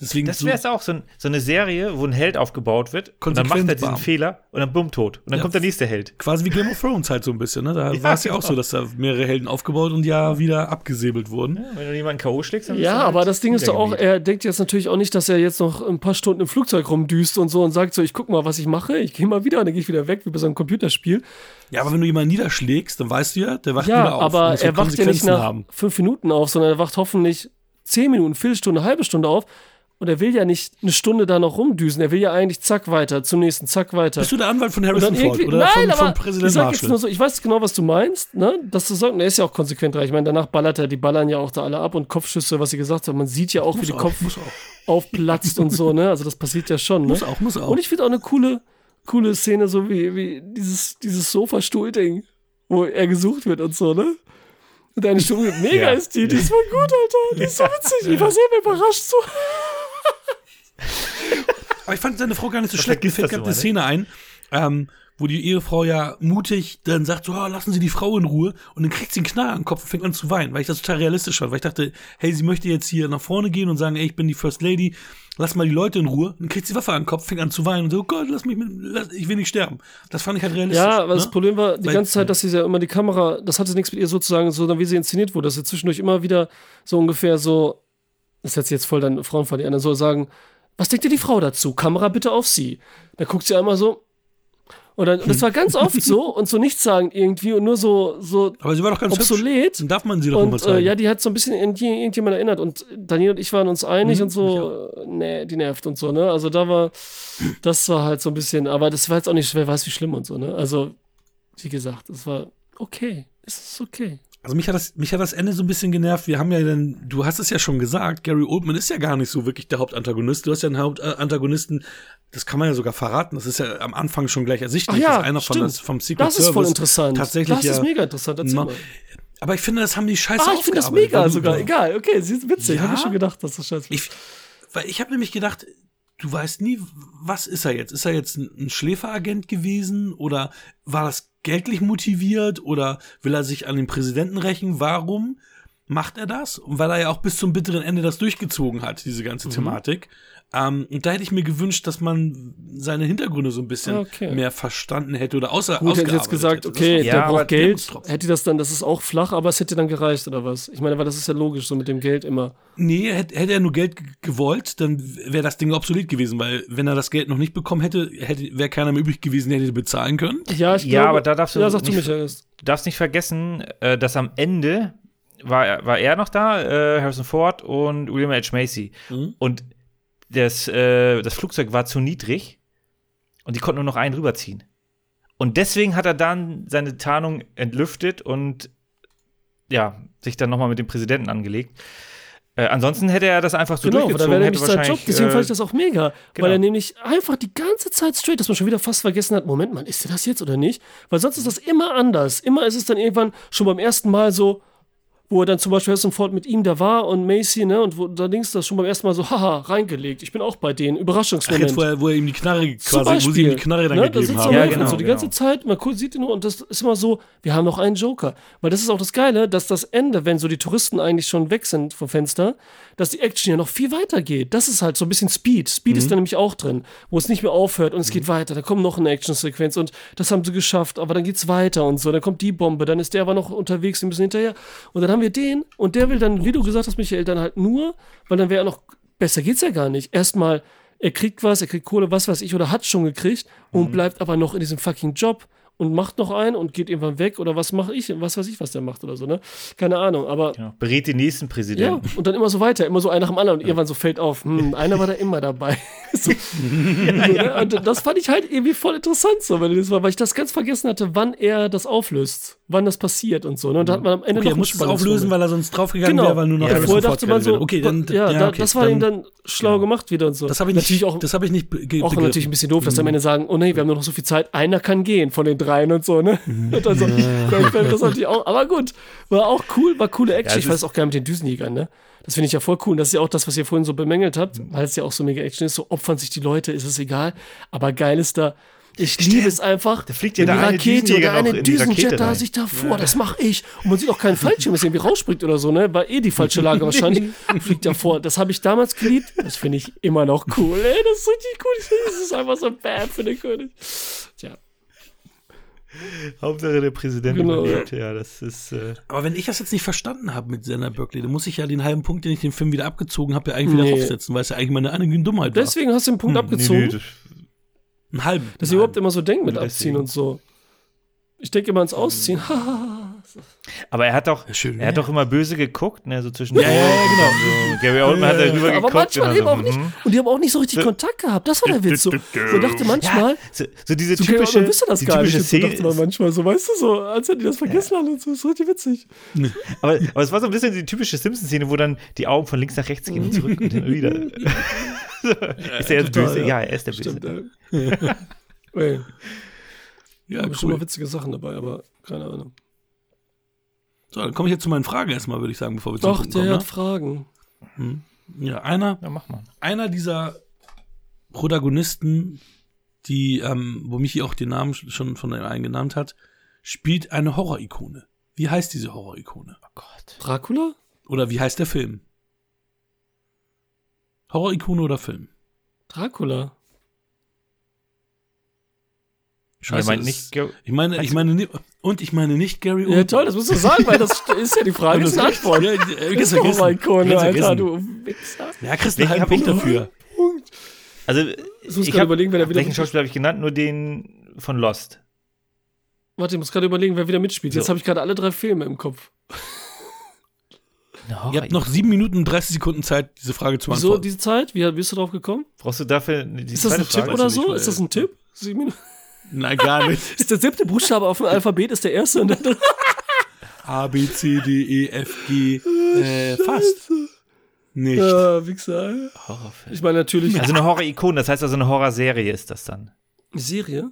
Deswegen Das wäre es auch, so, ein, so eine Serie, wo ein Held aufgebaut wird und dann macht er diesen. Fehler und dann bumm, tot. Und dann Ja. kommt der nächste Held. Quasi wie Game of Thrones halt so ein bisschen, ne? Da [LAUGHS] Ja, war es ja auch genau. so, dass da mehrere Helden aufgebaut und ja wieder abgesäbelt wurden. Ja, wenn du jemanden K.O. schlägst, dann Ja, du halt aber das Ding ist doch auch, er denkt jetzt natürlich auch nicht, dass er jetzt noch ein paar Stunden im Flugzeug rumdüst und so und sagt so, ich guck mal, was ich mache, ich gehe mal wieder und dann gehe ich wieder weg, wie bei so einem Computerspiel. Ja, aber wenn du jemanden niederschlägst, dann weißt du ja, der wacht Ja, wieder auf. aber er wacht ja nicht nach haben. fünf Minuten auf, sondern er wacht hoffentlich zehn Minuten, Viertelstunde, halbe Stunde auf. Und er will ja nicht eine Stunde da noch rumdüsen. Er will ja eigentlich zack weiter, zum nächsten, zack weiter. Bist du der Anwalt von Harrison Ford oder nein, von, aber von ich Präsident sag jetzt Marshall? nur so, ich weiß genau, was du meinst, ne? Dass du sagst, er ist ja auch konsequent reich. Ich meine, danach ballert er, die ballern ja auch da alle ab und Kopfschüsse, was sie gesagt haben. Man sieht ja auch, wie muss der auch, Kopf muss auch. aufplatzt und so, ne? Also das passiert ja schon, ne? Muss auch, muss auch. Und ich finde auch eine coole, coole Szene, so wie, wie dieses, dieses Sofastuhl-Ding, wo er gesucht wird und so, ne? Und deine Stimme, [LAUGHS] mega Ja. ist die, die ist voll gut, Alter. Die ist so witzig. Ich war sehr überrascht so. Aber ich fand seine Frau gar nicht so Das schlecht. Mir fällt gerade eine Szene ein, ähm, wo die Ehefrau ja mutig dann sagt, so, ah, lassen Sie die Frau in Ruhe. Und dann kriegt sie einen Knall am Kopf und fängt an zu weinen, weil ich das total realistisch fand. Weil ich dachte, hey, sie möchte jetzt hier nach vorne gehen und sagen, ey, ich bin die First Lady, lass mal die Leute in Ruhe. Dann kriegt sie Waffe an den Kopf, fängt an zu weinen und so, oh Gott, lass mich, mit, lass, ich will nicht sterben. Das fand ich halt realistisch. Ja, aber das ne? Problem war die Weil- ganze Zeit, dass sie ja immer die Kamera, das hatte nichts mit ihr sozusagen, sondern wie sie inszeniert wurde, dass sie zwischendurch immer wieder so ungefähr so, das hört sich jetzt voll dann Frauen die anderen so sagen, was denkt ihr die Frau dazu? Kamera bitte auf sie. Da guckt sie einmal so. Und dann, das war ganz oft so [LAUGHS] und so nichts sagen irgendwie und nur so, so Aber sie war doch ganz hübsch. obsolet. Dann darf man sie doch mal Und zeigen. äh, ja, die hat so ein bisschen irgendjemand erinnert. Und Daniel und ich waren uns einig Mhm, und so, äh, nee, die nervt und so, ne? Also da war, das war halt so ein bisschen, aber das war jetzt auch nicht schwer, weiß wie schlimm und so, ne? Also, wie gesagt, es war okay. Es ist okay. Also mich hat das, mich hat das Ende so ein bisschen genervt. Wir haben ja dann, du hast es ja schon gesagt, Gary Oldman ist ja gar nicht so wirklich der Hauptantagonist. Du hast ja einen Hauptantagonisten, das kann man ja sogar verraten. Das ist ja am Anfang schon gleich ersichtlich, Ach ja, dass einer von stimmt. das, vom Secret Das ist voll Service interessant. tatsächlich das ja, ist mega interessant. Erzähl Ma- mal. Aber ich finde, das haben die scheiße Ah, ich finde das mega sogar. Egal, okay, sie ist witzig. Ja? Hab ich schon gedacht, dass das scheiße ist. Weil ich habe nämlich gedacht, du weißt nie, was ist er jetzt? Ist er jetzt ein, ein Schläferagent gewesen oder war das geldlich motiviert oder will er sich an den Präsidenten rächen? Warum macht er das? Und weil er ja auch bis zum bitteren Ende das durchgezogen hat, diese Mhm. ganze Thematik. Ähm, und da hätte ich mir gewünscht, dass man seine Hintergründe so ein bisschen Okay. mehr verstanden hätte oder außer Gut, hätte ausgearbeitet jetzt gesagt, hätte. Okay, Ja, der aber braucht Geld. Hätte das dann, das ist auch flach, aber es hätte dann gereicht, oder was? Ich meine, weil das ist ja logisch, so mit dem Geld immer. Nee, hätte, hätte er nur Geld gewollt, dann wäre das Ding obsolet gewesen, weil wenn er das Geld noch nicht bekommen hätte, hätte wäre keiner mehr übrig gewesen, der hätte bezahlen können. Ja, ich Ja, glaube, aber da darfst du Ja, nicht-. Du darfst nicht vergessen, äh, dass am Ende war, er- war er noch da, äh, Harrison Ford und William H. Macy. Mhm. Und das, äh, das Flugzeug war zu niedrig und die konnten nur noch einen rüberziehen. Und deswegen hat er dann seine Tarnung entlüftet und ja, sich dann nochmal mit dem Präsidenten angelegt. Äh, ansonsten hätte er das einfach so Genau, durchgezogen. wäre hätte nämlich sein Job. Deswegen äh, fand ich das auch mega. genau. Weil er nämlich einfach die ganze Zeit straight, dass man schon wieder fast vergessen hat, Moment mal, ist der das jetzt oder nicht? Weil sonst ist das immer anders. Immer ist es dann irgendwann schon beim ersten Mal so, wo er dann zum Beispiel Harrison Ford mit ihm da war und Macy, ne, und wo, da links das schon beim ersten Mal so, haha, reingelegt. Ich bin auch bei denen. Ach, Überraschungsmoment. jetzt, wo er, wo er ihm die Knarre Zum quasi, wo sie ihm die Knarre dann ne, da gegeben sitzt haben. Ja, genau, so die genau. ganze Zeit, man sieht ihn nur und das ist immer so, wir haben noch einen Joker. Weil das ist auch das Geile, dass das Ende, wenn so die Touristen eigentlich schon weg sind vom Fenster, dass die Action ja noch viel weiter geht. Das ist halt so ein bisschen Speed. Speed Mhm. ist da nämlich auch drin, wo es nicht mehr aufhört und es geht weiter. Da kommt noch eine Action-Sequenz und das haben sie geschafft, aber dann geht's weiter und so. Dann kommt die Bombe, dann ist der aber noch unterwegs, wir müssen hinterher. Und dann haben wir den und der will dann, wie du gesagt hast, Michael, dann halt nur, weil dann wäre er noch, besser geht's ja gar nicht. Erstmal, er kriegt was, er kriegt Kohle, was weiß ich, oder hat schon gekriegt Mhm. und bleibt aber noch in diesem fucking Job und macht noch einen und geht irgendwann weg oder was mache ich, was weiß ich, was der macht oder so, ne? Keine Ahnung, aber Genau. Berät den nächsten ja, Präsidenten. und dann immer so weiter, immer so einer nach dem anderen und irgendwann so fällt auf, hm, einer war da immer dabei. [LAUGHS] so, [LAUGHS] ne? Und das fand ich halt irgendwie voll interessant, so, wenn das war, weil ich das ganz vergessen hatte, wann er das auflöst, wann das passiert und so. Ne? Und da hat man am Ende Okay, er noch muss es auflösen, weil er sonst draufgegangen Genau. wäre, weil nur noch Ja, Harrison Vorher Ford dachte man so, okay, dann, ja, da, okay, das war ihm dann schlau gemacht wieder und so. Das habe ich nicht, natürlich auch, das habe ich nicht auch natürlich ein bisschen doof, dass am Ende sagen, oh nee, wir haben nur noch so viel Zeit, einer kann gehen von den dreien und so, ne? Und [LAUGHS] dann so, dann fällt das natürlich auch, aber gut, war auch cool, war coole Action. Ja, ich weiß auch gerne mit den Düsenjägern, ne? Das finde ich ja voll cool. Und das ist ja auch das, was ihr vorhin so bemängelt habt, weil es ja auch so mega Action ist, so opfern sich die Leute, ist es egal. Aber geil ist da, ich liebe es einfach, Da fliegt ja eine Rakete oder eine Düsenjet-da rein. sich davor, das mache ich. Und man sieht auch keinen Fallschirm, dass irgendwie rausspringt oder so, ne? War eh die falsche Lage [LAUGHS] wahrscheinlich. Fliegt davor. Das habe ich damals geliebt. Das finde ich immer noch cool, ey. Das ist richtig cool. Das ist einfach so bad für den König. Hauptsache der Präsident Genau, überlebt. Ja, das ist. Äh, Aber wenn ich das jetzt nicht verstanden habe mit Senna Berkeley, dann muss ich ja den halben Punkt, den ich den Film wieder abgezogen habe, ja eigentlich wieder Nee. aufsetzen, weil es ja eigentlich meine eigene Dummheit Deswegen hast du den Punkt abgezogen. nee, das, war. Einen halben. dass ihr überhaupt immer so denkt mit Abziehen und so. Ich denke immer ans Ausziehen. [LAUGHS] aber er hat doch, Ja, schön, er hat ja. doch immer böse geguckt, ne, so zwischen. Ja, ja, ja, genau. So, Gary Oldman hat darüber aber geguckt. manchmal und dann eben so, auch nicht. mhm. Und die haben auch nicht so richtig Kontakt gehabt. Das war der Witz. So, so dachte manchmal, Ja, so, so diese so typische, man wüsste das die gar nicht. so dachte man manchmal so, weißt du, so, als hätten die das vergessen haben und so. Das ist richtig witzig. Aber, aber es war so ein bisschen die typische Simpsons-Szene, wo dann die Augen von links nach rechts gehen und zurück und immer wieder. [LAUGHS] so, ist er jetzt böse? ja. Ja, er ist der Böse. Stimmt, [LAUGHS] ey. [LAUGHS] Ey, Ja, da schon mal cool. witzige Sachen dabei, aber keine Ahnung. So, dann komme ich jetzt zu meinen Fragen erstmal, würde ich sagen, bevor wir zum Doch, Punkt der kommen. hat Fragen. Ne? Ja, einer, Ja, mach mal. einer dieser Protagonisten, die, ähm, wo Michi auch den Namen schon von einem genannt hat, spielt eine Horror-Ikone. Wie heißt diese Horror-Ikone? Oh Gott. Dracula? Oder wie heißt der Film? Horror-Ikone oder Film? Dracula. Ihr meint es- nicht. Gar- Ich meine, ich du- meine, und ich meine nicht Gary Ja, Oldman. toll, das musst du sagen, weil das [LAUGHS] ist ja die Frage, das ist eine Antwort. Ja, ja, ist doch Ikone, Ganz Alter, du Wichser. Ja, kriegst Welchen einen ich Punkt dafür. Also, Ich muss ich gerade überlegen, wer da wieder welchen Schauspieler habe ich genannt? Nur den von Lost. Warte, ich muss gerade überlegen, wer wieder mitspielt. Jetzt So. habe ich gerade alle drei Filme im Kopf. Ihr habt noch sieben Minuten und 30 Sekunden Zeit, diese Frage zu Wieso beantworten. diese Zeit? Wie bist du drauf gekommen? Brauchst du dafür die Ist das ein Tipp Frage? oder ich so? Ist das ein Tipp? Sieben Minuten. Nein, gar nicht. [LAUGHS] Ist der siebte Buchstabe auf dem Alphabet ist der erste und der dritte? A, B, C, D, E, F, G. Äh, fast. Nicht. Ja, Wichser. Horrorfilm. Ich meine natürlich Also eine Horror-Ikone, das heißt also eine Horrorserie ist das dann. Serie.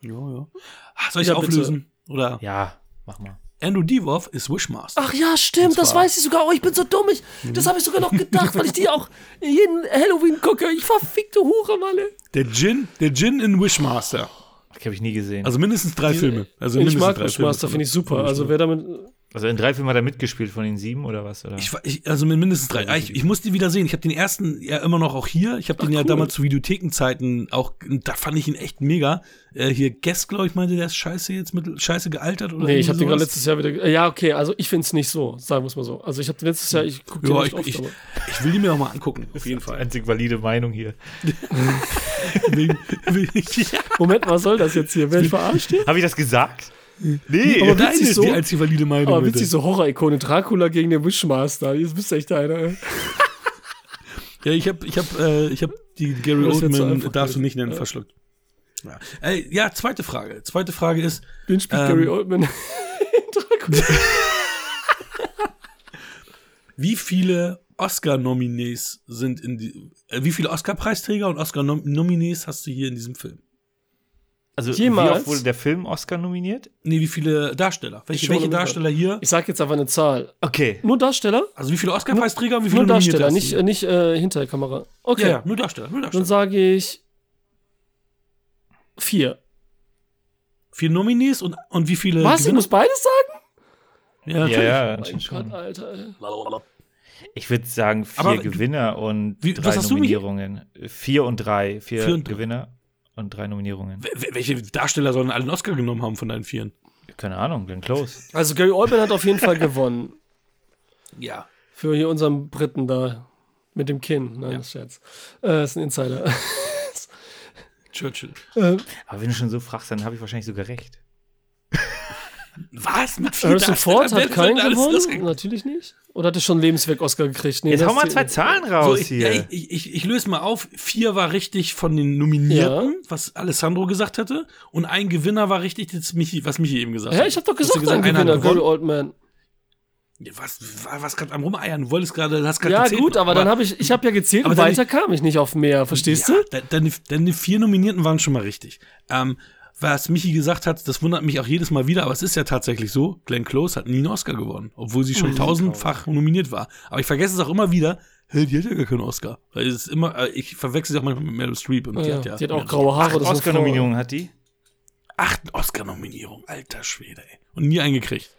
Ja, ja. Ah, soll ich Ja, bitte. auflösen? Oder? Ja, mach mal. Andrew Divoff ist Wishmaster. Ach ja, stimmt, das weiß ich sogar. Oh, ich bin so dumm. Ich, das habe ich sogar noch gedacht, weil ich die auch jeden Halloween gucke. Ich verfickte Hure, Mann. ey. Der Djinn, der Djinn in Wishmaster. Die habe ich nie gesehen. Also, Also mindestens drei Filme. Also ich mindestens mag drei Wishmaster, Filme. finde ich super. Also wer damit. Also in drei Filmen hat er mitgespielt von den sieben oder was? Oder? Ich, ich, also mit mindestens drei. Ah, Ich, ich muss die wieder sehen. Ich habe den ersten ja immer noch auch hier. Ich habe den ja cool. damals zu Videothekenzeiten auch, da fand ich ihn echt mega. Äh, hier Guest, glaube ich, meinte, der ist scheiße jetzt mit scheiße gealtert oder Nee, ich habe den gerade letztes Jahr wieder. Ja, okay, also ich finde es nicht so, sagen wir es mal so. Also ich habe letztes Jahr, ich gucke den Ja, ich, oft, ich, aber. ich will die mir auch mal angucken, [LAUGHS] auf jeden Fall. einzig valide Meinung hier. [LAUGHS] Ja. Moment, was soll das jetzt hier? Wer ich verarscht hier? Habe ich das gesagt? Nee. Aber Nein, witzig ist so- die einzige valide Meinung. Aber bitte. witzig, so Horror-Ikone, Dracula gegen den Wishmaster. Jetzt bist du echt einer. [LAUGHS] Ja, ich habe ich hab, äh, ich hab die Gary so Oldman, einfach darfst du nicht nennen, Ja. verschluckt. Ja. Äh, ja, zweite Frage. Zweite Frage ist, Wen spielt Ähm, Gary Oldman? Dracula. [LAUGHS] wie viele Oscar-Nominees sind in die, äh, wie viele Oscar-Preisträger und Oscar-Nominees hast du hier in diesem Film? Also Jemals? wie oft wurde der Film Oscar nominiert? Nee, wie viele Darsteller? Welche, welche Darsteller hier? Ich sag jetzt einfach eine Zahl. Okay. Nur Darsteller? Also wie viele Oscar-Preisträger und wie viele Nur Darsteller, nicht, äh, nicht äh, hinter der Kamera. Okay, Ja, ja, nur Darsteller, nur dann Darsteller. sage ich vier. Vier Nominees und, und wie viele Was? Ich Gewinner? muss beides sagen? Ja, Ja, natürlich. ja, Mein anscheinend Gott, schon. Alter. ey. Ich würde sagen vier Aber Gewinner und Wie- drei was hast du, Michi? Nominierungen. Vier und drei. Vier, Vier und drei. Gewinner und drei Nominierungen. Wel- Welche Darsteller sollen alle einen Oscar genommen haben von deinen Vieren? Keine Ahnung, Glenn Close. Also Gary Oldman hat auf jeden Fall gewonnen. [LAUGHS] Ja. Für hier unseren Briten da. Mit dem Kinn. Nein, das ist Scherz. Äh, ist ein Insider. [LAUGHS] Churchill. äh, Aber wenn du schon so fragst, dann habe ich wahrscheinlich sogar recht. Was? Mit Harrison Ford hat keinen gewonnen? Natürlich nicht. Oder hat er schon Lebenswerk-Oscar gekriegt? Nee, Jetzt hau mal zwei. Zahlen So, raus ich, hier. ja, ich, ich, ich löse mal auf. Vier war richtig von den Nominierten, was Alessandro gesagt hatte. Und ein Gewinner war richtig, das Michi, was Michi eben gesagt hat. ich hab doch du gesagt, ein Gewinner, Gary gewonnen? Oldman. Ja, Was, was, was gerade am Rumeiern? Du wolltest gerade, hast gerade Ja, gezählt, gut, aber, dann habe ich, ich habe ja gezählt aber weiter kam ich nicht auf mehr, verstehst ja, du? Deine, deine vier Nominierten waren schon mal richtig. Ähm, was Michi gesagt hat, das wundert mich auch jedes Mal wieder, aber es ist ja tatsächlich so, Glenn Close hat nie einen Oscar gewonnen, obwohl sie schon tausendfach nominiert war. Aber ich vergesse es auch immer wieder, hey, die hat ja gar keinen Oscar. Weil es ist immer, äh, ich verwechsel sie auch manchmal mit Meryl Streep und die Ja, hat ja. die hat auch graue Haare. Acht. Oscar-Nominierungen hat die. Acht Oscar-Nominierung, alter Schwede, ey. Und nie eingekriegt.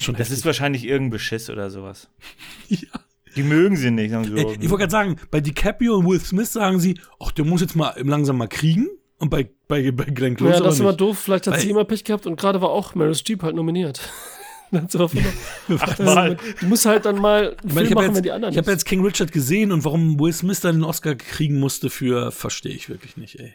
Schon Das ist wahrscheinlich irgendein Beschiss oder sowas. [LAUGHS] Ja. Die mögen sie nicht. Sagen so, Ey, ich wollte gerade sagen, bei DiCaprio und Will Smith sagen sie, ach, der muss jetzt mal langsam mal kriegen. Und bei, bei, bei Glenn Close Ja, das ist immer doof. Vielleicht hat Weil- sie immer Pech gehabt und gerade war auch Meryl Streep halt nominiert. [LAUGHS] Achtmal. [LAUGHS] Du musst halt dann mal Ich, meine, ich habe machen, wenn jetzt, die anderen ich hab nicht. jetzt King Richard gesehen und warum Will Smith dann den Oscar kriegen musste für, verstehe ich wirklich nicht, ey.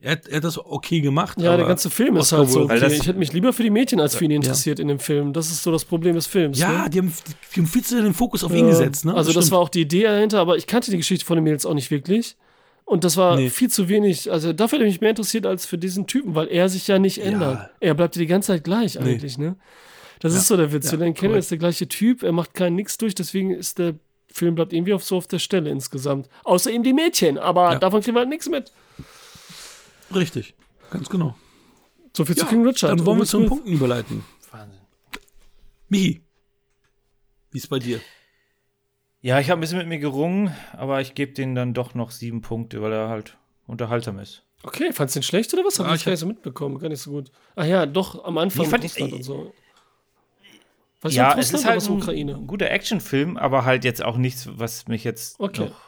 Er hat, er hat das okay gemacht. Ja, aber der ganze Film ist Oscar halt so. Okay. das- Ich hätte mich lieber für die Mädchen als für ihn interessiert in dem Film. Das ist so das Problem des Films. Ja, ne? die haben, die haben viel zu sehr den Fokus auf ihn Ja. gesetzt, ne? Also das stimmt. war auch die Idee dahinter, aber ich kannte die Geschichte von den Mädels auch nicht wirklich. Und das war Nee. viel zu wenig. Also dafür hätte mich mehr interessiert als für diesen Typen, weil er sich ja nicht ändert. Er bleibt ja die ganze Zeit gleich eigentlich, ne? Das ist so der Witz. Ja, Kenner korrekt. ist der gleiche Typ, er macht keinen nix durch, deswegen ist der Film bleibt irgendwie auf so auf der Stelle insgesamt. Außer eben die Mädchen, aber Ja. davon kriegen wir halt nichts mit. Richtig. Ganz genau. So viel zu Ja, King Richard. Dann wollen wir Will zu den Smith. Punkten überleiten. Wahnsinn. Michi, wie ist bei dir? Ja, ich habe ein bisschen mit mir gerungen, aber ich gebe denen dann doch noch sieben Punkte, weil er halt unterhaltsam ist. Okay, fandst du den schlecht oder was? Hab Ja, ich ich gar nicht so mitbekommen, gar nicht so gut. Ach ja, doch, am Anfang Ich fand- Russland und so. Was ja, es ist halt ein Ukraine? guter Actionfilm, aber halt jetzt auch nichts, was mich jetzt Okay. noch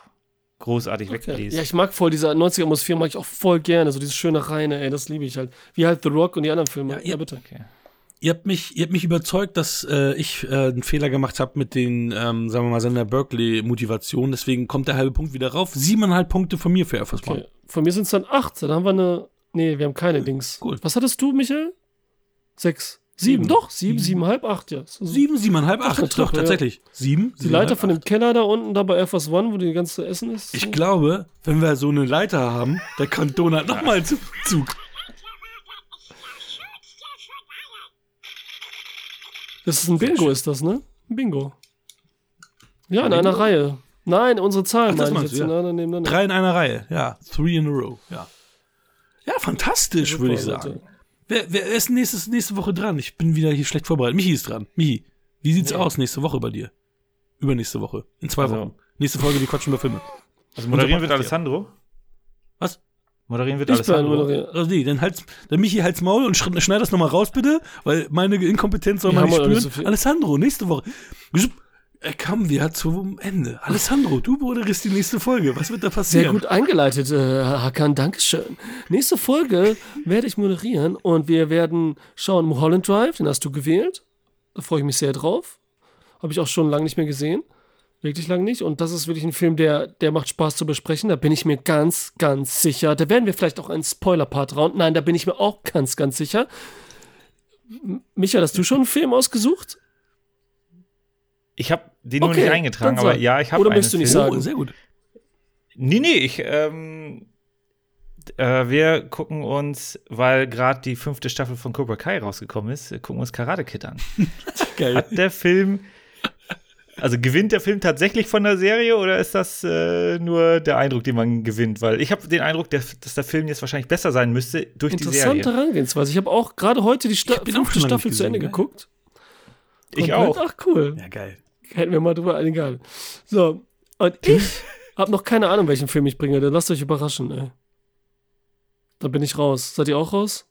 großartig Okay. wegbläst. Ja, ich mag voll diese 90er-Atmosphäre, mag ich auch voll gerne. So diese schöne Reine, ey, das liebe ich halt. Wie halt The Rock und die anderen Filme. Ja, Ja, bitte. okay. Ihr habt mich, ihr habt mich überzeugt, dass äh, ich äh, einen Fehler gemacht habe mit den, ähm, sagen wir mal, Sender Berkeley-Motivationen. Deswegen kommt der halbe Punkt wieder rauf. Siebeneinhalb Punkte von mir für Air Force One. Okay. Von mir sind es dann acht. Dann haben wir eine. Nee, wir haben keine Dings. cool. Was hattest du, Michael? Sechs. Sieben. Sieben. Doch, sieben, siebenhalb, acht, ja. So- Sieben, siebeneinhalb, acht. eine Doch, tatsächlich. Sieben. Die Leiter siebeneinhalb, von dem acht. Keller da unten, da bei Air Force One, wo die ganze Essen ist. Ich glaube, wenn wir so eine Leiter haben, da kann Donald nochmal zum Zug. Das ist ein Bingo, ist das, ne? Ein Bingo. Ja, in Bingo? einer Reihe. Nein, unsere Zahlen Ach, das meine ich jetzt du, ja. ineinander nebeneinander. Drei in einer Reihe, ja. Three in a row, ja. Ja, fantastisch, würde ich Leute. sagen. Wer, wer ist nächstes, nächste Woche dran? Ich bin wieder hier schlecht vorbereitet. Michi ist dran. Michi, wie sieht's aus nächste Woche bei dir? Übernächste Woche. In zwei Also- Wochen. Nächste Folge, die quatschen über Filme. Also moderieren wird Podcast hier. Alessandro. Was? Moderieren wird Ich Alessandro. moderiert. Also nee, dann halt, dann Michi halt's Maul und sch- schneid das nochmal raus, bitte, weil meine Inkompetenz soll man nicht spüren. nicht so viel. Alessandro, nächste Woche. Er kam wir zum Ende. Alessandro, du moderierst die nächste Folge. Was wird da passieren? Sehr gut eingeleitet, äh, Hakan, Dankeschön. Nächste Folge werde ich moderieren und wir werden schauen, Mulholland Drive, den hast du gewählt. Da freue ich mich sehr drauf. Habe ich auch schon lange nicht mehr gesehen. Wirklich lange nicht. Und das ist wirklich ein Film, der, der macht Spaß zu besprechen. Da bin ich mir ganz, ganz sicher. Da werden wir vielleicht auch einen Spoiler-Part rauen. Nein, da bin ich mir auch ganz, ganz sicher. Micha, hast du schon einen Film ausgesucht? Ich habe den nur Okay, nicht eingetragen, aber ja, ich habe Oder einen möchtest du nicht Film. sagen? Oh, sehr gut. Nee, nee, ich, ähm, äh, wir gucken uns, weil gerade die fünfte Staffel von Cobra Kai rausgekommen ist, gucken wir uns Karate Kid an. [LAUGHS] Geil. Hat der Film, also gewinnt der Film tatsächlich von der Serie oder ist das äh, nur der Eindruck, den man gewinnt? Weil ich habe den Eindruck, der, dass der Film jetzt wahrscheinlich besser sein müsste durch die Interessante Serie. Herangehensweise. Ich habe auch gerade heute die Sta fünfte Staffel nicht zu Ende gesehen, geguckt. Ich Komplett. auch. Ach, cool. Ja, geil. Hätten wir mal drüber egal. So, und [LAUGHS] ich habe noch keine Ahnung, welchen Film ich bringe. Dann lasst euch überraschen, ey. Da bin ich raus. Seid ihr auch raus?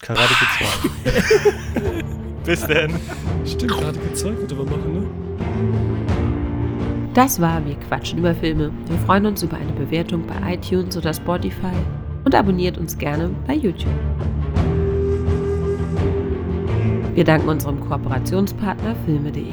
Karate Kid 2. [LAUGHS] Bis denn. Stimmt, gerade gezeigt, könnte man machen, ne? Das war Wir quatschen über Filme. Wir freuen uns über eine Bewertung bei iTunes oder Spotify und abonniert uns gerne bei YouTube. Wir danken unserem Kooperationspartner filme.de.